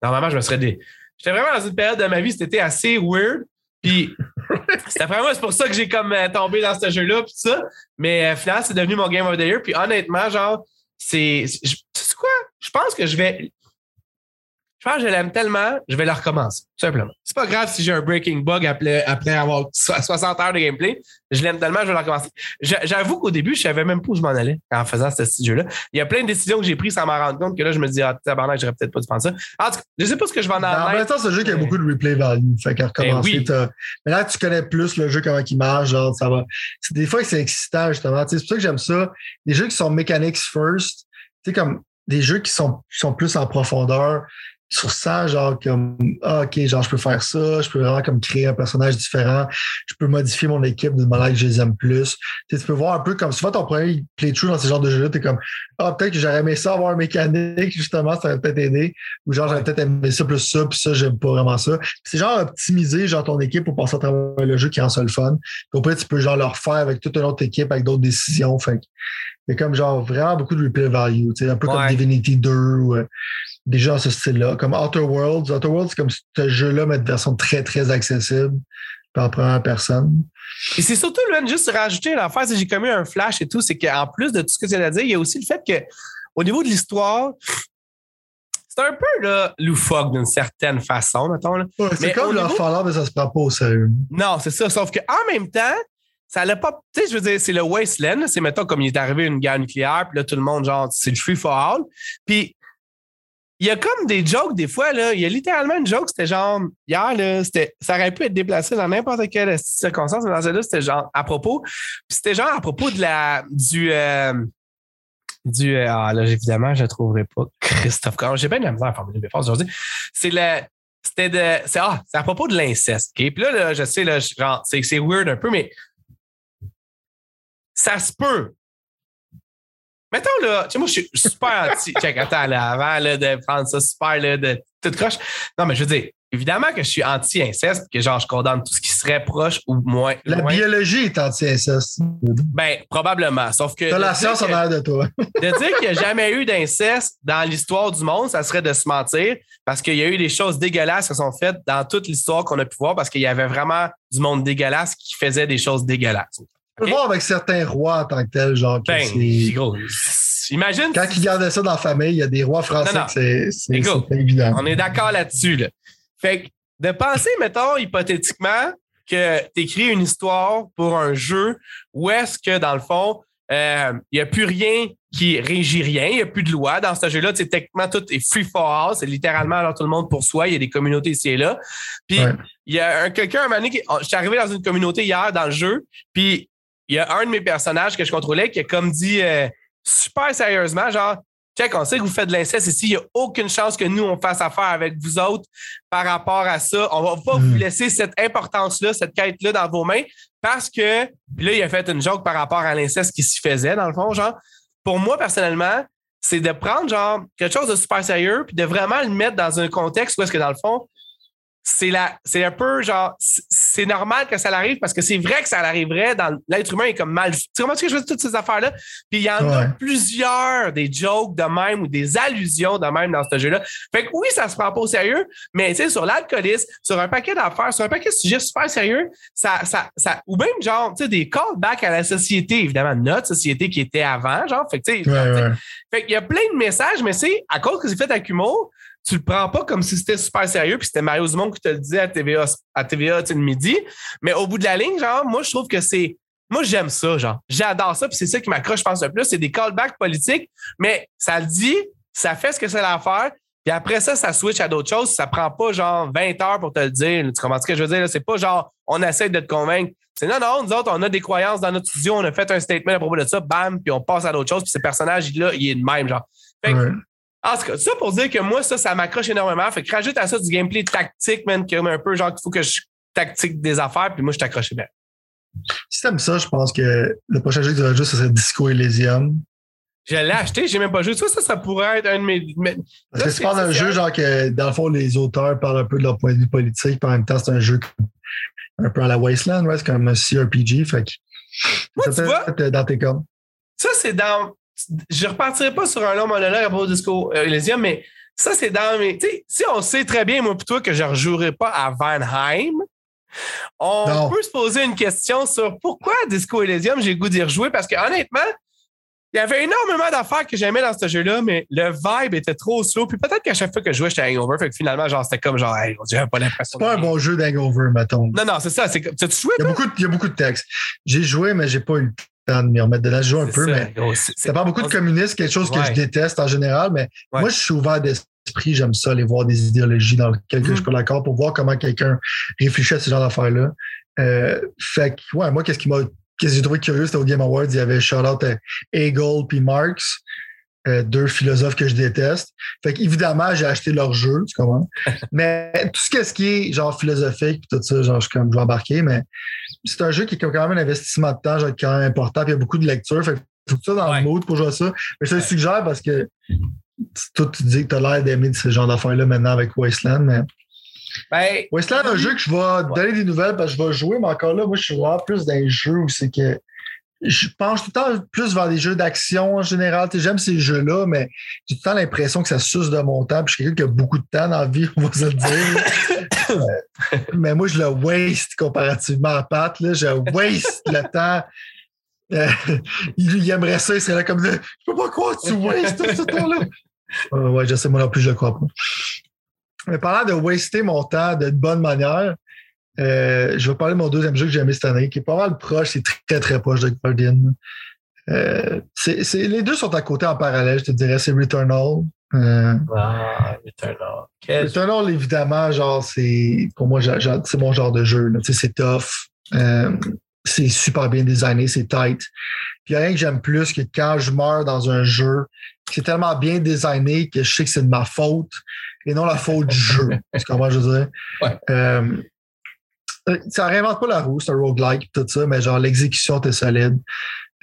normalement, je me serais des. J'étais vraiment dans une période de ma vie, c'était assez weird. Puis c'était vraiment c'est pour ça que j'ai comme euh, tombé dans ce jeu-là puis ça. Mais euh, finalement, c'est devenu mon Game of the Year. Puis honnêtement, genre, c'est. Tu sais quoi? Je pense que je vais. Je pense que je l'aime tellement, je vais le recommencer, tout simplement. C'est pas grave si j'ai un breaking bug après, après avoir 60 heures de gameplay. Je l'aime tellement, je vais le recommencer. J'avoue qu'au début, je savais même pas où je m'en allais en faisant ce jeu-là. Il y a plein de décisions que j'ai prises sans m'en rendre compte que là, je me dis, ah, tabarnak, j'aurais peut-être pas dû prendre ça. En tout cas, je sais pas ce que je vais en avoir. En même temps, c'est un jeu qui a beaucoup de replay value. Fait qu'à recommencer, ben oui. mais là, tu connais plus le jeu, comment il marche, genre, ça va. Des fois, c'est excitant, justement. C'est pour ça que j'aime ça. Des jeux qui sont mechanics first, tu sais, comme des jeux qui sont, qui sont plus en profondeur sur ça, genre comme ah, OK, genre je peux faire ça, je peux vraiment comme créer un personnage différent, je peux modifier mon équipe d'une manière que je les aime plus. Tu, sais, tu peux voir un peu comme souvent ton premier playthrough dans ce genre de jeu-là, t'es comme Ah, peut-être que j'aurais aimé ça avoir un mécanique, justement, ça aurait peut-être aidé. Ou genre j'aurais peut-être aimé ça plus ça, puis ça, j'aime pas vraiment ça. C'est genre optimiser genre ton équipe pour passer à travers le jeu qui rend ça le fun. Puis après, tu peux genre le refaire avec toute une autre équipe, avec d'autres décisions. Fait il y a comme genre vraiment beaucoup de replay value, tu sais, un peu comme Divinity 2 ou déjà ce style-là. Comme Outer Worlds. Outer Worlds, c'est comme ce jeu-là, mais de version très, très accessible par première personne. Et c'est surtout, là, juste rajouter l'affaire, si j'ai commis un flash et tout, c'est qu'en plus de tout ce que tu as dit, il y a aussi le fait que au niveau de l'histoire, c'est un peu là, loufoque d'une certaine façon, mettons. Là. c'est comme leur niveau... mais ça se prend pas au sérieux. Non, c'est ça. Sauf qu'en même temps, ça allait pas. Tu sais, je veux dire, c'est le wasteland. C'est, mettons, comme il est arrivé une guerre nucléaire, puis là, tout le monde, genre, c'est le free for all. Puis, il y a comme des jokes des fois, là. Il y a littéralement une joke, c'était genre, hier, là, ça aurait pu être déplacé dans n'importe quelle circonstance, mais dans celle-là, c'était genre à propos. Puis c'était genre à propos de la, du, euh, du, euh, ah, là, évidemment, je ne trouverai pas Christophe Caron. J'ai bien de la misère à formuler mes forces aujourd'hui. C'est le, c'était de, c'est, ah, c'est à propos de l'inceste, OK? Puis là, là, je sais, là, genre, c'est weird un peu, mais ça se peut Mettons, là, tu sais, moi, je suis super anti. Check, attends, là, avant là, de prendre ça super là, de toute croche. Non, mais je veux dire, évidemment que je suis anti-inceste, que genre je condamne tout ce qui serait proche ou moins. La loin. biologie est anti-inceste. Ben, probablement. Sauf que. T'as la dire science en arrière de toi. de dire qu'il n'y a jamais eu d'inceste dans l'histoire du monde, ça serait de se mentir parce qu'il y a eu des choses dégueulasses qui sont faites dans toute l'histoire qu'on a pu voir parce qu'il y avait vraiment du monde dégueulasse qui faisait des choses dégueulasses. Ok. voir avec certains rois en tant que tels, genre, que Ben, c'est- gros, imagine. quand ils gardaient ça dans la famille, il y a des rois français c'est- évident. On est d'accord là-dessus. Là. Fait que de penser, mettons, hypothétiquement, que tu écris une histoire pour un jeu où est-ce que, dans le fond, euh, il n'y a plus rien qui régit rien, il n'y a plus de loi dans ce jeu-là. Techniquement, tout est free for all. C'est littéralement alors tout le monde pour soi. Il y a des communautés ici et là. Puis, Ouais. il y a un, quelqu'un, un moment donné, qui- oh, je suis arrivé dans une communauté hier dans le jeu, puis il y a un de mes personnages que je contrôlais qui a comme dit euh, super sérieusement, genre, check, on sait que vous faites de l'inceste ici, il n'y a aucune chance que nous, on fasse affaire avec vous autres par rapport à ça. On va pas vous laisser cette importance-là, cette quête-là dans vos mains parce que, puis là, il a fait une joke par rapport à l'inceste qui s'y faisait, dans le fond, genre. Pour moi, personnellement, c'est de prendre, genre, quelque chose de super sérieux puis de vraiment le mettre dans un contexte où est-ce que, dans le fond, c'est la, c'est un peu genre, c'est- normal que ça l'arrive parce que c'est vrai que ça l'arriverait dans l'être humain est comme mal. Tu comprends ce que je veux dire, toutes ces affaires-là? Puis il y en a plusieurs des jokes de même ou des allusions de même dans ce jeu-là. Fait que oui, ça se prend pas au sérieux, mais tu sais, sur l'alcoolisme, sur un paquet d'affaires, sur un paquet de sujets super sérieux, ça, ça, ça, ou même genre, tu sais, des callbacks à la société, évidemment, notre société qui était avant, genre, fait que tu sais, Ouais, ouais. fait qu'il y a plein de messages, mais c'est à cause que c'est fait avec humour, tu le prends pas comme si c'était super sérieux, puis c'était Mario Dumont qui te le disait à TVA, à TVA le midi. Mais au bout de la ligne, genre, moi, je trouve que c'est. Moi, j'aime ça, genre. J'adore ça, puis c'est ça qui m'accroche, je pense, le plus. C'est des callbacks politiques, mais ça le dit, ça fait ce que c'est à faire. Puis après ça, ça switch à d'autres choses. Ça prend pas genre 20 heures pour te le dire. Tu comprends ce que je veux dire? là? C'est pas genre on essaie de te convaincre. C'est non, non, nous autres, on a des croyances dans notre studio, on a fait un statement à propos de ça, bam, puis on passe à d'autres choses, puis ce personnage-là, il est de même, genre. Fait que. En tout cas, ça pour dire que moi, ça, ça m'accroche énormément. Fait que rajoute à ça du gameplay tactique, man, comme un peu genre qu'il faut que je tactique des affaires, puis moi, je t'accroche bien. Si t'aimes ça, je pense que le prochain jeu que tu vas jouer, ce serait Disco Elysium. Je l'ai acheté, j'ai même pas joué. Ça, ça, ça pourrait être un de mes. mes- Parce que c'est- d'un c'est- jeu, genre que dans le fond, les auteurs parlent un peu de leur point de vue politique, puis en même temps, c'est un jeu un peu à la Wasteland, ouais, c'est comme un CRPG. Fait que Moi, ça tu vois- dans tes cordes. Ça, c'est dans. Je repartirai pas sur un long monologue à propos de Disco euh, Elysium, mais ça, c'est dans mes. Tu sais, si on sait très bien, moi, pour toi, que je ne rejouerai pas à Vanheim, on Non. peut se poser une question sur pourquoi Disco Elysium, j'ai le goût d'y rejouer, parce que honnêtement, il y avait énormément d'affaires que j'aimais dans ce jeu-là, mais le vibe était trop slow. Puis peut-être qu'à chaque fois que je jouais, j'étais hangover. Fait que finalement, genre, c'était comme genre, hey, j'avais pas l'impression. C'est pas un bon jeu d'hangover, mettons. Non, non, c'est ça. C'est. Tu joué, Il y, a toi? beaucoup de, il y a beaucoup de textes. J'ai joué, mais j'ai pas eu le temps de m'y remettre dedans. J'ai joué un C'est peu, ça, mais gros, ça parle beaucoup de communisme, quelque chose que Ouais. je déteste en général, mais Ouais. moi, je suis ouvert d'esprit. J'aime ça, aller voir des idéologies dans lesquelles que Mhm. je peux l'accord pour voir comment quelqu'un réfléchit à ce genre d'affaires-là. Euh, fait que, ouais, moi, qu'est-ce qui m'a. Qu'est-ce que j'ai trouvé curieux, c'était au Game Awards, il y avait shout-out à Hegel puis Marx, euh, deux philosophes que je déteste. Fait qu'évidemment, j'ai acheté leur jeu, tu comprends? mais tout ce, que- ce qui est genre philosophique tout ça, genre, je suis comme, je vais embarquer, mais c'est un jeu qui est quand même un investissement de temps, genre, quand même important, puis il y a beaucoup de lecture. Fait faut que tu sois dans Ouais. le mood pour jouer ça. Mais je te le suggère parce que toi, tu dis que tu as l'air d'aimer ce genre d'affaires-là maintenant avec Wasteland, mais Ben, Wasteland, un jeu que je vais donner des nouvelles parce que je vais jouer, mais encore là, moi, je suis vraiment plus dans les jeux où c'est que je penche tout le temps plus vers des jeux d'action en général. J'aime ces jeux-là, mais j'ai tout le temps l'impression que ça suce de mon temps. Puis je suis quelqu'un qui a beaucoup de temps dans la vie, on va se le dire. Euh, mais moi, je le waste comparativement à Pat. Là. Je waste le temps. Euh, il, aimerait ça, il serait là comme ça. Je peux pas croire tu wastes tout ce temps-là. Euh, ouais, je sais, moi non plus, je le crois pas. Mais parlant de waster mon temps de bonne manière, euh, je vais parler de mon deuxième jeu que j'ai aimé cette année, qui est pas mal proche, c'est très très proche de Guardian. Euh, c'est, c'est- les deux sont à côté en parallèle, je te dirais. C'est Returnal. Euh, Ah, Returnal. Returnal, évidemment, genre, c'est pour moi, c'est mon genre de jeu. c'est tough. C'est super bien designé, c'est tight. Puis il n'y a rien que j'aime plus que quand je meurs dans un jeu, c'est tellement bien designé que je sais que c'est de ma faute et non la faute du jeu. Tu comprends, je veux dire? Ouais. Euh, ça réinvente pas la roue, c'est un roguelike, tout ça, mais genre l'exécution était solide.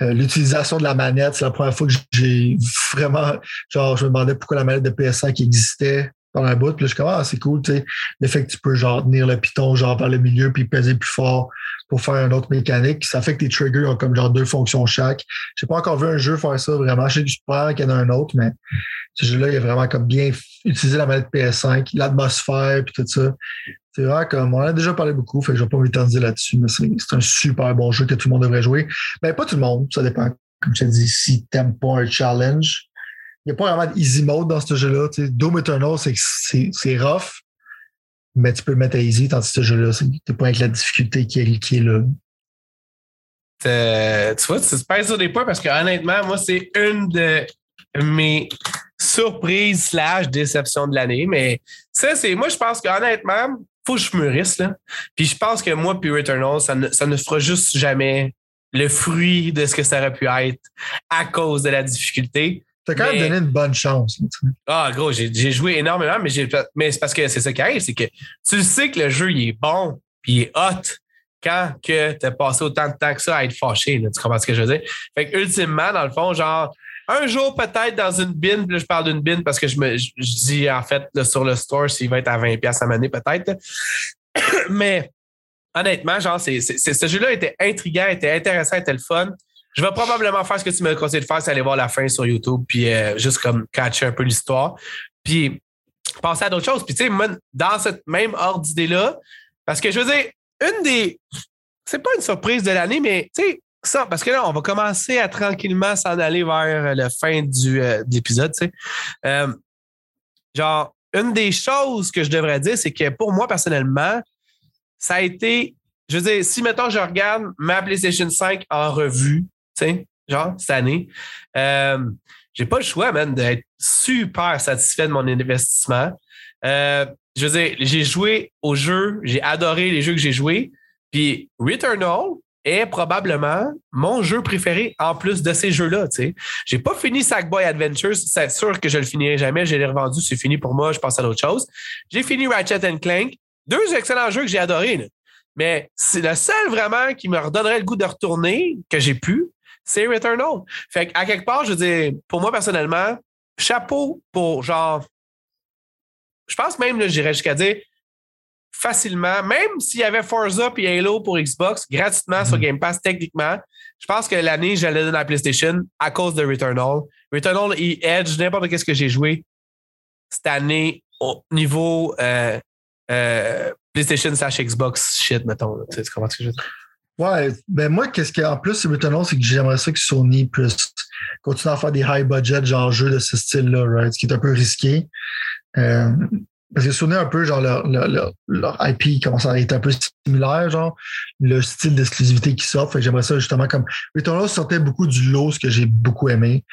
Euh, L'utilisation de la manette, c'est la première fois que j'ai vraiment, genre, je me demandais pourquoi la manette de PS5 existait. pendant un bout. Puis là, je suis comme, ah, c'est cool, tu sais. Le fait que tu peux, genre, tenir le piton, genre, par le milieu, puis peser plus fort pour faire une autre mécanique. Ça fait que tes triggers ont comme, genre, deux fonctions chaque. J'ai pas encore vu un jeu faire ça vraiment. Je sais pense qu'il y en a un autre, mais ce jeu-là, il a vraiment comme bien utilisé la manette PS5, l'atmosphère, puis tout ça. C'est vrai comme, on en a déjà parlé beaucoup, fait que je vais pas m'éterniser là-dessus, mais c'est un super bon jeu que tout le monde devrait jouer. Mais pas tout le monde, ça dépend. Comme je te dis, si t'aimes pas un challenge, il n'y a pas vraiment d'easy mode dans ce jeu-là. Doom Eternal, c'est rough, mais tu peux le mettre à easy, tandis que ce jeu-là, c'est pas avec la difficulté qui est, qui est là. tu vois, tu te pèses sur des points parce que honnêtement, moi, c'est une de mes surprises slash déceptions de l'année. Mais ça, c'est. Moi, je pense qu'honnêtement, faut que je mûrisse. Là. Puis je pense que moi puis Returnal, ça ne, ça ne fera juste jamais le fruit de ce que ça aurait pu être à cause de la difficulté. T'as quand même donné une bonne chance. Ah, gros, j'ai joué énormément, mais, mais c'est parce que c'est ça qui arrive, c'est que tu sais que le jeu, il est bon, puis il est hot quand que t'as passé autant de temps que ça à être fâché. Là, tu comprends ce que je veux dire? Fait que, ultimement, dans le fond, genre, un jour peut-être dans une bin, là, je parle d'une bin parce que je me je, dis en fait sur le store s'il va être à 20$ à m'année peut-être. Mais honnêtement, genre, c'est, ce jeu-là était intriguant, était intéressant, était le fun. Je vais probablement faire ce que tu me conseilles de faire, c'est aller voir la fin sur YouTube, puis euh, juste comme catcher un peu l'histoire. Puis penser à d'autres choses. Puis tu sais, dans cette même ordre d'idée-là, parce que je veux dire, une des. C'est pas une surprise de l'année, mais tu sais, ça, parce que là, on va commencer à tranquillement s'en aller vers la fin du, euh, de l'épisode. Euh, genre, une des choses que je devrais dire, c'est que pour moi, personnellement, ça a été, je veux dire, si mettons, je regarde ma PlayStation 5 en revue, tu sais, genre, cette année, euh, j'ai pas le choix, man, d'être super satisfait de mon investissement. Euh, je veux dire, j'ai joué au jeu, j'ai adoré les jeux que j'ai joués, puis Returnal, est probablement mon jeu préféré en plus de ces jeux-là. Je J'ai pas fini Sackboy Adventures, c'est sûr que je le finirai jamais. Je l'ai revendu, c'est fini pour moi, je pense à d'autres choses. J'ai fini Ratchet Clank. Deux excellents jeux que j'ai adorés. Mais c'est le seul vraiment qui me redonnerait le goût de retourner, que j'ai pu, c'est Returnal. Fait à quelque part, je veux dire, pour moi personnellement, chapeau pour genre. Je pense même, j'irais jusqu'à dire, facilement, même s'il y avait Forza et Halo pour Xbox gratuitement sur mhm. Game Pass techniquement, je pense que l'année, j'allais dans la PlayStation à cause de Returnal. Returnal et Edge, n'importe qu'est-ce que j'ai joué cette année au niveau euh, euh, PlayStation slash Xbox shit, mettons. Tu sais comment ce que je veux dire? Ouais, ben moi, qu'est-ce qui en plus, Returnal, c'est que j'aimerais ça que Sony puisse continuer à faire des high budget genre jeux de ce style-là, right? Ce qui est un peu risqué. Euh, parce que Sony, un peu, genre, leur, leur, leur, IP commence à être un peu similaire, genre, le style d'exclusivité qui sort. Fait que j'aimerais ça justement comme. Returnal sortait beaucoup du lot, ce que j'ai beaucoup aimé.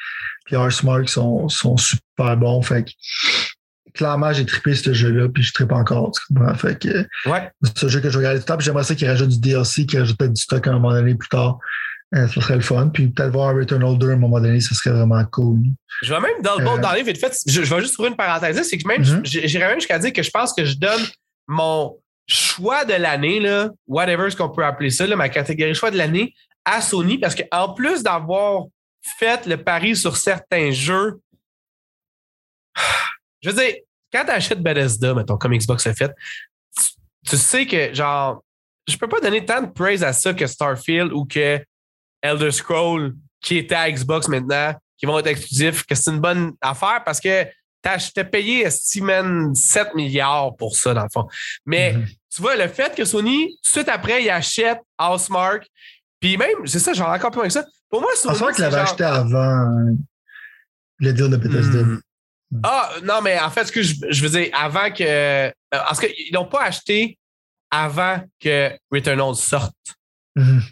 Puis Arsmark sont, sont super bons. Fait que clairement, j'ai trippé ce jeu-là, puis je trippe encore. Tu comprends? Fait que ouais. c'est un jeu que je regarde tout le temps, puis j'aimerais ça qu'ils rajoutent du DLC, qu'ils rajoutent peut-être du stock à un moment donné plus tard. Euh, ça serait le fun. Puis peut-être voir Returnal 2 à un moment donné, ça serait vraiment cool. Je vais même dans le bon euh, dans les vite fait, je, vais juste trouver une parenthèse. C'est que même, mm-hmm. j'irais même jusqu'à dire que je pense que je donne mon choix de l'année, là, whatever ce qu'on peut appeler ça, là, ma catégorie choix de l'année à Sony, parce qu'en plus d'avoir fait le pari sur certains jeux, je veux dire, quand tu achètes Bethesda, mettons, comme Xbox a fait, tu, tu sais que, genre, je peux pas donner tant de praise à ça que Starfield ou que Elder Scroll qui était à Xbox maintenant, qui vont être exclusifs, que c'est une bonne affaire parce que t'as payé 7 milliards pour ça, dans le fond. Mais mm-hmm. tu vois, le fait que Sony, tout de suite après, il achète Housemark, puis même, c'est ça, j'en ai encore plus avec ça. Pour moi, Sony. Je qu'il l'avait acheté avant le deal de Bethesda. Hmm. Ah, non, mais en fait, ce que je, veux dire, avant que. Parce qu'ils n'ont pas acheté avant que Returnal sorte. Mm-hmm.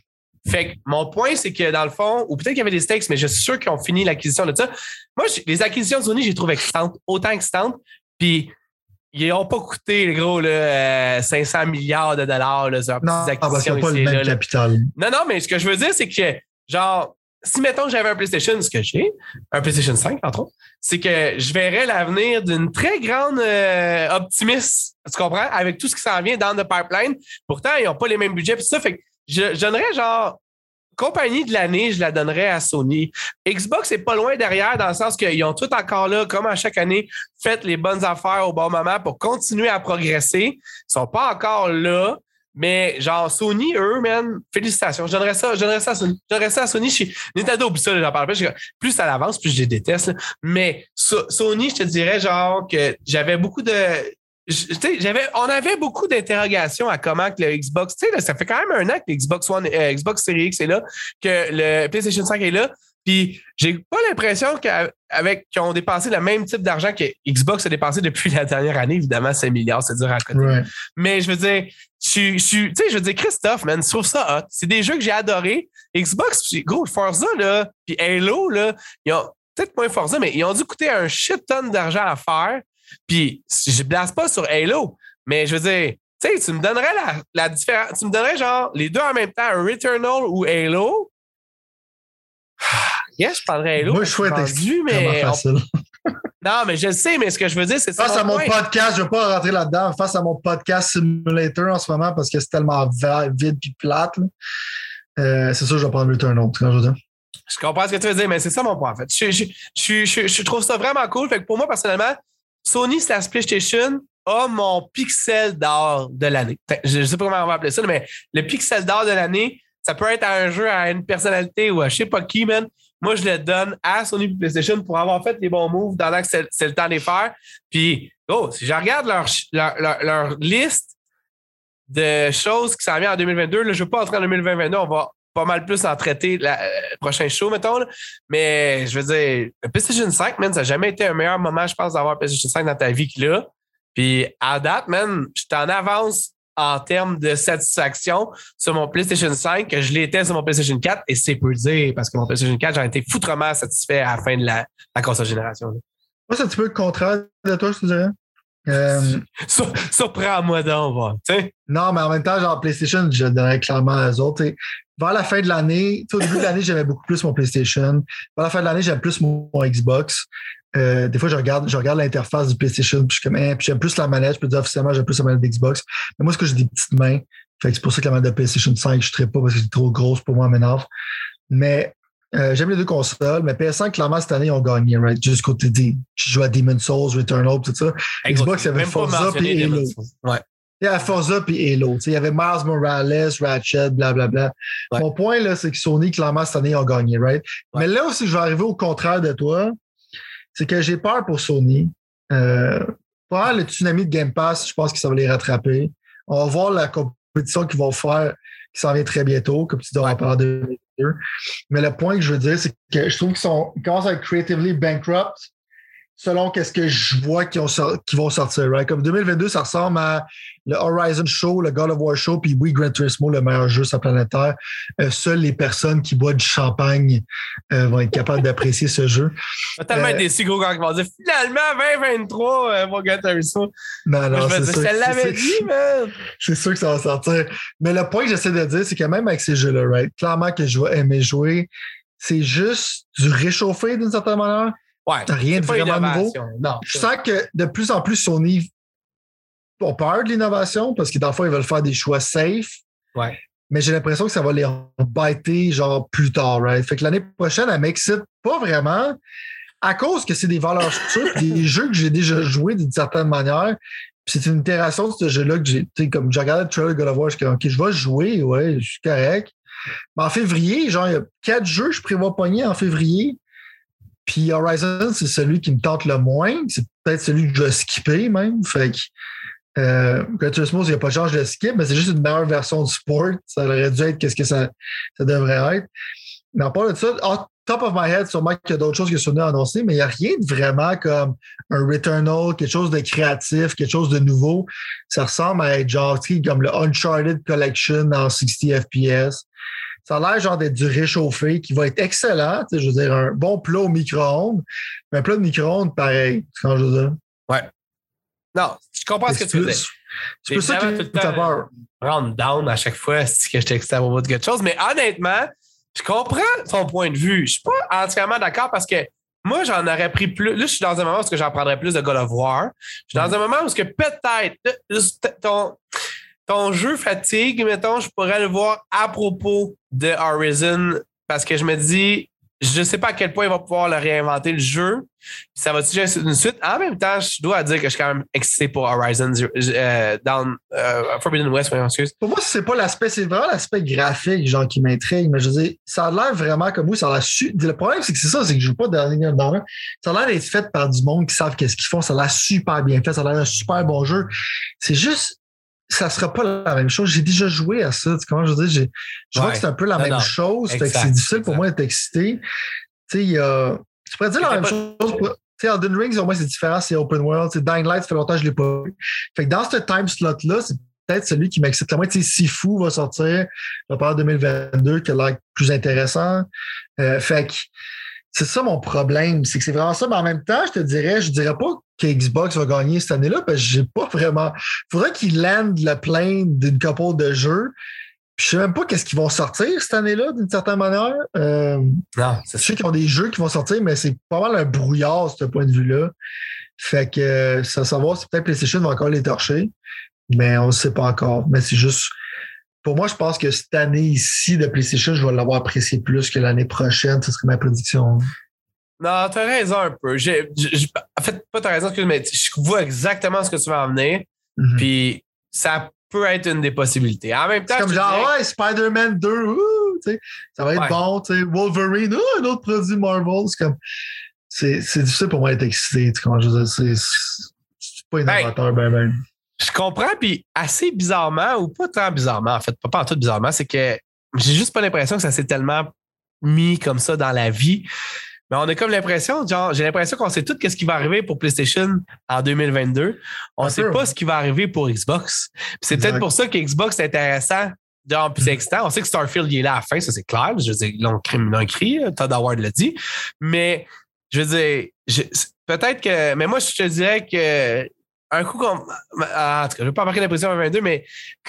Fait que mon point, c'est que dans le fond, ou peut-être qu'il y avait des stakes, mais je suis sûr qu'ils ont fini l'acquisition de ça. Moi, les acquisitions de Sony, j'ai trouvé excitantes, autant excitantes. Puis, ils n'ont pas coûté, le gros, là, 500 euh, milliards de dollars, là, non, acquisitions. pas le même capital. Non, non, mais ce que je veux dire, c'est que, genre, si, mettons, j'avais un PlayStation, ce que j'ai, un PlayStation 5, entre autres, c'est que je verrais l'avenir d'une très grande euh, optimiste, tu comprends, avec tout ce qui s'en vient dans le pipeline. Pourtant, ils n'ont pas les mêmes budgets, puis ça, fait que je, donnerais genre compagnie de l'année, je la donnerais à Sony. Xbox est pas loin derrière dans le sens qu'ils ont tout encore là, comme à chaque année, fait les bonnes affaires au bon moment pour continuer à progresser. Ils sont pas encore là. Mais genre, Sony, eux, man, félicitations. Je donnerais ça, je donnerais ça à Sony. Je donnerais ça à Sony. Chez Nintendo, oublie ça, j'en parle pas. Plus ça avance, plus je les déteste. Mais Sony, je te dirais, genre, que j'avais beaucoup de. J'avais, on avait beaucoup d'interrogations à comment que le Xbox, tu sais, ça fait quand même un an que le Xbox One, euh, Xbox Series X est là, que le PlayStation 5 est là. Puis j'ai pas l'impression qu'avec qu'ils ont dépensé le même type d'argent que Xbox a dépensé depuis la dernière année. Évidemment, 5 milliards, c'est dur à côté. Mais je veux dire, je, tu sais, je veux dire, Christophe, man, je trouve ça hot. C'est des jeux que j'ai adorés. Xbox, gros, Forza, là, puis Halo, là, ils ont peut-être moins Forza, mais ils ont dû coûter un shit ton d'argent à faire. Puis je blase pas sur Halo, mais je veux dire, tu sais, tu me donnerais la, la différence. Tu me donnerais genre les deux en même temps, Returnal ou Halo. Yes, je parlerais Halo. Moi, je souhaite mais facile. Non, mais je le sais, mais ce que je veux dire, c'est ça. Face à mon podcast, je ne veux pas rentrer là-dedans. Face à mon podcast Simulator en ce moment parce que c'est tellement vide et plate. Euh, c'est sûr, je vais prendre Returnal. Quand je, veux dire. je comprends ce que tu veux dire, mais c'est ça mon point, en fait. Je, je, je, trouve ça vraiment cool. Fait que pour moi, personnellement, Sony slash PlayStation a mon pixel d'or de l'année. Je ne sais pas comment on va appeler ça, mais le pixel d'or de l'année, ça peut être un jeu à une personnalité ou à je sais pas qui, man. Moi, je le donne à Sony PlayStation pour avoir fait les bons moves dans que c'est le temps de les faire. Puis, oh, si je regarde leur, leur, liste de choses qui s'en viennent en 2022, là, je ne veux pas entrer en 2022, on va pas mal plus en traiter le euh, prochain show, mettons. Mais je veux dire, le PlayStation 5, man, ça n'a jamais été un meilleur moment, je pense, d'avoir PlayStation 5 dans ta vie que là. Puis à date, man, je t'en avance en termes de satisfaction sur mon PlayStation 5 que je l'étais sur mon PlayStation 4 et c'est peu dire parce que mon PlayStation 4, j'en étais foutrement satisfait à la fin de la, la console génération. Moi, c'est un petit peu le contraire de toi, je te dirais. Euh, surprends-moi donc, va. Non, mais en même temps, genre PlayStation, je donnerais clairement aux autres. Vers la fin de l'année, au début de l'année, j'aimais beaucoup plus mon PlayStation. Vers la fin de l'année, j'aime plus mon, Xbox. Euh, des fois, je regarde, je regarde l'interface du PlayStation, puis je comme, eh, puis j'aime plus la manette. Je peux dire officiellement, j'aime plus la manette d'Xbox. Mais moi, c'est que j'ai des petites mains. Fait que c'est pour ça que la manette de PlayStation 5, je ne pas parce que c'est trop grosse pour moi, m'énerve. Mais euh, j'aime les deux consoles, mais PS5, clairement, cette année, ils ont gagné, right? Juste côté des. Je joue à Demon's Souls, Returnal, tout ça. Xbox, il y avait Forza et Halo. Ouais. Il y avait Forza puis Halo. Il y avait Miles Morales, Ratchet, blablabla. Bla, bla. Mon point, là, c'est que Sony, clairement, cette année, ils ont gagné, right? Mais là aussi, je vais arriver au contraire de toi. C'est que j'ai peur pour Sony. Euh, pour le tsunami de Game Pass, je pense que ça va les rattraper. On va voir la compétition qu'ils vont faire, qui s'en vient très bientôt, comme tu dois en parler mais le point que je veux dire, c'est que je trouve qu'ils commencent à être creatively bankrupt selon qu'est-ce que je vois qui, vont sortir. Right? Comme 2022, ça ressemble à le Horizon Show, le God of War Show, puis oui, Gran Turismo, le meilleur jeu sur la planète Terre. Euh, seules les personnes qui boivent du champagne euh, vont être capables d'apprécier ce jeu. Va tellement être déçu, gros, quand ils vont dire finalement 2023 euh, pour Gran Turismo. Non, non, c'est sûr. Je l'avais dit, man. C'est sûr que ça va sortir. Mais le point que j'essaie de dire, c'est que même avec ces jeux-là, right, clairement que je vais aimer jouer, c'est juste du réchauffé d'une certaine manière. Ouais, rien de vraiment nouveau? Non, je sens que de plus en plus, Sony ont peur de l'innovation parce que fois, ils veulent faire des choix safe. Ouais. Mais j'ai l'impression que ça va les embêter genre plus tard, right? Fait que l'année prochaine, elle m'excite pas vraiment à cause que c'est des valeurs sûres, des jeux que j'ai déjà joués d'une certaine manière. C'est une itération de ce jeu-là que j'ai, comme j'ai regardé le trailer God of War, je suis OK, je vais jouer, ouais, je suis correct. Mais en février, genre, il y a quatre jeux que je prévois pogner en février. Puis Horizon, c'est celui qui me tente le moins. C'est peut-être celui que je vais skipper même. Fait que euh, Turismo, il n'y a pas de chance de skip, mais c'est juste une meilleure version du sport. Ça aurait dû être qu'est-ce que ça, ça devrait être. Mais en parlant de ça, top of my head, sûrement qu'il y a d'autres choses que Sony a annoncé, mais il n'y a rien de vraiment comme un Returnal, quelque chose de créatif, quelque chose de nouveau. Ça ressemble à être genre comme le Uncharted Collection en 60 FPS. Ça a l'air genre d'être du réchauffé qui va être excellent. Je veux dire, un bon plat au micro-ondes. Mais un plat de micro-ondes, pareil. C'est quand je veux dire? Ouais. Non, je comprends ce que tu veux dire. C'est pour ça que tu as peur. Rendre down à chaque fois si je t'excite à propos de quelque chose. Mais honnêtement, je comprends ton point de vue. Je suis pas entièrement d'accord parce que moi, j'en aurais pris plus. Là, je suis dans un moment où j'en prendrais plus de God of War. Je suis dans un moment où que peut-être ton, ton jeu fatigue, mettons, je pourrais le voir à propos de Horizon parce que je me dis, je ne sais pas à quel point il va pouvoir le réinventer le jeu. Ça va déjà une suite? En même temps, je dois dire que je suis quand même excité pour Horizon euh, dans euh, Forbidden West, excuse. Pour moi, c'est pas l'aspect, c'est vraiment l'aspect graphique, genre, qui m'intrigue. Mais je veux dire, ça a l'air vraiment comme moi, ça a l'air Le problème, c'est que c'est ça, c'est que je joue pas dans dans Ça a l'air d'être fait par du monde qui savent qu'est-ce qu'ils font. Ça a l'air super bien fait. Ça a l'air un super bon jeu. C'est juste, ça sera pas la même chose. J'ai déjà joué à ça. Tu comment je veux dire? Je vois que c'est un peu la même chose. Fait que c'est difficile pour moi d'être excité. Tu sais, il y a. Tu pourrais dire la même chose. Tu sais, Elden Rings, au moins, c'est différent, c'est open world. T'sais, Dying Light, ça fait longtemps que je l'ai pas vu. Fait que dans ce time slot-là, c'est peut-être celui qui m'excite le moins. Tu sais, Sifu va sortir, va parler 2022, qui a l'air plus intéressant. Euh, fait que c'est ça mon problème, c'est que c'est vraiment ça, mais en même temps, je te dirais, je dirais pas que Xbox va gagner cette année-là, parce que j'ai pas vraiment. Il faudrait qu'ils landent le plein d'une couple de jeux. Puis je sais même pas qu'est-ce qu'ils vont sortir cette année-là, d'une certaine manière. Euh, non, c'est sûr qu'ils ont des jeux qui vont sortir, mais c'est pas mal un brouillard, ce point de vue-là. Fait que ça savoir si peut-être PlayStation va encore les torcher, mais on ne sait pas encore. Mais c'est juste pour moi, je pense que cette année ici de PlayStation, je vais l'avoir apprécié plus que l'année prochaine. Ce serait ma prédiction. Non, t'as raison un peu. en fait, pas t'as raison, mais je vois exactement ce que tu vas amener. Mhm. Puis ça peut être une des possibilités. En même temps, comme genre, ouais, Spider-Man 2, ça va être bon. Wolverine, un autre produit Marvel. C'est comme. C'est difficile pour moi d'être excité. C'est pas innovateur, ben, ben. Je comprends, puis assez bizarrement, ou pas tant bizarrement, en fait, pas, pas en tout bizarrement, c'est que j'ai juste pas l'impression que ça s'est tellement mis comme ça dans la vie. Mais on a comme l'impression, genre, j'ai l'impression qu'on sait tout ce qui va arriver pour PlayStation en 2022. On ne sait pas ce qui va arriver pour Xbox. C'est peut-être pour ça que Xbox est intéressant. Genre, plus excitant. On sait que Starfield il est là à la fin, ça c'est clair. Je veux dire, ils l'ont écrit, Todd Howard l'a dit. Mais je veux dire, peut-être que. Mais moi, je te dirais que un coup qu'on. Ah, en tout cas, je ne vais pas marquer la position 22, mais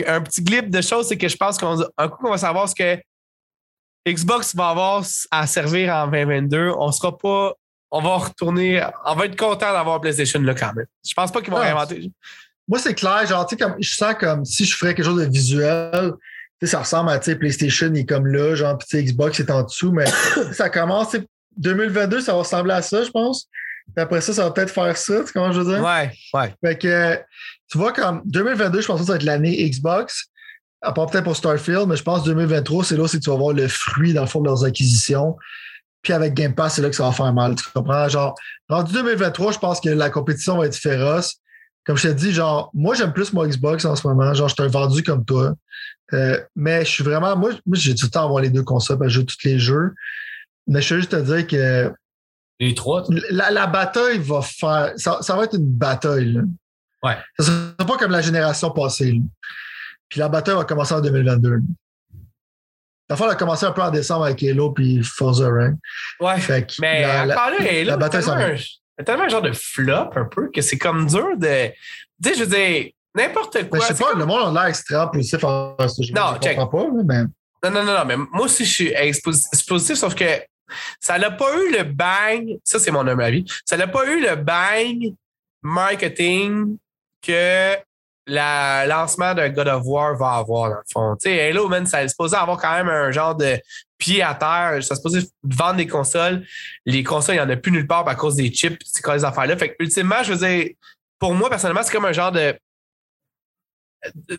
un petit glip de choses, c'est que je pense qu'un coup qu'on va savoir ce que Xbox va avoir à servir en 2022, on sera pas. On va retourner. On va être content d'avoir PlayStation là quand même. Je pense pas qu'ils vont réinventer. Moi, c'est clair, genre, tu sais, comme je sens comme si je ferais quelque chose de visuel, tu sais, ça ressemble à tu sais, PlayStation il est comme là, genre, puis Xbox est en dessous, mais ça commence, 2022, ça va ressembler à ça, je pense. Puis après ça, ça va peut-être faire ça, tu sais comment je veux dire? Ouais, ouais. Fait que, tu vois, comme 2022, je pense que ça va être l'année Xbox. À part peut-être pour Starfield, mais je pense que 2023, c'est là où tu vas voir le fruit, dans le fond, de leurs acquisitions. Puis avec Game Pass, c'est là que ça va faire mal. Tu comprends? Genre, rendu 2023, je pense que la compétition va être féroce. Comme je t'ai dit, genre, moi, j'aime plus mon Xbox en ce moment. Genre, je suis un vendu comme toi. Euh, mais je suis vraiment, moi, moi j'ai tout le temps à avoir les deux consoles parce que je joue tous les jeux. Mais je veux juste te dire que les trois? La, bataille va faire. Ça, va être une bataille. Là. Ouais. Ça sera pas comme la génération passée. Puis la bataille va commencer en 2022. La fois, elle a commencé un peu en décembre avec Halo puis Forza Rank. Ouais. mais la, encore là, Halo, la bataille, c'est tellement, un genre de flop un peu que c'est comme dur de. Tu sais, je veux dire, n'importe quoi. je sais pas, le monde a l'air extrêmement positif en ce jeu. Non, je comprends pas, mais. Non, non, non, non, mais moi aussi, je suis expositif, sauf que ça n'a pas eu le bang, ça c'est mon avis, ça n'a pas eu le bang marketing que le lancement d'un God of War va avoir, dans le fond. Tu sais, Halo, man, ça est supposé avoir quand même un genre de pied à terre. Ça est supposé vendre des consoles. Les consoles, il n'y en a plus nulle part à cause des chips, c'est quoi les affaires-là. Fait que, ultimement, je veux dire, pour moi, personnellement, c'est comme un genre de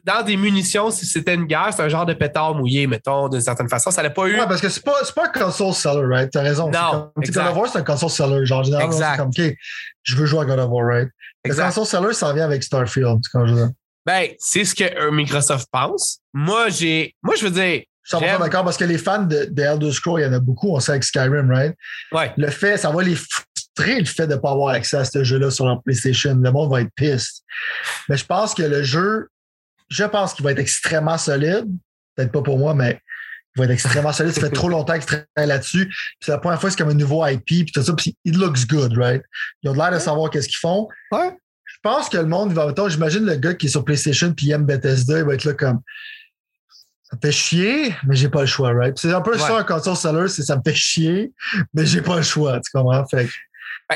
dans des munitions, si c'était une guerre, c'est un genre de pétard mouillé, mettons, d'une certaine façon. Ça n'a pas eu. Ouais, parce que c'est pas, pas un console seller, right? T'as raison. Non. God of War, c'est un console seller. Genre, généralement, c'est comme, OK, je veux jouer à God of War, right? Exact. Le console seller, ça vient avec Starfield, quand je dis. Ben, c'est ce que Microsoft pense. Moi, j'ai. Moi, je veux dire. Je suis d'accord parce que les fans de, de Elder Scrolls, il y en a beaucoup, on sait avec Skyrim, right? Ouais. Le fait, ça va les frustrer le fait de ne pas avoir accès à ce jeu-là sur leur PlayStation. Le monde va être piste. Mais je pense que le jeu, je pense qu'il va être extrêmement solide. Peut-être pas pour moi, mais il va être extrêmement solide. Ça fait trop longtemps qu'il travaille là-dessus. c'est la première fois, c'est comme un nouveau IP, puis tout ça. Puis it looks good, right? Ils ont l'air de savoir qu'est-ce qu'ils font. Ouais. Je pense que le monde va. J'imagine le gars qui est sur PlayStation puis il aime Bethesda, il va être là comme. Ça me fait chier, mais j'ai pas le choix, right? C'est un peu ça un console seller, c'est ça me fait chier, mais j'ai pas le choix, tu comprends? Fait que.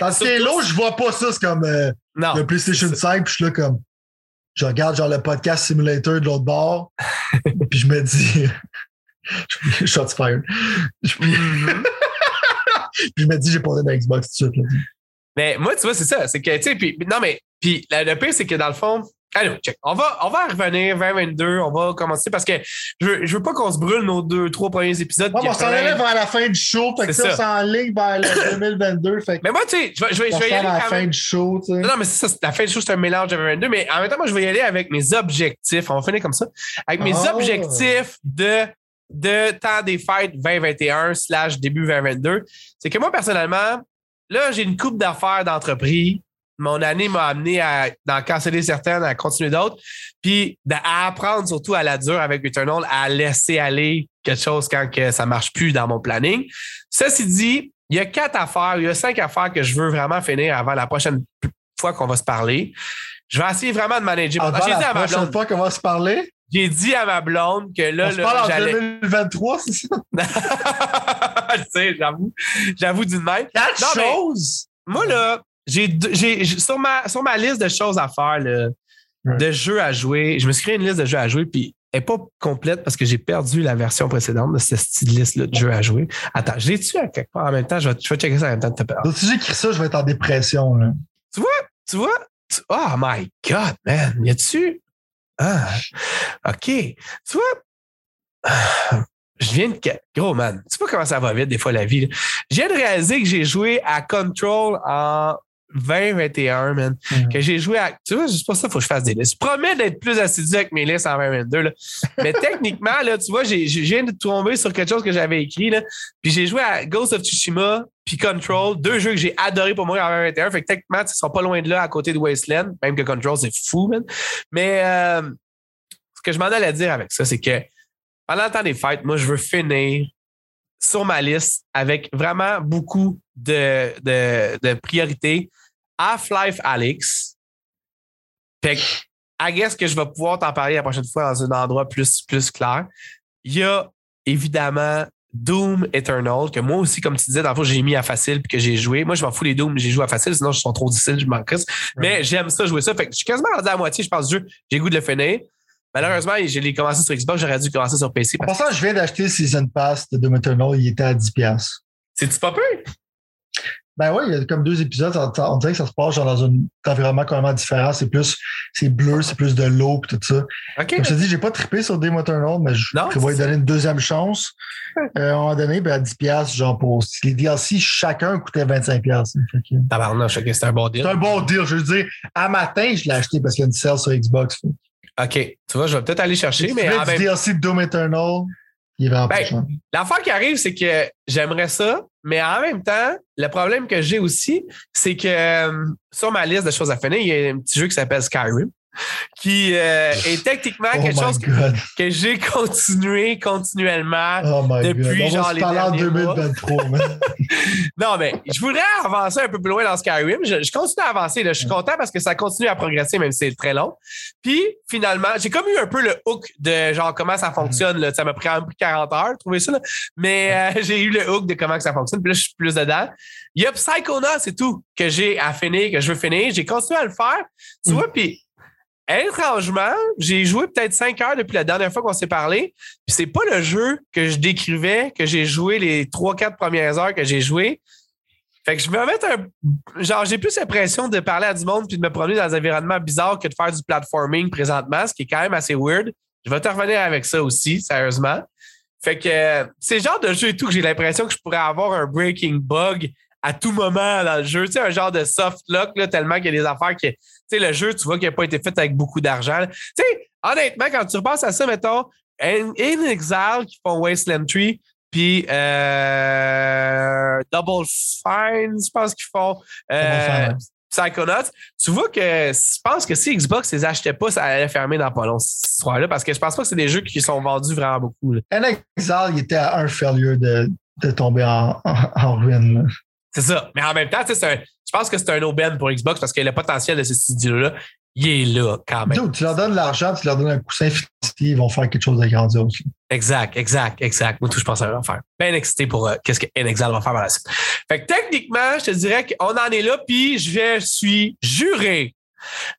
Ben, ce là je vois pas ça, c'est comme euh, le PlayStation 5, puis je suis là comme. je regarde genre le podcast simulator de l'autre bord, puis je me dis, shots fired. Mhm. Puis je me dis, j'ai posé ma Xbox tout de suite. là. Mais moi, tu vois, c'est ça. C'est que, tu sais, puis, non, mais, puis la- le pire, c'est que dans le fond, allez, check. On va, on va revenir 2022. On va commencer parce que je veux, je veux pas qu'on se brûle nos deux, trois premiers épisodes. Ouais, on s'en allait vers la fin du show, fait que ça, ça. s'enligne vers le 2022. Fait que Mais moi, tu sais, je vais, je vais, je on vais y aller à la fin même. du show, tu sais. Non, mais ça, la fin du show, c'est un mélange de 2022. Mais en même temps, moi, je vais y aller avec mes objectifs. On va finir comme ça. Avec mes Ah. objectifs de, de temps des fêtes 2021 slash début 2022. C'est que moi, personnellement, là, j'ai une coupe d'affaires d'entreprise. Mon année m'a amené à d'en canceller certaines, à continuer d'autres, puis d'a- à apprendre surtout à la dure avec Eternal, à laisser aller quelque chose quand que ça marche plus dans mon planning. Ceci dit, il y a quatre affaires, il y a cinq affaires que je veux vraiment finir avant la prochaine fois qu'on va se parler. Je vais essayer vraiment de manager. Avant dit la à ma prochaine blonde, fois qu'on va se parler, j'ai dit à ma blonde que là, on se là, parle en j'allais. 2023, c'est ça? je sais, j'avoue. J'avoue d'une même. Quatre mais- choses! Moi, là, j'ai, sur, ma, sur ma liste de choses à faire, là, Ouais. de jeux à jouer, je me suis créé une liste de jeux à jouer, puis elle n'est pas complète parce que j'ai perdu la version précédente de cette style liste-là de jeux à jouer. Attends, j'ai tu à quelque part? En même temps? Je vais, je vais checker ça en même temps. Donc, si j'écris ça, je vais être en dépression. Là. Tu vois? Tu- Oh my God, man! Y a-tu? Ah, OK. Tu vois? Ah, Je viens de. Gros, man. Tu vois comment ça va vite, des fois, la vie. là. Je viens de réaliser que j'ai joué à Control en 2021, man. Mhm. Que j'ai joué à. Tu vois, c'est pour ça qu'il faut que je fasse des listes. Je promets d'être plus assidu avec mes listes en 2022. Là. Mais techniquement, là, tu vois, j'ai- j'ai- je viens de tomber sur quelque chose que j'avais écrit. Là. Puis j'ai joué à Ghost of Tsushima puis Control, deux jeux que j'ai adorés pour moi en 2021. Fait que techniquement, ils sont pas loin de là à côté de Wasteland, même que Control, c'est fou, man. Mais euh, ce que je m'en allais dire avec ça, c'est que pendant le temps des fêtes, moi, je veux finir sur ma liste avec vraiment beaucoup de, de, de priorités. Half-Life Alex. Fait que, I guess que je vais pouvoir t'en parler la prochaine fois dans un endroit plus, plus clair. Il y a évidemment Doom Eternal, que moi aussi, comme tu disais, dans le fond, j'ai mis à facile puis que j'ai joué. Moi, je m'en fous les Doom, j'ai joué à facile, sinon, ils sont trop difficiles, je m'en crisse. Mais j'aime ça, jouer ça. Fait que je suis quasiment rendu à la moitié, je pense, du jeu. J'ai goût de le finir. Malheureusement, je l'ai commencé sur Xbox, j'aurais dû commencer sur PC. Parce... passant, je viens d'acheter Season Pass de Doom Eternal, il était à 10$. C'est-tu pas peu? Ben oui, il y a comme deux épisodes, on dirait que ça se passe genre dans un environnement complètement différent. C'est plus, c'est bleu, c'est plus de l'eau et tout ça. OK. Comme je te dis, j'ai pas trippé sur Doom Eternal, mais je Non, prévois donner une deuxième chance. Euh, à un moment donné, ben, à 10$, genre pour les DLC, chacun coûtait 25$. Fait que- Tabarnouche, OK, c'est un bon deal. C'est un bon deal. Je veux dire, à matin, je l'ai acheté parce qu'il y a une sale sur Xbox. OK. Tu vois, je vais peut-être aller chercher, mais tu du même DLC de Doom Eternal, il Ben. L'affaire qui arrive, c'est que j'aimerais ça, mais en même temps, le problème que j'ai aussi, c'est que euh, sur ma liste de choses à finir, il y a un petit jeu qui s'appelle Skyrim, qui euh, est techniquement Oh quelque chose God. que j'ai continué continuellement. Oh depuis, genre, les derniers mois. 2023. man. Non, mais je voudrais avancer un peu plus loin dans Skyrim. Je, je continue à avancer. là. Je suis content parce que ça continue à progresser, même si c'est très long. Puis, finalement, j'ai comme eu un peu le hook de genre comment ça fonctionne. Là. Ça m'a pris un peu 40 heures de trouver ça. là. Mais euh, j'ai eu le hook de comment ça fonctionne. Puis là, je suis plus dedans. Il y a Psychonauts, c'est tout que j'ai à finir, que je veux finir. J'ai continué à le faire. Tu Mm. vois, puis étrangement, j'ai joué peut-être 5 heures depuis la dernière fois qu'on s'est parlé. Puis c'est pas le jeu que je décrivais, que j'ai joué les 3-4 premières heures que j'ai joué. Fait que je me mettre un. Genre, j'ai plus l'impression de parler à du monde puis de me promener dans un environnement bizarre que de faire du platforming présentement, ce qui est quand même assez weird. Je vais te revenir avec ça aussi, sérieusement. Fait que c'est le genre de jeu et tout que j'ai l'impression que je pourrais avoir un breaking bug à tout moment dans le jeu. Tu sais, un genre de soft lock, là, tellement qu'il y a des affaires qui. Tu sais, le jeu, tu vois qu'il n'a pas été fait avec beaucoup d'argent. Tu sais, honnêtement, quand tu repenses à ça, mettons, In, In Exile qui font Wasteland 3, puis euh, Double Fine, je pense qu'ils font euh, Psychonauts. Tu vois que je pense que si Xbox les achetait pas, ça allait fermer dans pas long cette histoire-là, parce que je pense pas que c'est des jeux qui sont vendus vraiment beaucoup. Un Exile, il était à un failure de, de tomber en, en, en ruine. C'est ça. Mais en même temps, c'est un- pense que c'est un aubaine pour Xbox parce que le potentiel de ces studios-là, il est là quand même. Dude, tu leur donnes de l'argent, tu leur donnes un coussin Infinity, ils vont faire quelque chose de grandiose. Exact, exact, exact. Moi, tout, je pense à faire. Bien excité pour euh, qu'est-ce que N-Exile va faire par la suite. Fait que techniquement, je te dirais qu'on en est là, puis je vais- je suis juré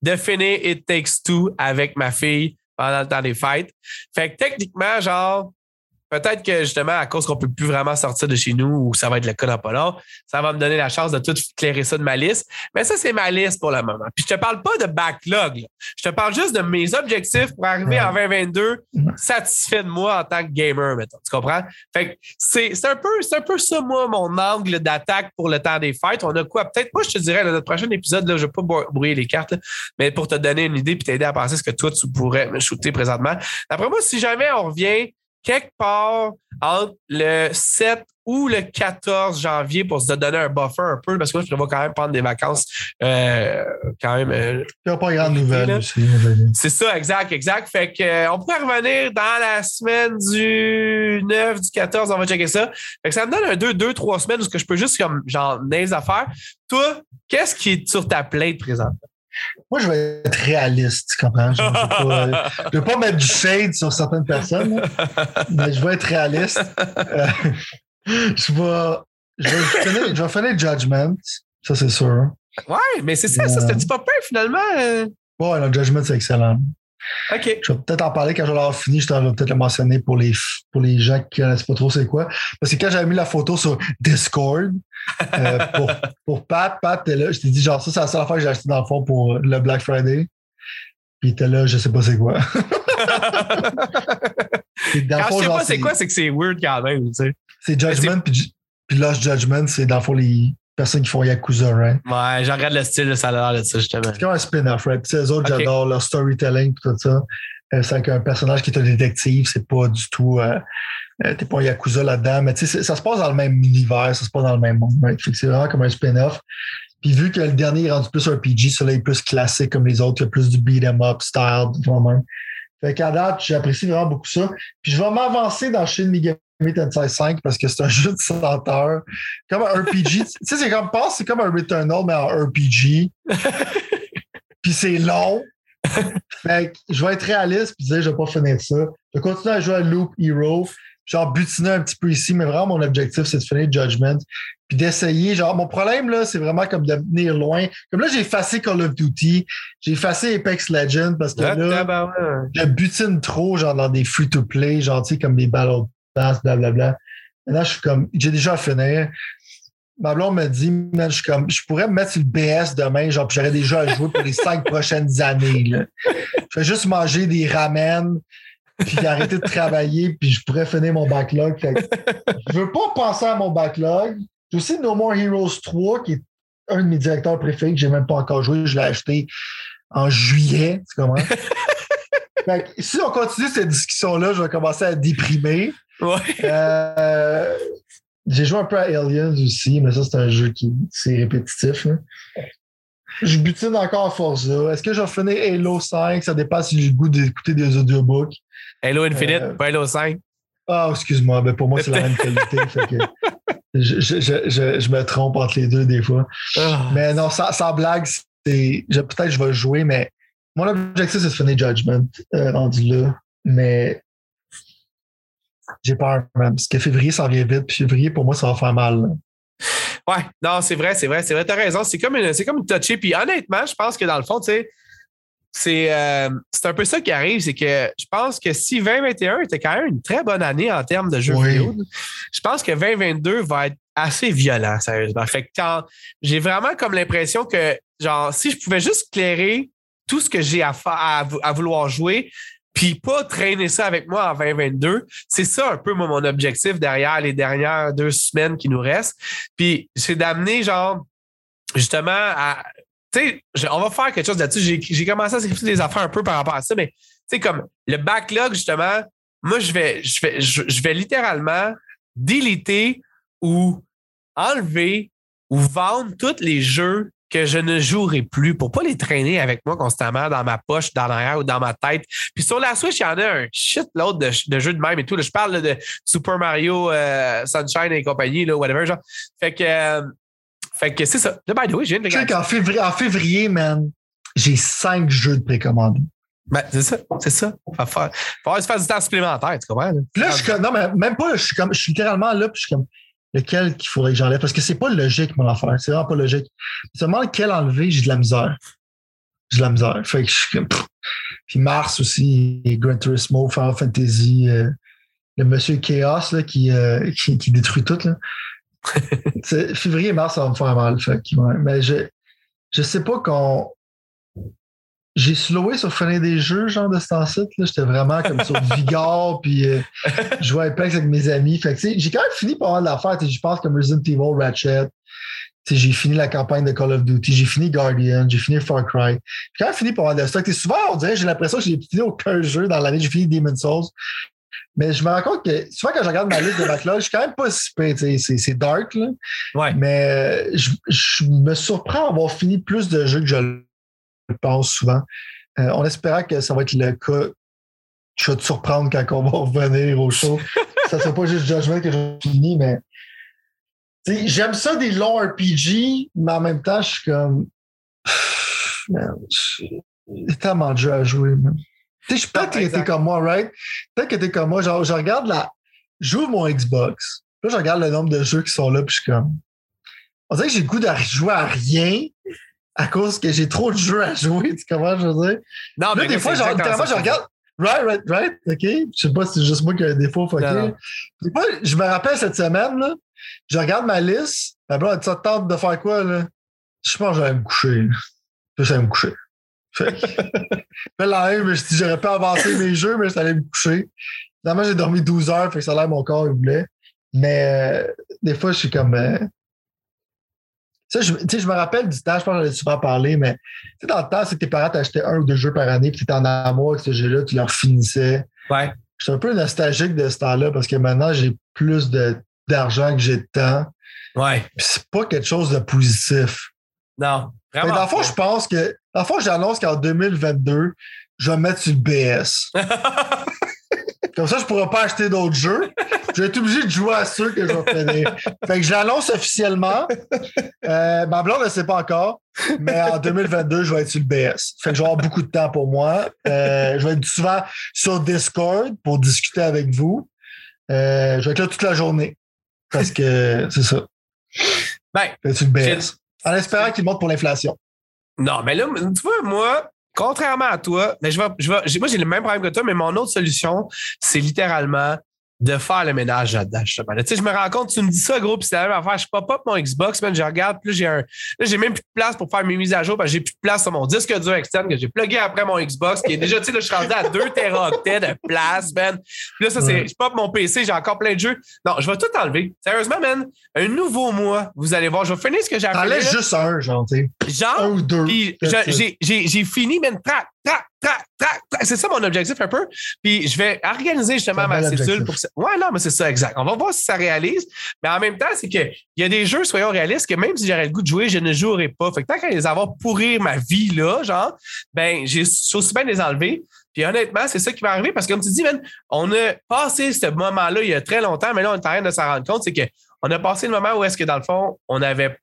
de finir It Takes Two avec ma fille pendant le temps des fêtes. Fait que techniquement, genre, peut-être que justement, à cause qu'on peut plus vraiment sortir de chez nous ou ça va être le cas dans pas long, ça va me donner la chance de tout clairer ça de ma liste. Mais ça, c'est ma liste pour le moment. Puis je te parle pas de backlog. là. Je te parle juste de mes objectifs pour arriver Ouais. en 2022 satisfait de moi en tant que gamer, mettons. Tu comprends? Fait que c'est c'est un, peu- c'est un peu ça, moi, mon angle d'attaque pour le temps des fêtes. On a quoi? Peut-être, moi, je te dirais, dans notre prochain épisode, là, je ne vais pas bro- brouiller les cartes, là, mais pour te donner une idée et t'aider à penser ce que toi, tu pourrais me shooter présentement. D'après moi, si jamais on revient quelque part entre le 7 ou le 14 janvier pour se donner un buffer un peu, parce que moi, je prévois quand même prendre des vacances euh, quand même euh, Il n'y a pas grande nouvelle aussi. c'est ça, exact, exact. Fait que euh, on pourrait revenir dans la semaine du 9, du 14, on va checker ça. Fait que ça me donne un 2, 2, 3 semaines où je peux juste comme genre des affaires. Toi, qu'est-ce qui est sur ta plate présente? Moi, je vais être réaliste, tu comprends? Je ne vais, pas- je vais pas mettre du shade sur certaines personnes, mais je vais être réaliste. Euh, je, vais, je, vais finir, je vais finir Judgment, ça c'est sûr. Ouais, mais c'est ça, ça, c'était du pas pire finalement. euh. Bon, le Judgment, c'est excellent. OK. Je vais peut-être en parler quand je vais l'avoir fini. Je vais peut-être le mentionner pour les, pour les gens qui ne connaissent pas trop c'est quoi. Parce que quand j'avais mis la photo sur Discord euh, pour, pour Pat, Pat, t'es là. Je t'ai dit, genre, ça, c'est la seule affaire que j'ai acheté dans le fond pour le Black Friday. Puis t'es là, je sais pas c'est quoi. Dans Quand fond, je sais genre, pas c'est quoi, c'est que c'est weird quand même, tu sais. C'est Judgment, puis, puis Lost Judgment, c'est dans le fond les personnes qui font Yakuza, right? Ouais, je regarde le style, ça a l'air de ça, justement. C'est comme un spin-off, right? Puis ces autres, j'adore leur storytelling et tout ça. Euh, c'est avec un personnage qui est un détective, c'est pas du tout. Euh, euh, T'es pas un Yakuza là-dedans, mais tu sais, ça se passe dans le même univers, ça se passe dans le même monde. right? Fait que c'est vraiment comme un spin-off. Puis vu que le dernier est rendu plus un PG, celui-là est plus classique comme les autres, il y a plus du beat 'em up style, vraiment. Fait qu'à date, j'apprécie vraiment beaucoup ça. Puis je vais m'avancer dans Shin Megami Tensei 5 parce que c'est un jeu de 100 heures. Comme un RPG. tu sais, c'est comme, pense, c'est comme un Returnal, mais en RPG. puis c'est long. fait que je vais être réaliste puis dire je vais pas finir ça. Je vais continuer à jouer à Loop Hero. Genre butiner un petit peu ici, mais vraiment mon objectif, c'est de finir Judgment. Puis d'essayer. Genre, mon problème, là, c'est vraiment comme de venir loin. Comme là, j'ai effacé Call of Duty, j'ai effacé Apex Legends parce que Ah, là, je butine trop, genre dans des free-to-play, genre, tu sais, comme des Battle Blablabla. Maintenant, je suis comme, j'ai déjà à finir. Ma blonde me dit, man, je suis comme, je pourrais me mettre sur le BS demain, genre, j'aurais déjà à jouer pour les cinq prochaines années, là. Je vais juste manger des ramen, puis arrêter de travailler, puis je pourrais finir mon backlog. Fait je veux pas penser à mon backlog. J'ai aussi No More Heroes 3, qui est un de mes directeurs préférés que j'ai même pas encore joué. Je l'ai acheté en juillet, tu comprends? Fait que si on continue cette discussion-là, je vais commencer à déprimer. Ouais. Euh, j'ai joué un peu à Aliens aussi, mais ça, c'est un jeu qui c'est répétitif. Je butine encore à Forza. Est-ce que je vais finir Halo 5? Ça j'ai le goût d'écouter des audiobooks. Halo Infinite, Euh, pas Halo 5. Ah, excuse-moi, mais pour moi, c'est la même qualité. fait que je, je- je- je- me trompe entre les deux des fois. Ah. Mais non, sans, sans blague, peut-être je vais jouer, mais mon objectif, c'est de finir Judgment euh, rendu là. Mais j'ai peur. Parce que février, ça vient vite. Puis février, pour moi, ça va faire mal. là. Ouais, non, c'est vrai, c'est vrai, c'est vrai, t'as raison. C'est comme une, c'est comme une touchée. Puis honnêtement, je pense que dans le fond, tu sais, c'est, euh, c'est un peu ça qui arrive. C'est que je pense que si 2021 était quand même une très bonne année en termes de jeux Oui. vidéo, je pense que 2022 va être assez violent, sérieusement. Fait que quand j'ai vraiment comme l'impression que, genre, si je pouvais juste clairer tout ce que j'ai à, à vouloir jouer, puis pas traîner ça avec moi en 2022, c'est ça un peu mon objectif derrière les dernières deux semaines qui nous restent. Puis c'est d'amener, genre, justement, à. Tu sais, on va faire quelque chose là-dessus. J'ai, commencé à scripter des affaires un peu par rapport à ça, mais tu sais, comme le backlog, justement, moi, je vais, je vais, je, je vais littéralement déliter ou enlever ou vendre tous les jeux que je ne jouerai plus pour pas les traîner avec moi constamment dans ma poche, dans l'arrière ou dans ma tête. Puis sur la Switch, il y en a un shitload de, de jeux de même et tout. Là, je parle là, de Super Mario euh, Sunshine et compagnie, là, whatever. Genre. Fait que, euh, fait que c'est ça. By the way, de Tu sais qu'en février, en février, man, j'ai cinq jeux de précommandés. Ben, c'est ça, c'est ça. Faut faire, faut faire du temps supplémentaire, tu comprends? Là, je suis comme, non, mais même pas, je suis comme, je suis littéralement là, puis je suis comme, lequel qu'il faudrait que j'enlève? Parce que c'est pas logique, mon affaire. C'est vraiment pas logique. Seulement lequel enlever, j'ai de la misère. j'ai de la misère. Fait que je suis comme. Puis Mars aussi, et Gran Turismo, Final Fantasy, euh, le monsieur Chaos là, qui, euh, qui, qui détruit tout. Là. Février et mars, ça va me faire mal. Fait que, ouais. Mais je, je sais pas qu'on. J'ai slowé sur finir des jeux, genre de ce temps-ci. là. J'étais vraiment comme sur Vigor, puis euh, je jouais à Apex avec mes amis. Fait que, tu sais, j'ai quand même fini par avoir de l'affaire. Tu sais, Je pense comme Resident Evil, Ratchet. Tu sais, J'ai fini la campagne de Call of Duty, j'ai fini Guardian, j'ai fini Far Cry. J'ai quand même fini par avoir de stock. Tu sais, Souvent, on dirait, j'ai l'impression que j'ai fini aucun jeu dans l'année. J'ai fini Demon's Souls. Mais je me rends compte que souvent, quand je regarde ma liste de backlog, je suis quand même pas si pire, tu sais, C'est c'est dark, là. Ouais. Mais euh, je, je me surprends à avoir fini plus de jeux que je le pense souvent. Euh, on espéra que ça va être le cas. Je vais te surprendre quand on va revenir au show. ça ne sera pas juste Judgment que j'ai fini, mais j'aime ça des longs RPG, mais en même temps, je suis comme. J'ai tellement de jeux à jouer, man. Tu sais, je peut-être que Exact. t'es comme moi, right? Peut-être que t'es comme moi. Genre, je regarde la. J'ouvre mon Xbox. Là, je regarde le nombre de jeux qui sont là, puis je suis comme. On dirait que j'ai le goût de jouer à rien à cause que j'ai trop de jeux à jouer. Tu comprends, je veux dire? Non, Là, mais des fois, genre, je regarde. Right, right, right. OK? Je sais pas si c'est juste moi qui ai un défaut non. Des fois, je me rappelle cette semaine, là, je regarde ma liste. Ma blonde, ça te tente de faire quoi, là? Je pense que j'allais me coucher. là. Je vais me coucher. Fait que- même, je dis, j'aurais pas avancé mes jeux, mais j'allais me coucher. Finalement, j'ai dormi 12 heures, fait que ça a l'air mon corps, il voulait. Mais euh, des fois, je suis comme. euh, ça, je, tu sais, je me rappelle du temps, je pense que j'en ai souvent parlé, mais tu sais, dans le temps, c'est que tes parents t'achetaient un ou deux jeux par année, puis tu étais en amour avec ce jeu-là, tu leur finissais. Ouais. Je suis un peu nostalgique de ce temps-là parce que maintenant, j'ai plus d'argent que j'ai de temps. Ouais. Puis c'est pas quelque chose de positif. Non. Vraiment. dans le fond, je pense que. Dans le fond, j'annonce qu'en 2022, je vais me mettre sur le BS. Comme ça, je pourrai pas acheter d'autres jeux. Je vais être obligé de jouer à ceux que je vais finir. Fait que je l'annonce officiellement. Euh, ma blonde ne sait pas encore, mais en 2022, je vais être sur le BS. Fait que je vais avoir beaucoup de temps pour moi. Euh, je vais être souvent sur Discord pour discuter avec vous. Euh, je vais être là toute la journée. Parce que c'est ça. Ben, Je vais être sur le BS. En espérant qu'il monte pour l'inflation. Non, mais là, tu vois, moi, contrairement à toi, mais je vais, je vais, moi, j'ai le même problème que toi, mais mon autre solution, c'est littéralement de faire le ménage là-dedans, justement. Là, Tu sais, je me rends compte, tu me dis ça, gros, puis c'est la même affaire. Je pop-up mon Xbox, man, je regarde, puis là, j'ai un. Là, j'ai même plus de place pour faire mes mises à jour, parce que j'ai plus de place sur mon disque dur externe que j'ai plugué après mon Xbox, qui est déjà, tu sais, là, je suis rendu à 2 téraoctets de place, man. Puis là, ça, c'est. Je pop mon PC, j'ai encore plein de jeux. Non, je vais tout enlever. Sérieusement, man, un nouveau mois, vous allez voir, je vais finir ce que j'ai faire. T'enlèves juste un, genre, tu. Genre, Un ou deux. j'ai- fini, man, trac, C'est ça mon objectif un peu. Puis je vais organiser justement ma objectif. pour ça. Ouais, non, mais c'est ça, exact. On va voir si ça réalise. Mais en même temps, c'est qu'il y a des jeux, soyons réalistes, que même si j'aurais le goût de jouer, je ne jouerai pas. Fait que tant qu'à les avoir pourrir ma vie là, genre, ben, j'ai aussi bien les enlever. Puis honnêtement, c'est ça qui va arriver parce que comme tu dis, man, on a passé ce moment-là il y a très longtemps, mais là, on est en train de s'en rendre compte, c'est qu'on a passé le moment où est-ce que dans le fond, on n'avait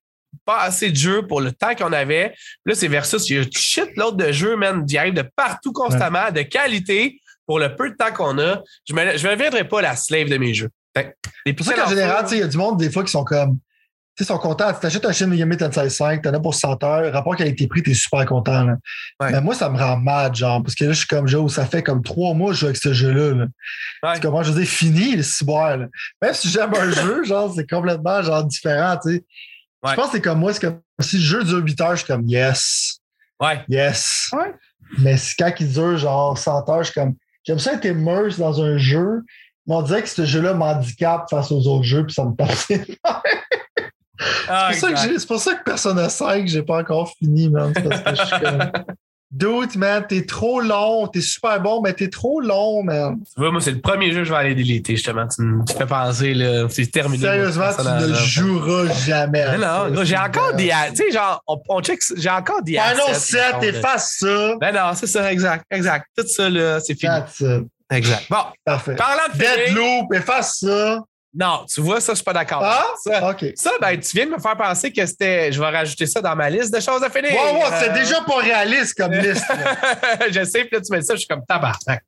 pas assez de jeux pour le temps qu'on avait. Là, c'est versus, il y a shit l'autre de jeux, man, qui arrivent de partout constamment, de qualité, pour le peu de temps qu'on a. Je ne je ne deviendrai pas la slave de mes jeux. C'est pour ça qu'en général, tu il y a du monde, des fois, qui sont comme. Tu sais, sont contents. Tu t'achètes un Shin Megami Tensei 5, t'en as pour 100 heures, rapport qualité-prix, t'es super content. Là. Ouais. Mais moi, ça me rend mad, genre, parce que là, je suis comme Joe, ça fait comme trois mois que je joue avec ce jeu-là. là. Ouais. C'est comment je veux dire, fini le ciboire. là. Même si j'aime un jeu, genre, c'est complètement genre différent, tu sais. Ouais. Je pense que c'est comme moi, c'est comme si le jeu dure 8 heures, je suis comme yes, Ouais. yes. Ouais. Mais c'est quand il dure genre 100 heures, je suis comme j'aime ça être immerse dans un jeu. Mais on dirait que ce jeu-là m'handicape face aux autres jeux, puis ça me passe. c'est Ah, pour, ça que exact. j'ai- c'est pour ça que Persona 5, j'ai pas encore fini, man. C'est parce que je suis comme. Dude, man, t'es trop long, t'es super bon, mais t'es trop long, man. Tu vois, moi, c'est le premier jeu que je vais aller déliter, justement. Tu me fais penser, là, c'est terminé. Sérieusement, tu ne joueras jamais. Mais non, gros, j'ai encore des. Tu sais, genre, on, on check, j'ai encore des. Final assets, 7, mettons, là. efface ça. Ben non, c'est ça, exact, exact. Tout ça, là, c'est fini. That's it. Exact. Bon, Parfait. parlant de Deadloop, efface ça. Non, tu vois, ça, je suis pas d'accord. Ah? Ça, ben, tu viens de me faire penser que c'était. Je vais rajouter ça dans ma liste de choses à finir. Wow, wow, c'est Euh, déjà pas réaliste comme liste. je sais, puis là, tu mets ça, je suis comme tabarnak.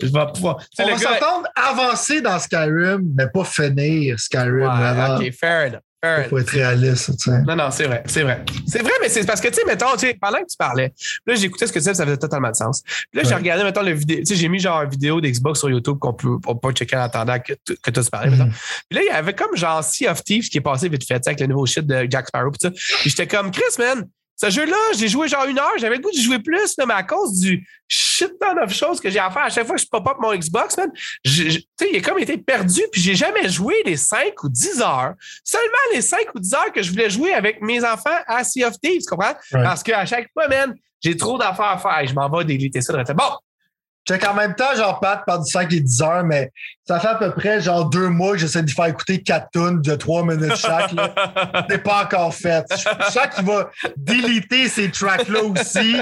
Je vais pouvoir. On va gars- s'entendre avancer dans Skyrim, mais pas finir Skyrim Ouais, avant. OK, fair enough. Fair Faut être réaliste, tu sais. Non, non, c'est vrai, c'est vrai. C'est vrai, mais c'est parce que, tu sais, mettons, tu sais, pendant que tu parlais, là, j'écoutais ce que tu disais, ça faisait totalement de sens. Puis là, j'ai regardé, mettons, le vidéo, tu sais, j'ai mis genre une vidéo d'Xbox sur YouTube qu'on peut, on peut checker en attendant que, tu- que tu parlais, mettons. Mhm. Puis là, il y avait comme genre Sea of Thieves qui est passé vite fait, tu sais, avec le nouveau shit de Jack Sparrow, pis ça. Puis j'étais comme, Chris, man, ce jeu-là, j'ai joué genre une heure, j'avais le goût de jouer plus, là, mais à cause du shit ton of choses que j'ai à faire à chaque fois que je pop up mon Xbox, man, il a comme été perdu, puis j'ai jamais joué les 5 ou 10 heures. Seulement les 5 ou 10 heures que je voulais jouer avec mes enfants à Sea of Thieves, tu comprends? Parce qu'à chaque fois, man, j'ai trop d'affaires à faire. Je m'en vais déliter ça. de- Bon, Check en même temps, genre, Pat parle du 5 et 10 heures, mais ça fait à peu près, genre, deux mois que j'essaie de lui faire écouter quatre tunes de trois minutes chaque. C'est pas encore fait. Je sens qu'il va déliter ces tracks-là aussi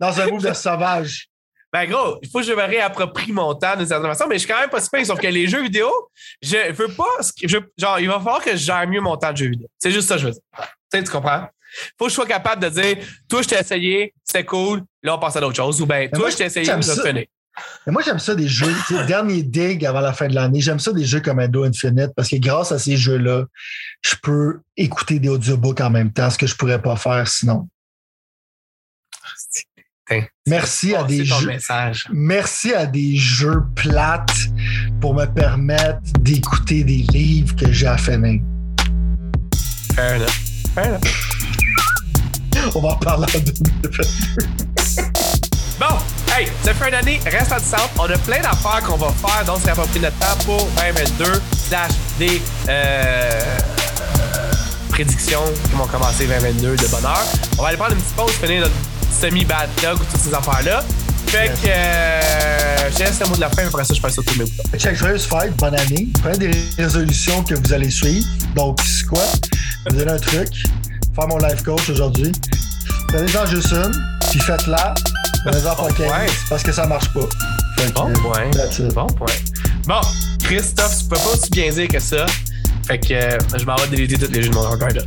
dans un move de sauvage. Ben gros, il faut que je me réapproprie mon temps d'une certaine façon, mais je suis quand même pas super. Sauf que les jeux vidéo, je veux pas. je- genre, il va falloir que je gère mieux mon temps de jeux vidéo. C'est juste ça que je veux dire. Tu sais, tu comprends? Faut que je sois capable de dire Toi, je t'ai essayé, c'est cool, là, on passe à d'autres choses. Ou bien, toi, moi, je t'ai essayé, ça. finir. Mais moi, j'aime ça des jeux, dernier dig avant la fin de l'année. J'aime ça des jeux comme Halo Infinite parce que grâce à ces jeux-là, je peux écouter des audiobooks en même temps, ce que je pourrais pas faire sinon. Merci à des jeux. message. Merci à des jeux plates pour me permettre d'écouter des livres que j'ai à finir. Fair enough. Fair enough. On va en parler en 2022. Bon, hey, ça fait une année, reste à distance. On a plein d'affaires qu'on va faire, donc c'est approprié notre temps pour 2022 slash des euh, prédictions qui vont commencer 2022 de bonne heure. On va aller prendre une petite pause, finir notre semi-bad dog ou toutes ces affaires-là. Fait que euh, je laisse le mot de la fin, après ça, je passe sur tous mes boutons. Check, joyeuse fête, bonne année. Prenez des résolutions que vous allez suivre. Donc, c'est quoi? Vous donner un truc. Faire mon life coach aujourd'hui. Prenez-en juste une, puis faites-la. Prenez-en pas 15, Ouais. parce que ça marche pas. Fait Bon point. Bon point. Bon, Christophe, tu peux pas aussi bien dire que ça. Fait que euh, je m'en vais déliter tous les jeux de mon Dodge.